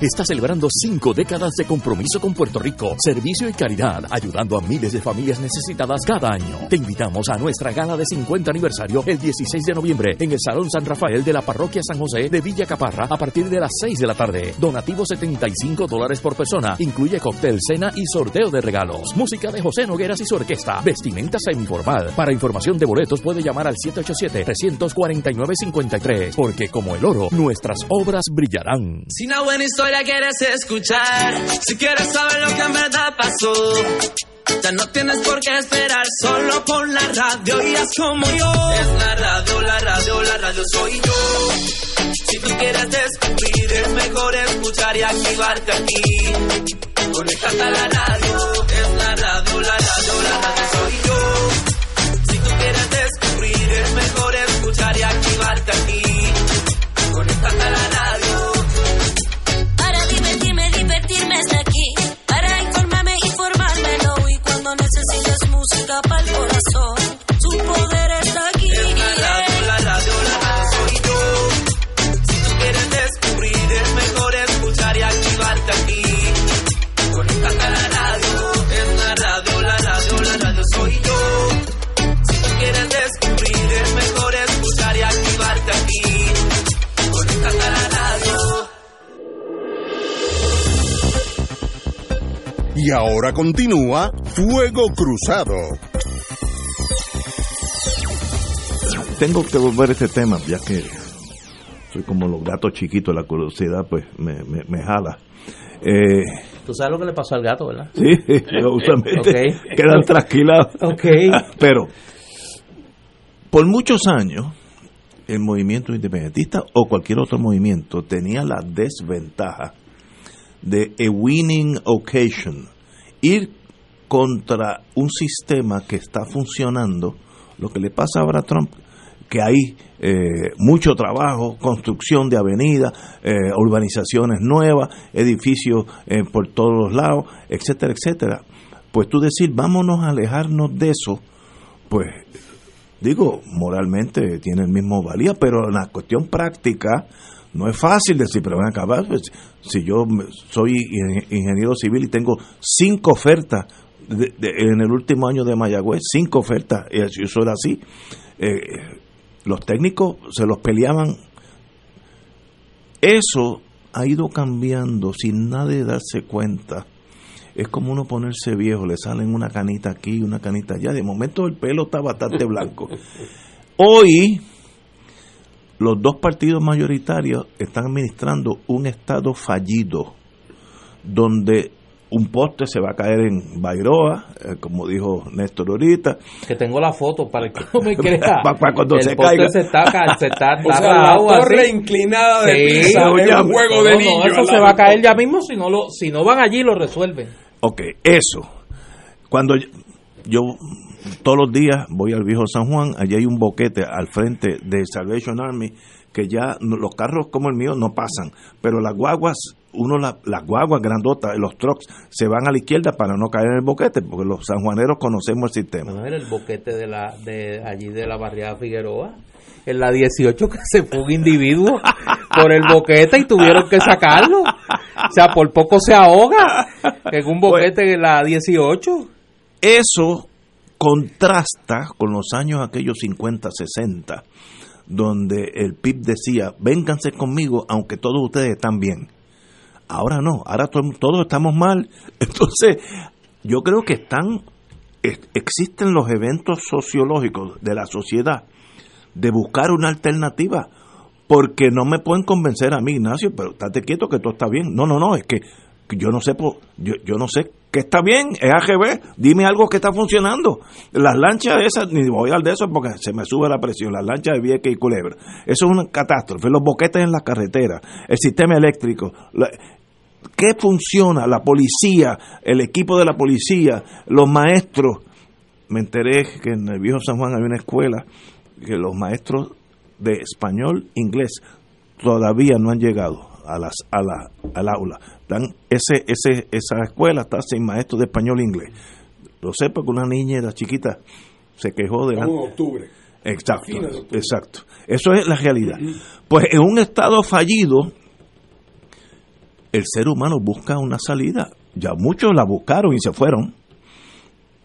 Speaker 15: está celebrando cinco décadas de compromiso con Puerto Rico, servicio y caridad, ayudando a miles de familias necesitadas cada año. Te invitamos a nuestra gala de 50 aniversario el 16 de noviembre en el Salón San Rafael de la Parroquia San José de Villa Caparra a partir de las 6 de la tarde. Donativo 75 dólares por persona, incluye cóctel, cena y sorteo de regalos. Música de José Nogueras y su orquesta, vestimenta semiformal. Para información de boletos puede llamar al 787-349-53, porque como el oro, nuestras obras brillarán.
Speaker 22: Si una buena historia quieres escuchar, si quieres saber lo que en verdad pasó, ya no tienes por qué esperar, solo pon la radio haz como yo. Es la radio, la radio, la radio soy yo. Si tú quieres descubrir, es mejor escuchar y activarte aquí. Conéctate a la radio, es la radio, la radio, la radio soy yo. Si tú quieres descubrir, es mejor escuchar y activarte aquí. Conéctate a la radio.
Speaker 16: Para el corazón,
Speaker 22: Y
Speaker 4: ahora continúa Fuego Cruzado.
Speaker 1: Tengo que volver a este tema, ya que soy como los gatos chiquitos, la curiosidad pues me, me, me jala. Eh,
Speaker 3: Tú sabes lo que le pasó al gato, ¿verdad?
Speaker 1: sí, [LAUGHS] usualmente
Speaker 3: Ok.
Speaker 1: quedan trasquilados.
Speaker 3: Ok. [LAUGHS]
Speaker 1: Pero, por muchos años, el movimiento independentista o cualquier otro movimiento tenía la desventaja de a winning occasion, ir contra un sistema que está funcionando, lo que le pasa ahora a Trump, que hay eh, mucho trabajo, construcción de avenidas, eh, urbanizaciones nuevas, edificios eh, por todos los lados, etcétera, etcétera. Pues tú decir, vámonos a alejarnos de eso, pues digo, moralmente tiene el mismo valía, pero en la cuestión práctica no es fácil decir, pero van a acabar, pues, si yo soy ing- ingeniero civil y tengo cinco ofertas de- de- en el último año de Mayagüez, cinco ofertas, y eso eso era así, eh, los técnicos se los peleaban. Eso ha ido cambiando sin nadie darse cuenta. Es como uno ponerse viejo, le salen una canita aquí y una canita allá. De momento el pelo está bastante blanco. [LAUGHS] Hoy los dos partidos mayoritarios están administrando un estado fallido, donde un poste se va a caer en Bairoa, eh, como dijo Néstor ahorita.
Speaker 3: Que tengo la foto para que no me crea. [LAUGHS]
Speaker 1: Pa- pa' cuando
Speaker 3: el
Speaker 1: se
Speaker 3: poste
Speaker 1: caiga.
Speaker 3: se está, se está, [LAUGHS]
Speaker 2: O
Speaker 3: está
Speaker 2: sea, la
Speaker 3: así.
Speaker 2: torre inclinada de
Speaker 3: Sí.
Speaker 2: Es un juego de
Speaker 3: no,
Speaker 2: niños.
Speaker 3: eso se va a caer ya mismo si no lo, si no van allí lo resuelven.
Speaker 1: Ok, eso. Cuando yo, yo todos los días voy al viejo San Juan, allí hay un boquete al frente de Salvation Army que ya los carros como el mío no pasan, pero las guaguas, uno la- las guaguas grandotas, los trucks se van a la izquierda para no caer en el boquete, porque los sanjuaneros conocemos el sistema.
Speaker 3: No era el boquete de la de allí de la barriada Figueroa. En la 18 que se fue un individuo por el boquete y tuvieron que sacarlo. O sea, por poco se ahoga en un boquete en la 18.
Speaker 1: Eso contrasta con los años aquellos 50, 60, donde el PIB decía, vénganse conmigo aunque todos ustedes están bien. Ahora no, ahora to- todos estamos mal. [LAUGHS] Entonces, yo creo que están, ex- existen los eventos sociológicos de la sociedad de buscar una alternativa, porque no me pueden convencer a mí, Ignacio, pero estate quieto que todo está bien. No, no, no, es que yo no sé, yo, yo no sé qué está bien, es AGB, dime algo que está funcionando. Las lanchas esas, ni voy al de eso porque se me sube la presión, las lanchas de Vieques y Culebra. Eso es una catástrofe, los boquetes en la carretera, el sistema eléctrico, la- ¿Qué funciona? La policía, el equipo de la policía, los maestros. Me enteré que en el viejo San Juan hay una escuela que los maestros de español, inglés, todavía no han llegado a las, a la, al aula. Están, ese, ese, esa escuela está sin maestros de español e inglés. Lo sé porque una niña era chiquita se quejó de
Speaker 2: en octubre.
Speaker 1: Exacto,
Speaker 2: de octubre.
Speaker 1: exacto. Eso es la realidad. Pues en un estado fallido, el ser humano busca una salida. Ya muchos la buscaron y se fueron.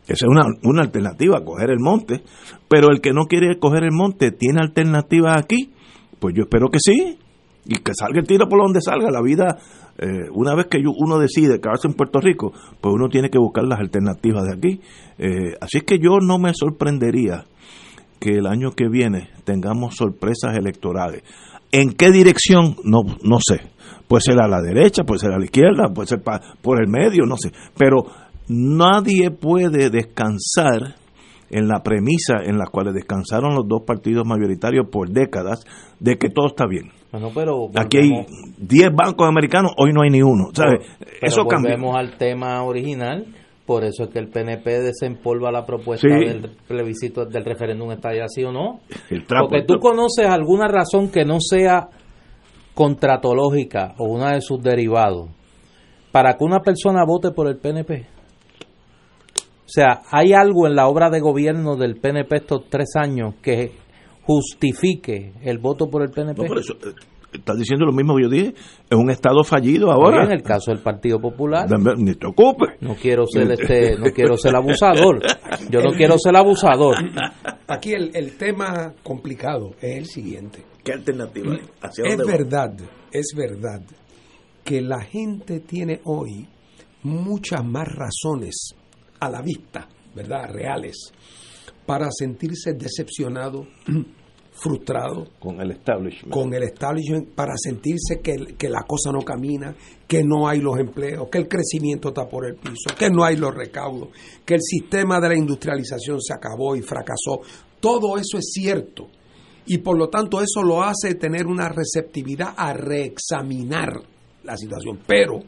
Speaker 1: Esa es una, una alternativa, coger el monte. Pero el que no quiere coger el monte, ¿tiene alternativa aquí? Pues yo espero que sí. Y que salga el tiro por donde salga. La vida, eh, una vez que uno decide quedarse en Puerto Rico, pues uno tiene que buscar las alternativas de aquí. Eh, así es que yo no me sorprendería que el año que viene tengamos sorpresas electorales. ¿En qué dirección? No, no sé. Puede ser a la derecha, puede ser a la izquierda, puede ser por el medio, no sé. Pero nadie puede descansar en la premisa en la cual descansaron los dos partidos mayoritarios por décadas de que todo está bien.
Speaker 3: Bueno, pero
Speaker 1: Aquí hay
Speaker 3: volvemos-
Speaker 1: 10 bancos americanos, hoy no hay ni uno. ¿sabes?
Speaker 3: Pero
Speaker 1: Eso cambió.
Speaker 3: volvemos al tema original. Por eso es que el PNP desempolva la propuesta
Speaker 1: Sí.
Speaker 3: del plebiscito del referéndum está ya sí o no.
Speaker 1: El trapo,
Speaker 3: Porque tú conoces alguna razón que no sea contratológica o una de sus derivados para que una persona vote por el PNP. O sea, hay algo en la obra de gobierno del PNP estos tres años que justifique el voto por el PNP.
Speaker 1: No, por eso, eh, estás diciendo lo mismo que yo dije. Es un estado fallido ahora.
Speaker 3: En el caso del Partido Popular.
Speaker 1: Ni te ocupes.
Speaker 3: No quiero ser este, no quiero ser abusador. [LAUGHS] Yo no quiero ser abusador.
Speaker 2: Aquí el, el tema complicado es el siguiente.
Speaker 1: ¿Qué alternativa hay? ¿Hacia
Speaker 2: Es
Speaker 1: dónde va?
Speaker 2: verdad, es verdad que la gente tiene hoy muchas más razones a la vista, ¿verdad? Reales, para sentirse decepcionado, [CLEARS THROAT] frustrado
Speaker 1: con el establishment.
Speaker 2: con el establishment, para sentirse que, que la cosa no camina, que no hay los empleos, que el crecimiento está por el piso, que no hay los recaudos, que el sistema de la industrialización se acabó y fracasó. Todo eso es cierto. Y por lo tanto eso lo hace tener una receptividad a reexaminar la situación. Pero,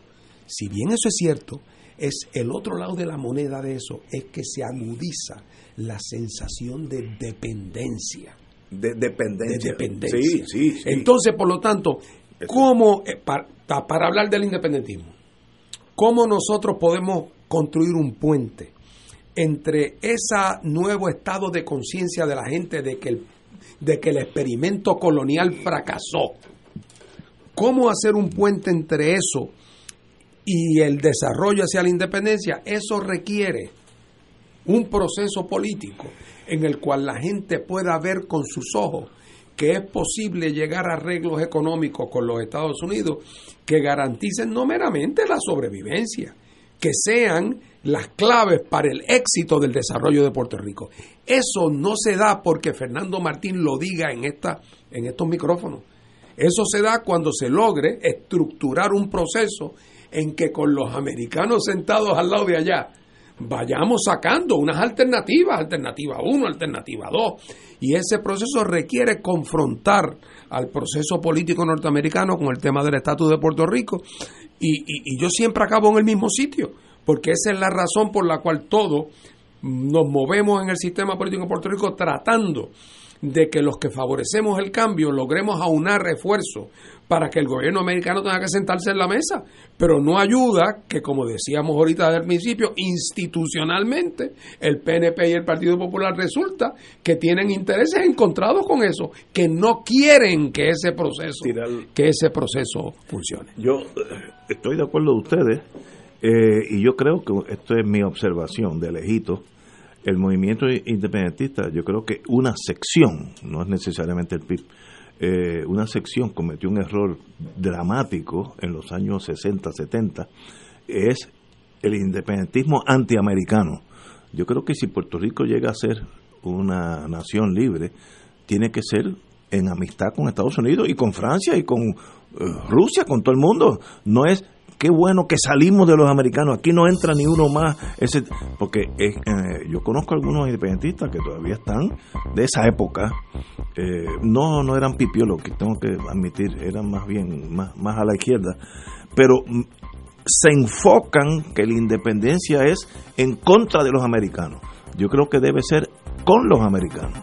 Speaker 2: si bien eso es cierto, es el otro lado de la moneda de eso, es que se agudiza la sensación de dependencia.
Speaker 1: De dependencia.
Speaker 2: De dependencia.
Speaker 1: Sí, sí, sí.
Speaker 2: Entonces, por lo tanto, ¿cómo, eh, para, para hablar del independentismo, cómo nosotros podemos construir un puente entre ese nuevo estado de conciencia de la gente de que, el, de que el experimento colonial fracasó? ¿Cómo hacer un puente entre eso y el desarrollo hacia la independencia? Eso requiere un proceso político en el cual la gente pueda ver con sus ojos que es posible llegar a arreglos económicos con los Estados Unidos que garanticen no meramente la sobrevivencia, que sean las claves para el éxito del desarrollo de Puerto Rico. Eso no se da porque Fernando Martín lo diga en, esta, en estos micrófonos. Eso se da cuando se logre estructurar un proceso en que con los americanos sentados al lado de allá, vayamos sacando unas alternativas, alternativa 1, alternativa 2. Y ese proceso requiere confrontar al proceso político norteamericano con el tema del estatus de Puerto Rico. Y, y, yo siempre acabo en el mismo sitio, porque esa es la razón por la cual todos nos movemos en el sistema político de Puerto Rico tratando de que los que favorecemos el cambio logremos aunar refuerzos para que el gobierno americano tenga que sentarse en la mesa, pero no ayuda que, como decíamos ahorita desde el principio, institucionalmente el PNP y el Partido Popular resulta que tienen intereses encontrados con eso, que no quieren que ese proceso, que ese proceso funcione.
Speaker 1: Yo estoy de acuerdo de ustedes eh, y yo creo que esto es mi observación de lejito. El movimiento independentista, yo creo que una sección, no es necesariamente el PIB, eh, una sección cometió un error dramático en los años 60, 70, es el independentismo antiamericano. Yo creo que si Puerto Rico llega a ser una nación libre, tiene que ser en amistad con Estados Unidos y con Francia y con uh, Rusia, con todo el mundo. No es qué bueno que salimos de los americanos, aquí no entra ni uno más, ese, porque eh, yo conozco algunos independentistas que todavía están de esa época, eh, no, no eran pipiolos, que tengo que admitir, eran más bien, más, más a la izquierda, pero se enfocan que la independencia es en contra de los americanos. Yo creo que debe ser con los americanos.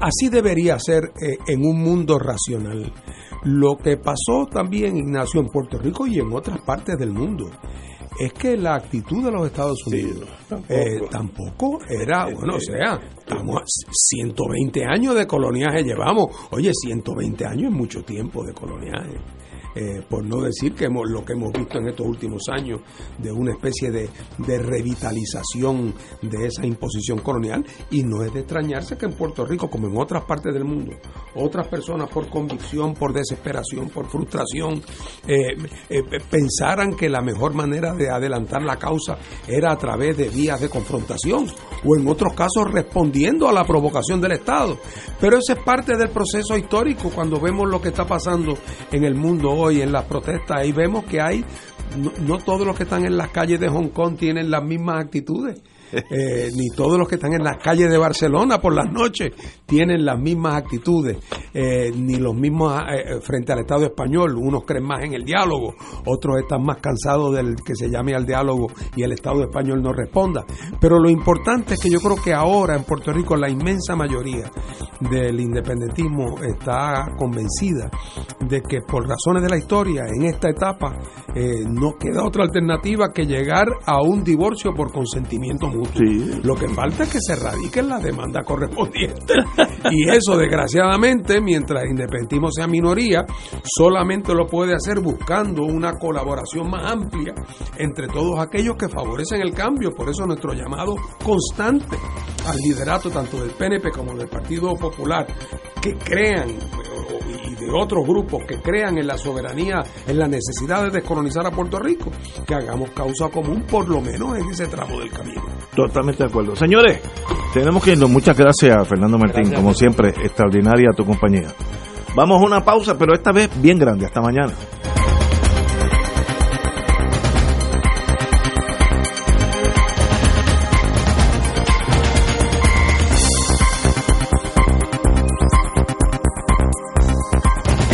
Speaker 2: Así debería ser eh, en un mundo racional. Lo que pasó también, Ignacio, en Puerto Rico y en otras partes del mundo, es que la actitud de los Estados Unidos sí, tampoco. Eh, tampoco. era, bueno, o sea, estamos 120 años de coloniaje llevamos. Oye, 120 años es mucho tiempo de coloniaje. Eh, por no decir que hemos, lo que hemos visto en estos últimos años de una especie de, revitalización de esa imposición colonial. Y no es de extrañarse que en Puerto Rico como en otras partes del mundo otras personas por convicción, por desesperación, por frustración eh, eh, pensaran que la mejor manera de adelantar la causa era a través de vías de confrontación o en otros casos respondiendo a la provocación del Estado. Pero eso es parte del proceso histórico cuando vemos lo que está pasando en el mundo hoy en las protestas, ahí vemos que hay, no, no, todos los que están en las calles de Hong Kong tienen las mismas actitudes. [LAUGHS] Eh, ni todos los que están en las calles de Barcelona por las noches tienen las mismas actitudes, eh, ni los mismos eh, frente al Estado español. Unos creen más en el diálogo, otros están más cansados del que se llame al diálogo y el Estado español no responda. Pero lo importante es que yo creo que ahora en Puerto Rico la inmensa mayoría del independentismo está convencida de que por razones de la historia en esta etapa no queda otra alternativa que llegar a un divorcio por consentimiento mutuo. Sí. Lo que falta es que se radiquen las demandas correspondientes. y eso, desgraciadamente, mientras independentismo sea minoría, solamente lo puede hacer buscando una colaboración más amplia entre todos aquellos que favorecen el cambio. Por eso nuestro llamado constante al liderato tanto del PNP como del Partido Popular, que crean y de otros grupos que crean en la soberanía, en la necesidad de descolonizar a Puerto Rico, que hagamos causa común por lo menos en ese tramo del camino.
Speaker 1: Totalmente de acuerdo. Señores, tenemos que irnos. Muchas gracias, Fernando Martín. Gracias, Como siempre, extraordinaria tu compañía. Vamos a una pausa, pero esta vez bien grande. Hasta mañana.